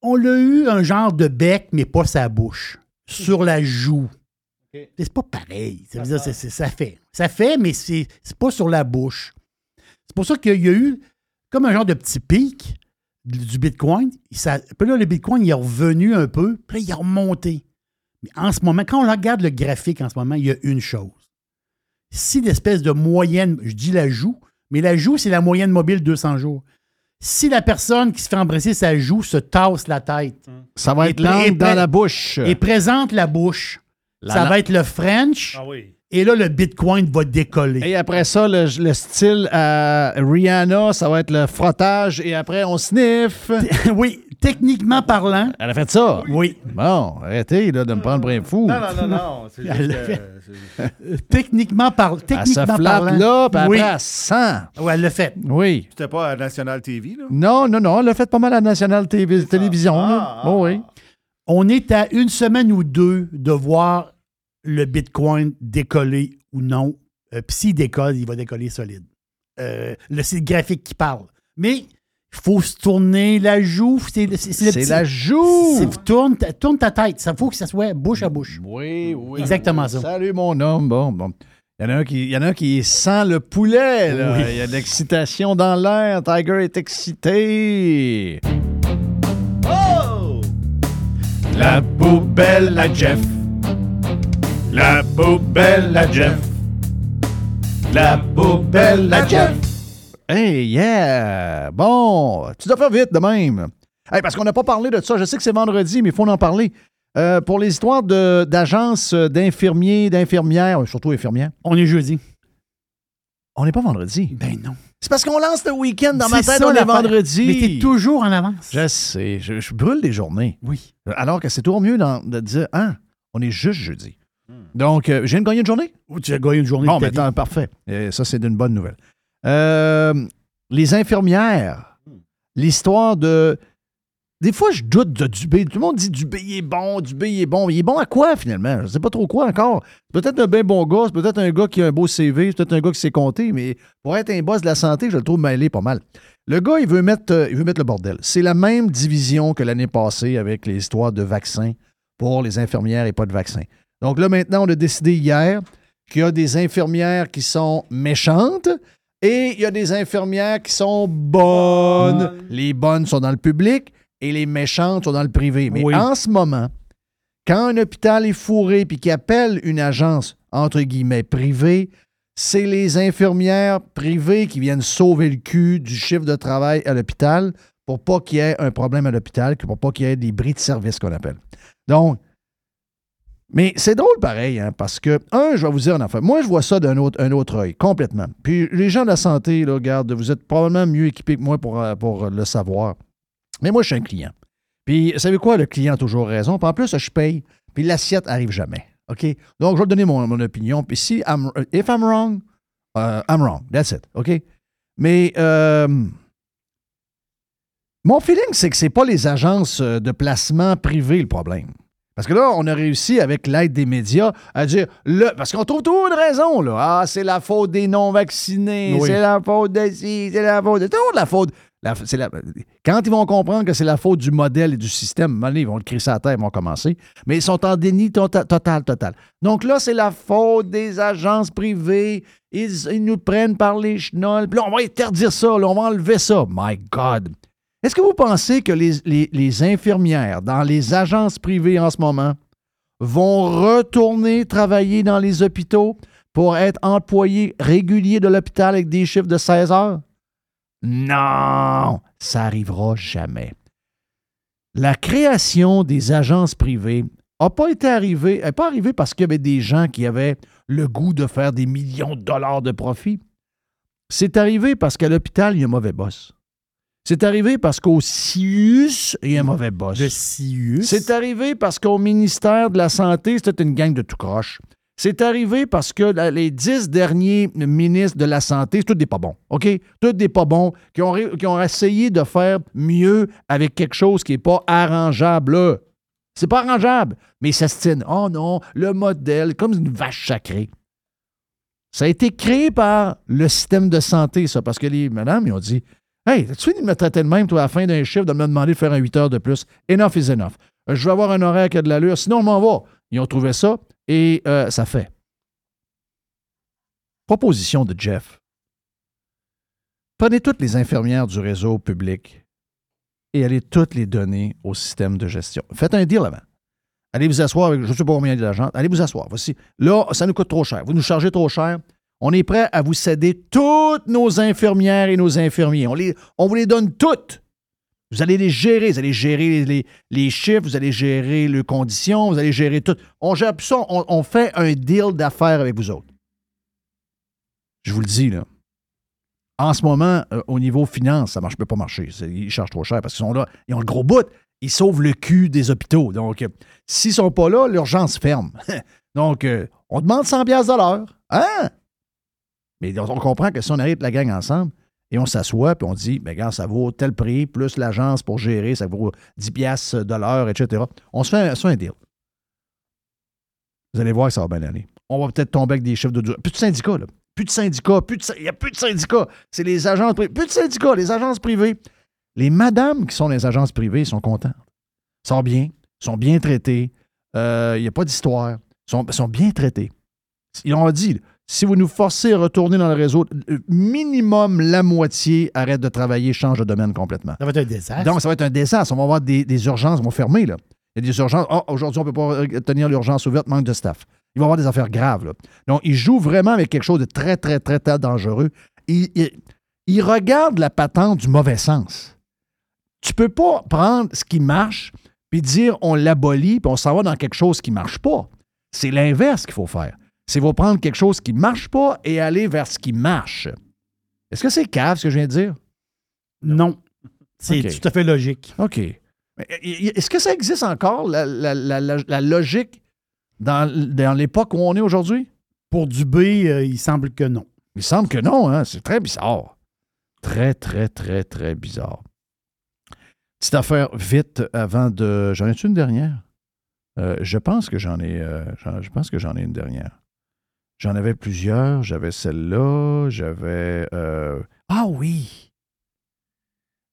On l'a eu un genre de bec, mais pas sa bouche, sur la joue. C'est pas pareil. Ça, veut dire, ça fait. Ça fait, mais c'est c'est pas sur la bouche. C'est pour ça qu'il y a eu comme un genre de petit pic du Bitcoin. Ça, puis là, le Bitcoin, il est revenu un peu, puis là, il est remonté. Mais en ce moment, quand on regarde le graphique en ce moment, il y a une chose. Si l'espèce de moyenne, je dis la joue, mais la joue, c'est la moyenne mobile 200 jours. Si la personne qui se fait embrasser sa joue se tasse la tête, Ça va être langue dans la bouche. et présente la bouche, La ça va être le French. Ah oui. Et là, le Bitcoin va décoller. Et après ça, le, le style à Rihanna, ça va être le frottage et après on sniff. oui, techniquement parlant. Elle a fait ça? Oui. Bon, arrêtez là, de me prendre pour un fou. Non, non, non, non. C'est Elle juste l'a que- fait. c'est- Techniquement, par... Elle se techniquement flatte parlant. là, puis oui. après elle sent. Ouais, elle l'a fait. Oui. C'était pas à National TV, là? Non, non, non, elle l'a fait pas mal à National TV, Télévision. Ah, là. Oh, oui. On est à une semaine ou deux de voir le Bitcoin décoller ou non. Euh, Puis s'il décolle, il va décoller solide. Euh, le site graphique qui parle. Mais il faut se tourner la joue. C'est le- c'est- c'est le C'est petit- la joue. c'est- Tourne, ta- tourne ta tête. Ça faut que ça soit bouche à bouche. Oui, oui. Exactement oui. ça. Salut, mon homme. Bon, bon. Il y en a un qui, il y en a un qui sent le poulet. là. Oui. Il y a de l'excitation dans l'air. Tiger est excité. Oh! La poubelle à Jeff. La poubelle à Jeff. La poubelle à Jeff. Hey, yeah! Bon, tu dois faire vite de même. Hey, parce qu'on n'a pas parlé de ça. Je sais que c'est vendredi, mais il faut en parler. Euh, pour les histoires d'agences d'infirmiers, d'infirmières, surtout infirmières. On est jeudi. On n'est pas vendredi. Ben non. C'est parce qu'on lance le week-end dans ma tête, ça, on est vendredi. Mais t'es toujours en avance. Je sais, je, je brûle des journées. Oui. Alors que c'est toujours mieux de dire, hein, on est juste jeudi. Donc, euh, je viens de gagner une journée? Ou tu as gagné une journée Bon, tant- parfait. Euh, ça, c'est une bonne nouvelle. Euh, les infirmières, l'histoire de. Des fois, je doute de Dubé. Tout le monde dit Dubé il est bon, Dubé il est bon. Il est bon à quoi, finalement? Je ne sais pas trop quoi encore. Peut-être un bien bon gars, c'est peut-être un gars qui a un beau CV, c'est peut-être un gars qui sait compter, mais pour être un boss de la santé, je le trouve mêlé pas mal. Le gars, il veut mettre, euh, il veut mettre le bordel. C'est la même division que l'année passée avec les histoires de vaccins pour les infirmières et pas de vaccins. Donc là, maintenant, on a décidé hier qu'il y a des infirmières qui sont méchantes et il y a des infirmières qui sont bonnes. Les bonnes sont dans le public et les méchantes sont dans le privé. Mais Oui. en ce moment, quand un hôpital est fourré puis qu'il appelle une agence, entre guillemets, privée, c'est les infirmières privées qui viennent sauver le cul du chiffre de travail à l'hôpital pour pas qu'il y ait un problème à l'hôpital, pour pas qu'il y ait des bris de service qu'on appelle. Donc, mais c'est drôle pareil, hein, parce que, un, je vais vous dire un affaire. Moi, je vois ça d'un autre, un autre œil, complètement. Puis les gens de la santé, là, regarde, vous êtes probablement mieux équipés que moi pour, euh, pour le savoir. Mais moi, je suis un client. Puis, vous savez quoi? Le client a toujours raison. Puis en plus, je paye. Puis l'assiette arrive jamais. OK? Donc, je vais donner mon, mon opinion. Puis si, I'm, if I'm wrong, uh, I'm wrong. That's it. OK? Mais, euh, mon feeling, c'est que c'est pas les agences euh, de placement privées le problème. Parce que là, on a réussi, avec l'aide des médias, à dire le, parce qu'on trouve toujours une raison, là. Ah, c'est la faute des non-vaccinés, Oui. c'est la faute de ci, c'est la faute de. C'est toujours de la faute. Quand ils vont comprendre que c'est la faute du modèle et du système, ils vont le crisser à la terre, ils vont commencer. Mais ils sont en déni tota- total, total. Donc là, c'est la faute des agences privées. Ils, nous prennent par les chenolles. Puis là, on va interdire ça, on va enlever ça. My God. Est-ce que vous pensez que les- les infirmières dans les agences privées en ce moment vont retourner travailler dans les hôpitaux pour être employés réguliers de l'hôpital avec des chiffres de 16 heures? Non, ça arrivera jamais. La création des agences privées n'a pas été arrivée, n'est pas arrivée parce qu'il y avait des gens qui avaient le goût de faire des millions de dollars de profit. C'est arrivé parce qu'à l'hôpital, il y a un mauvais boss. C'est arrivé parce qu'au CIUS, il y a un mauvais boss. Le CIUS? C'est arrivé parce qu'au ministère de la Santé, c'était une gang de tout croche. C'est arrivé parce que les dix derniers ministres de la Santé, tous des pas bons, OK? Tous des pas bons qui ont, essayé de faire mieux avec quelque chose qui n'est pas arrangeable. C'est pas arrangeable, mais ça se tient. Oh non, le modèle, comme une vache sacrée. Ça a été créé par le système de santé, ça, parce que les madames, ils ont dit Hey, tu fini de me traiter de même, toi, à la fin d'un chiffre, de me demander de faire un 8 heures de plus? Enough is enough. Je veux avoir un horaire qui a de l'allure, sinon on m'en va. Ils ont trouvé ça et euh, ça fait. Proposition de Jeff. Prenez toutes les infirmières du réseau public et allez toutes les donner au système de gestion. Faites un deal avant. Allez vous asseoir avec, je ne sais pas combien d'argent, allez vous asseoir. Voici. Là, ça nous coûte trop cher. Vous nous chargez trop cher. On est prêt à vous céder toutes nos infirmières et nos infirmiers. On vous les donne toutes. Vous allez les gérer. Vous allez gérer les, les- chiffres, vous allez gérer les conditions, vous allez gérer tout. On gère plus on, fait un deal d'affaires avec vous autres. Je vous le dis, là. En ce moment, euh, au niveau finance, ça ne peut pas marcher. Ils chargent trop cher parce qu'ils sont là, ils ont le gros bout. Ils sauvent le cul des hôpitaux. Donc, euh, s'ils ne sont pas là, l'urgence ferme. Donc, euh, on demande 100 piastres de l'heure. Hein? Mais on comprend que si on arrive la gang ensemble et on s'assoit puis on dit, ben regarde, ça vaut tel prix, plus l'agence pour gérer, ça vaut 10 piastres de l'heure, etc. On se fait, un- un deal. Vous allez voir que ça va bien aller. On va peut-être tomber avec des chiffres de... Plus de syndicats, là. Plus de syndicats, plus de il n'y a plus de syndicats. C'est les agences privées. Plus de syndicats, les agences privées. Les madames qui sont les agences privées sont contentes. sont bien, sont bien traitées. Euh, Il n'y a pas d'histoire. sont, sont bien traités. Ils ont dit, si vous nous forcez à retourner dans le réseau, euh, minimum la moitié arrête de travailler, change de domaine complètement. Ça va être un désastre. Donc, ça va être un désastre. On va avoir des, des urgences, vont fermer. Là. Il y a des urgences. Ah, aujourd'hui, on ne peut pas euh, tenir l'urgence ouverte, manque de staff. Il va y avoir des affaires graves. Là. Donc, ils jouent vraiment avec quelque chose de très, très, très, très dangereux. Ils, ils- ils regardent la patente du mauvais sens. Tu peux pas prendre ce qui marche puis dire on l'abolit puis on s'en va dans quelque chose qui marche pas. C'est l'inverse qu'il faut faire. C'est vous prendre quelque chose qui marche pas et aller vers ce qui marche. Est-ce que c'est cave ce que je viens de dire? Non. C'est tout à fait logique. OK. Euh, Est-ce que ça existe encore, la, la- la- la- la logique, dans, dans l'époque où on est aujourd'hui? Pour Dubé, euh, il semble que non. Il semble que non, hein? C'est très bizarre. Très, très, très, très bizarre. Petite affaire vite avant de. J'en ai-tu une dernière? Euh, je pense que j'en ai. euh, je pense que j'en ai une dernière. J'en avais plusieurs. J'avais celle-là. J'avais. euh, Ah oui!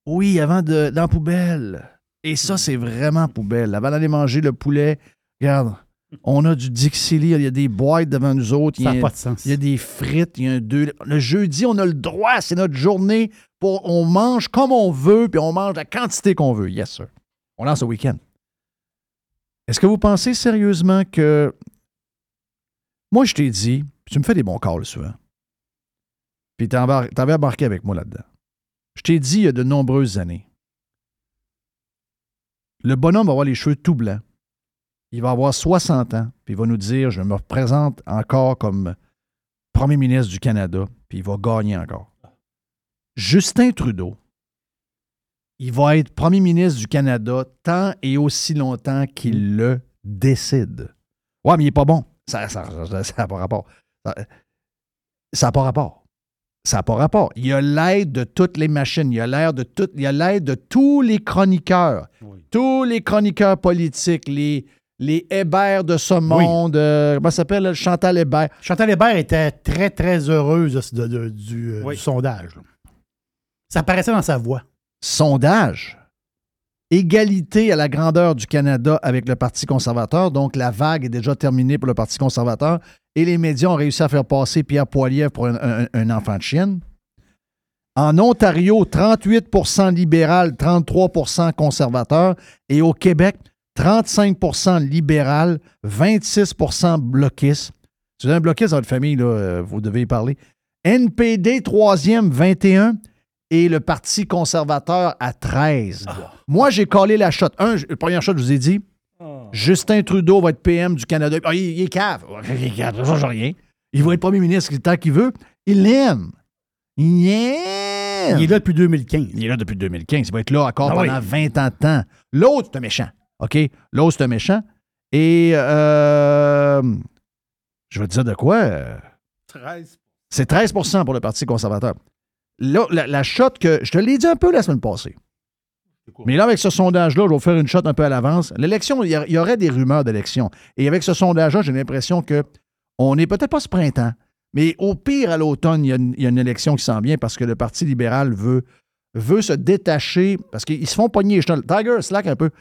Oui, avant de. Dans la poubelle. Et ça, c'est vraiment poubelle. Avant d'aller manger le poulet, regarde, on a du Dixie, il y a des boîtes devant nous autres. Ça n'a pas de sens. il y a des frites, il y a un deux. Le jeudi, on a le droit, c'est notre journée. Pour, on mange comme on veut, puis on mange la quantité qu'on veut. Yes, sir. On lance au week-end. Est-ce que vous pensez sérieusement que. Moi, je t'ai dit, tu me fais des bons calls souvent. Puis t'avais embarqué avec moi là-dedans. Je t'ai dit il y a de nombreuses années. Le bonhomme va avoir les cheveux tout blancs. Il va avoir 60 ans, puis il va nous dire Je me représente encore comme premier ministre du Canada, puis il va gagner encore. Justin Trudeau, il va être premier ministre du Canada tant et aussi longtemps qu'il le décide. Ouais, mais il n'est pas bon. Ça n'a ça, ça- ça a pas rapport. Ça n'a pas rapport. Ça n'a pas rapport. Il y a l'aide de toutes les machines. Il y a l'aide de, tout- il y a l'aide de tous les chroniqueurs. Tous les chroniqueurs politiques, les, les Hébert de ce monde. euh, comment ça s'appelle? Chantal Hébert? Chantal Hébert était très, très heureuse de- du, euh, du sondage. Ça paraissait dans sa voix. sondage? Égalité à la grandeur du Canada avec le Parti conservateur. Donc, la vague est déjà terminée pour le Parti conservateur. Et les médias ont réussi à faire passer Pierre Poilievre pour un, enfant de chienne. En Ontario, 38% libéral, 33% conservateur. Et au Québec, 35% libéral, 26% bloquiste. Si vous avez un bloquiste dans votre famille, là, euh, vous devez y parler. NPD, troisième, 21 et le Parti conservateur à 13. Moi, j'ai collé la shot. Un, la première shot, je vous ai dit, Justin Trudeau va être PM du Canada. Ah, il, il est cave. Il est cave, ça change rien. Il va être premier ministre tant qu'il veut. Il l'aime. Il est là depuis 2015. Il est là depuis 2015. Il va être là encore Ah pendant oui. 20 ans de temps. L'autre, c'est un méchant. OK? L'autre, c'est un méchant. Et euh, je vais te dire de quoi? euh, 13. c'est 13% pour le Parti conservateur. La, shot que. Je te l'ai dit un peu la semaine passée. Mais là, avec ce sondage-là, je vais faire une shot un peu à l'avance. L'élection, il y, aurait des rumeurs d'élection. Et avec ce sondage-là, j'ai l'impression que on n'est peut-être pas ce printemps, mais au pire, à l'automne, il y, a une- élection qui s'en vient parce que le Parti libéral veut, veut se détacher, parce qu'ils se font pogner les chenolles. Tiger, slack un peu.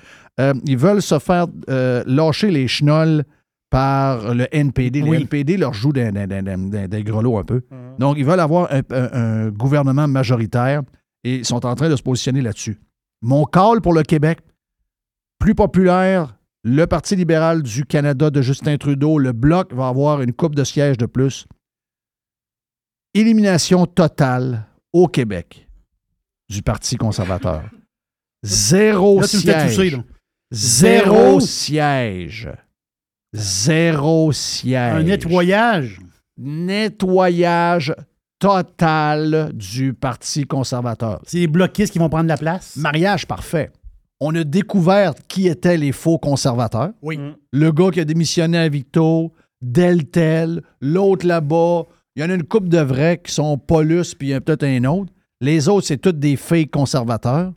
Euh, ils veulent se faire euh, lâcher les chenolles par le NPD. Le. NPD leur joue des, des, des- des- des grelots un peu. Donc, ils veulent avoir un, un- un gouvernement majoritaire et ils sont en train de se positionner là-dessus. Mon call pour le Québec, plus populaire, le Parti libéral du Canada de Justin Trudeau, le Bloc va avoir une coupe de sièges de plus. Élimination totale au Québec du Parti conservateur. Zéro Là, siège. Zéro. siège. Zéro siège. Un nettoyage? Nettoyage total du Parti conservateur. C'est les bloquistes qui vont prendre la place? Mariage parfait. On a découvert qui étaient les faux conservateurs. Oui. Le gars qui a démissionné à Victo, Deltel, l'autre là-bas. Il y en a une couple de vrais qui sont Paulus, puis il y en a peut-être un autre. Les autres, c'est tous des fake conservateurs.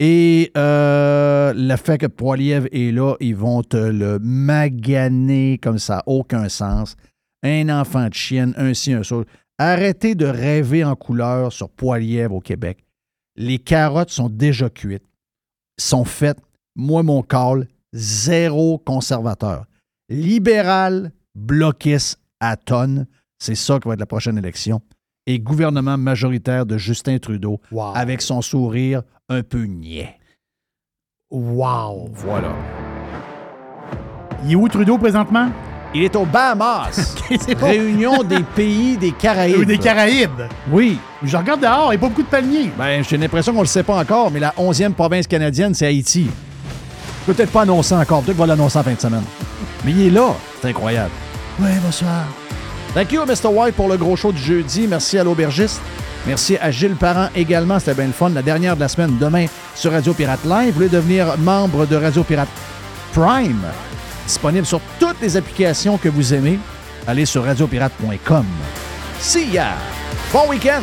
Et euh, le fait que Poiliev est là, ils vont te le maganer comme ça, aucun sens. Un enfant de chienne, un ci, un ça. Arrêtez de rêver en couleur sur Poiliev au Québec. Les carottes sont déjà cuites, sont faites. Moi, mon call, zéro conservateur. Libéral, bloquiste à tonnes. C'est ça qui va être la prochaine élection. Et gouvernement majoritaire de Justin Trudeau avec son sourire un peu niais. Wow. Voilà. Il est où Trudeau présentement? Il est au Bahamas. bon. Réunion des pays des Caraïbes. Des Caraïbes. Oui. Je regarde dehors, il n'y a pas beaucoup de palmiers. Ben, j'ai l'impression qu'on ne le sait pas encore, mais la 11e province canadienne, c'est Haïti. Peut-être pas annoncé encore, peut-être qu'on va l'annoncer en fin de semaine. Mais il est là. C'est incroyable. Oui, bonsoir. Thank you, Mr. White, pour le gros show du jeudi. Merci à l'aubergiste. Merci à Gilles Parent également. C'était bien le fun. La dernière de la semaine, demain, sur Radio Pirate Live. Vous voulez devenir membre de Radio Pirate Prime? Disponible sur toutes les applications que vous aimez. Allez sur radiopirate.com. See ya! Bon week-end!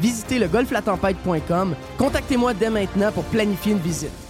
Visitez le golflatempête.com. Contactez-moi dès maintenant pour planifier une visite.